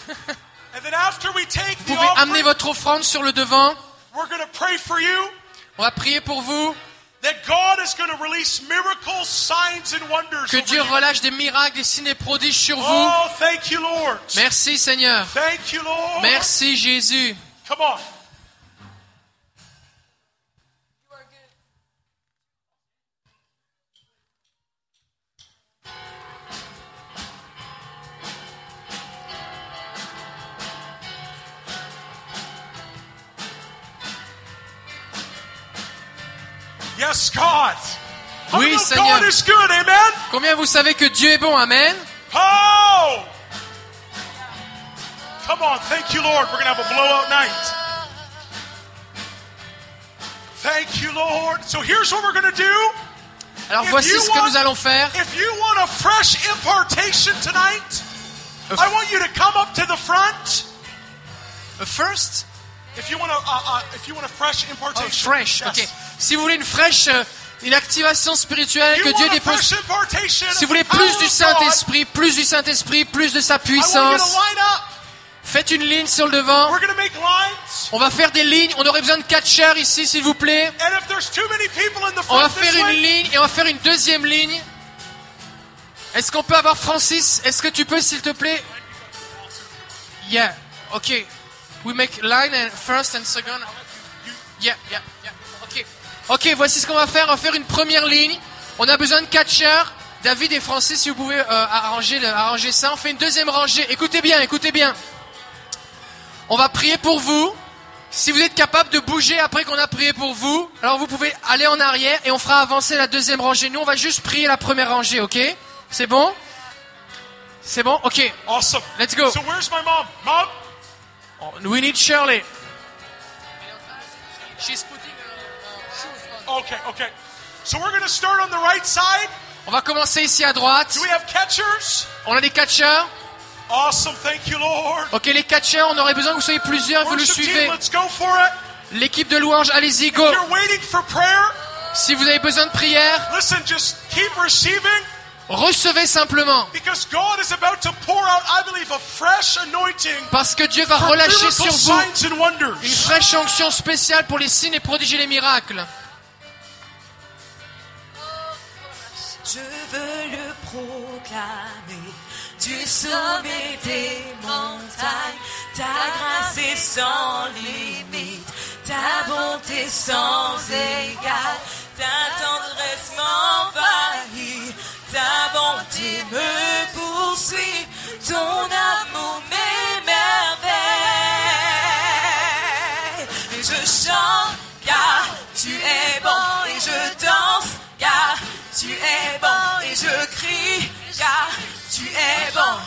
Vous pouvez amener votre offrande sur le devant. we're going to pray for you On va prier pour vous. that God is going to release miracles, signs, and wonders. Que Dieu relâche des miracles, des signes et prodiges sur vous. Oh. Merci Seigneur. Merci Jésus. Yes, God. How Oui, Seigneur. God is good, amen? Combien vous savez que Dieu est bon Amen. Oh! Come on, thank you, Lord. We're going to have a blowout night. Thank you, Lord. So here's what we're going to do. Alors If voici you ce que want- nous allons faire. If you want a fresh impartation tonight, I want you to come up to the front. First? If you want a, uh, if you want a fresh Oh, impartation. fresh, Yes. ok. Si vous voulez une fraîche, euh, une activation spirituelle, que Dieu dépose. Si vous voulez the plus du Saint-Esprit, plus du Saint-Esprit, plus de sa puissance, faites une ligne sur le devant. We're going to make lines. On va faire des lignes. On aurait besoin de catcheurs ici, s'il vous plaît. And if there's too many people in the On va faire une ligne et on va faire une deuxième ligne. Est-ce qu'on peut avoir Francis? Est-ce que tu peux, s'il te plaît? Yeah. Okay. We make line and first and second. Yeah, yeah, yeah. Ok. Voici ce qu'on va faire. On va faire une première ligne. On a besoin de catcheurs. David et Francis, si vous pouvez euh, arranger, le- arranger ça. On fait une deuxième rangée. Écoutez bien, écoutez bien. On va prier pour vous. Si vous êtes capable de bouger après qu'on a prié pour vous, alors vous pouvez aller en arrière et on fera avancer la deuxième rangée. Nous, on va juste prier la première rangée, ok? C'est bon? C'est bon? Ok. Awesome. Let's go. So where's my mom? Mom? We need Shirley. Okay, okay. So we're going to start on the right side. On va commencer ici à droite. Do we have catchers? On a des catcheurs. Awesome. Thank you, Lord. Ok, les catcheurs, on aurait besoin que vous soyez plusieurs, vous le suivez. L'équipe de louange, allez-y, go. If you're waiting for prayer, Si vous avez besoin de prière, listen, just keep receiving recevez simplement. because God is about to pour out, I believe, a fresh anointing Parce que Dieu va relâcher sur vous une fraîche onction spéciale pour les signes et prodiges et les miracles. Je veux le proclamer du sommet des montagnes. Ta grâce est sans limite, ta bonté sans égale, ta tendresse m'envahit, ta bonté me poursuit, ton amour m'émerveille. Tu es bon et je crie car tu es bon.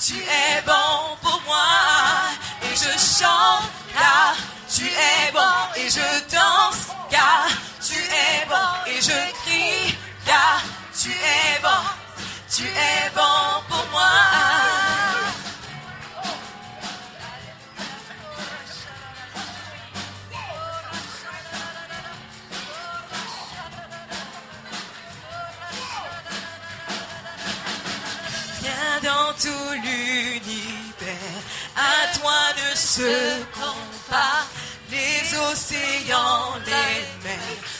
Tu es bon pour moi et je chante car tu es bon et je danse car tu es bon et je crie car tu es bon. Tu es bon pour moi. Tout l'univers à toi ne se compare. Les océans, les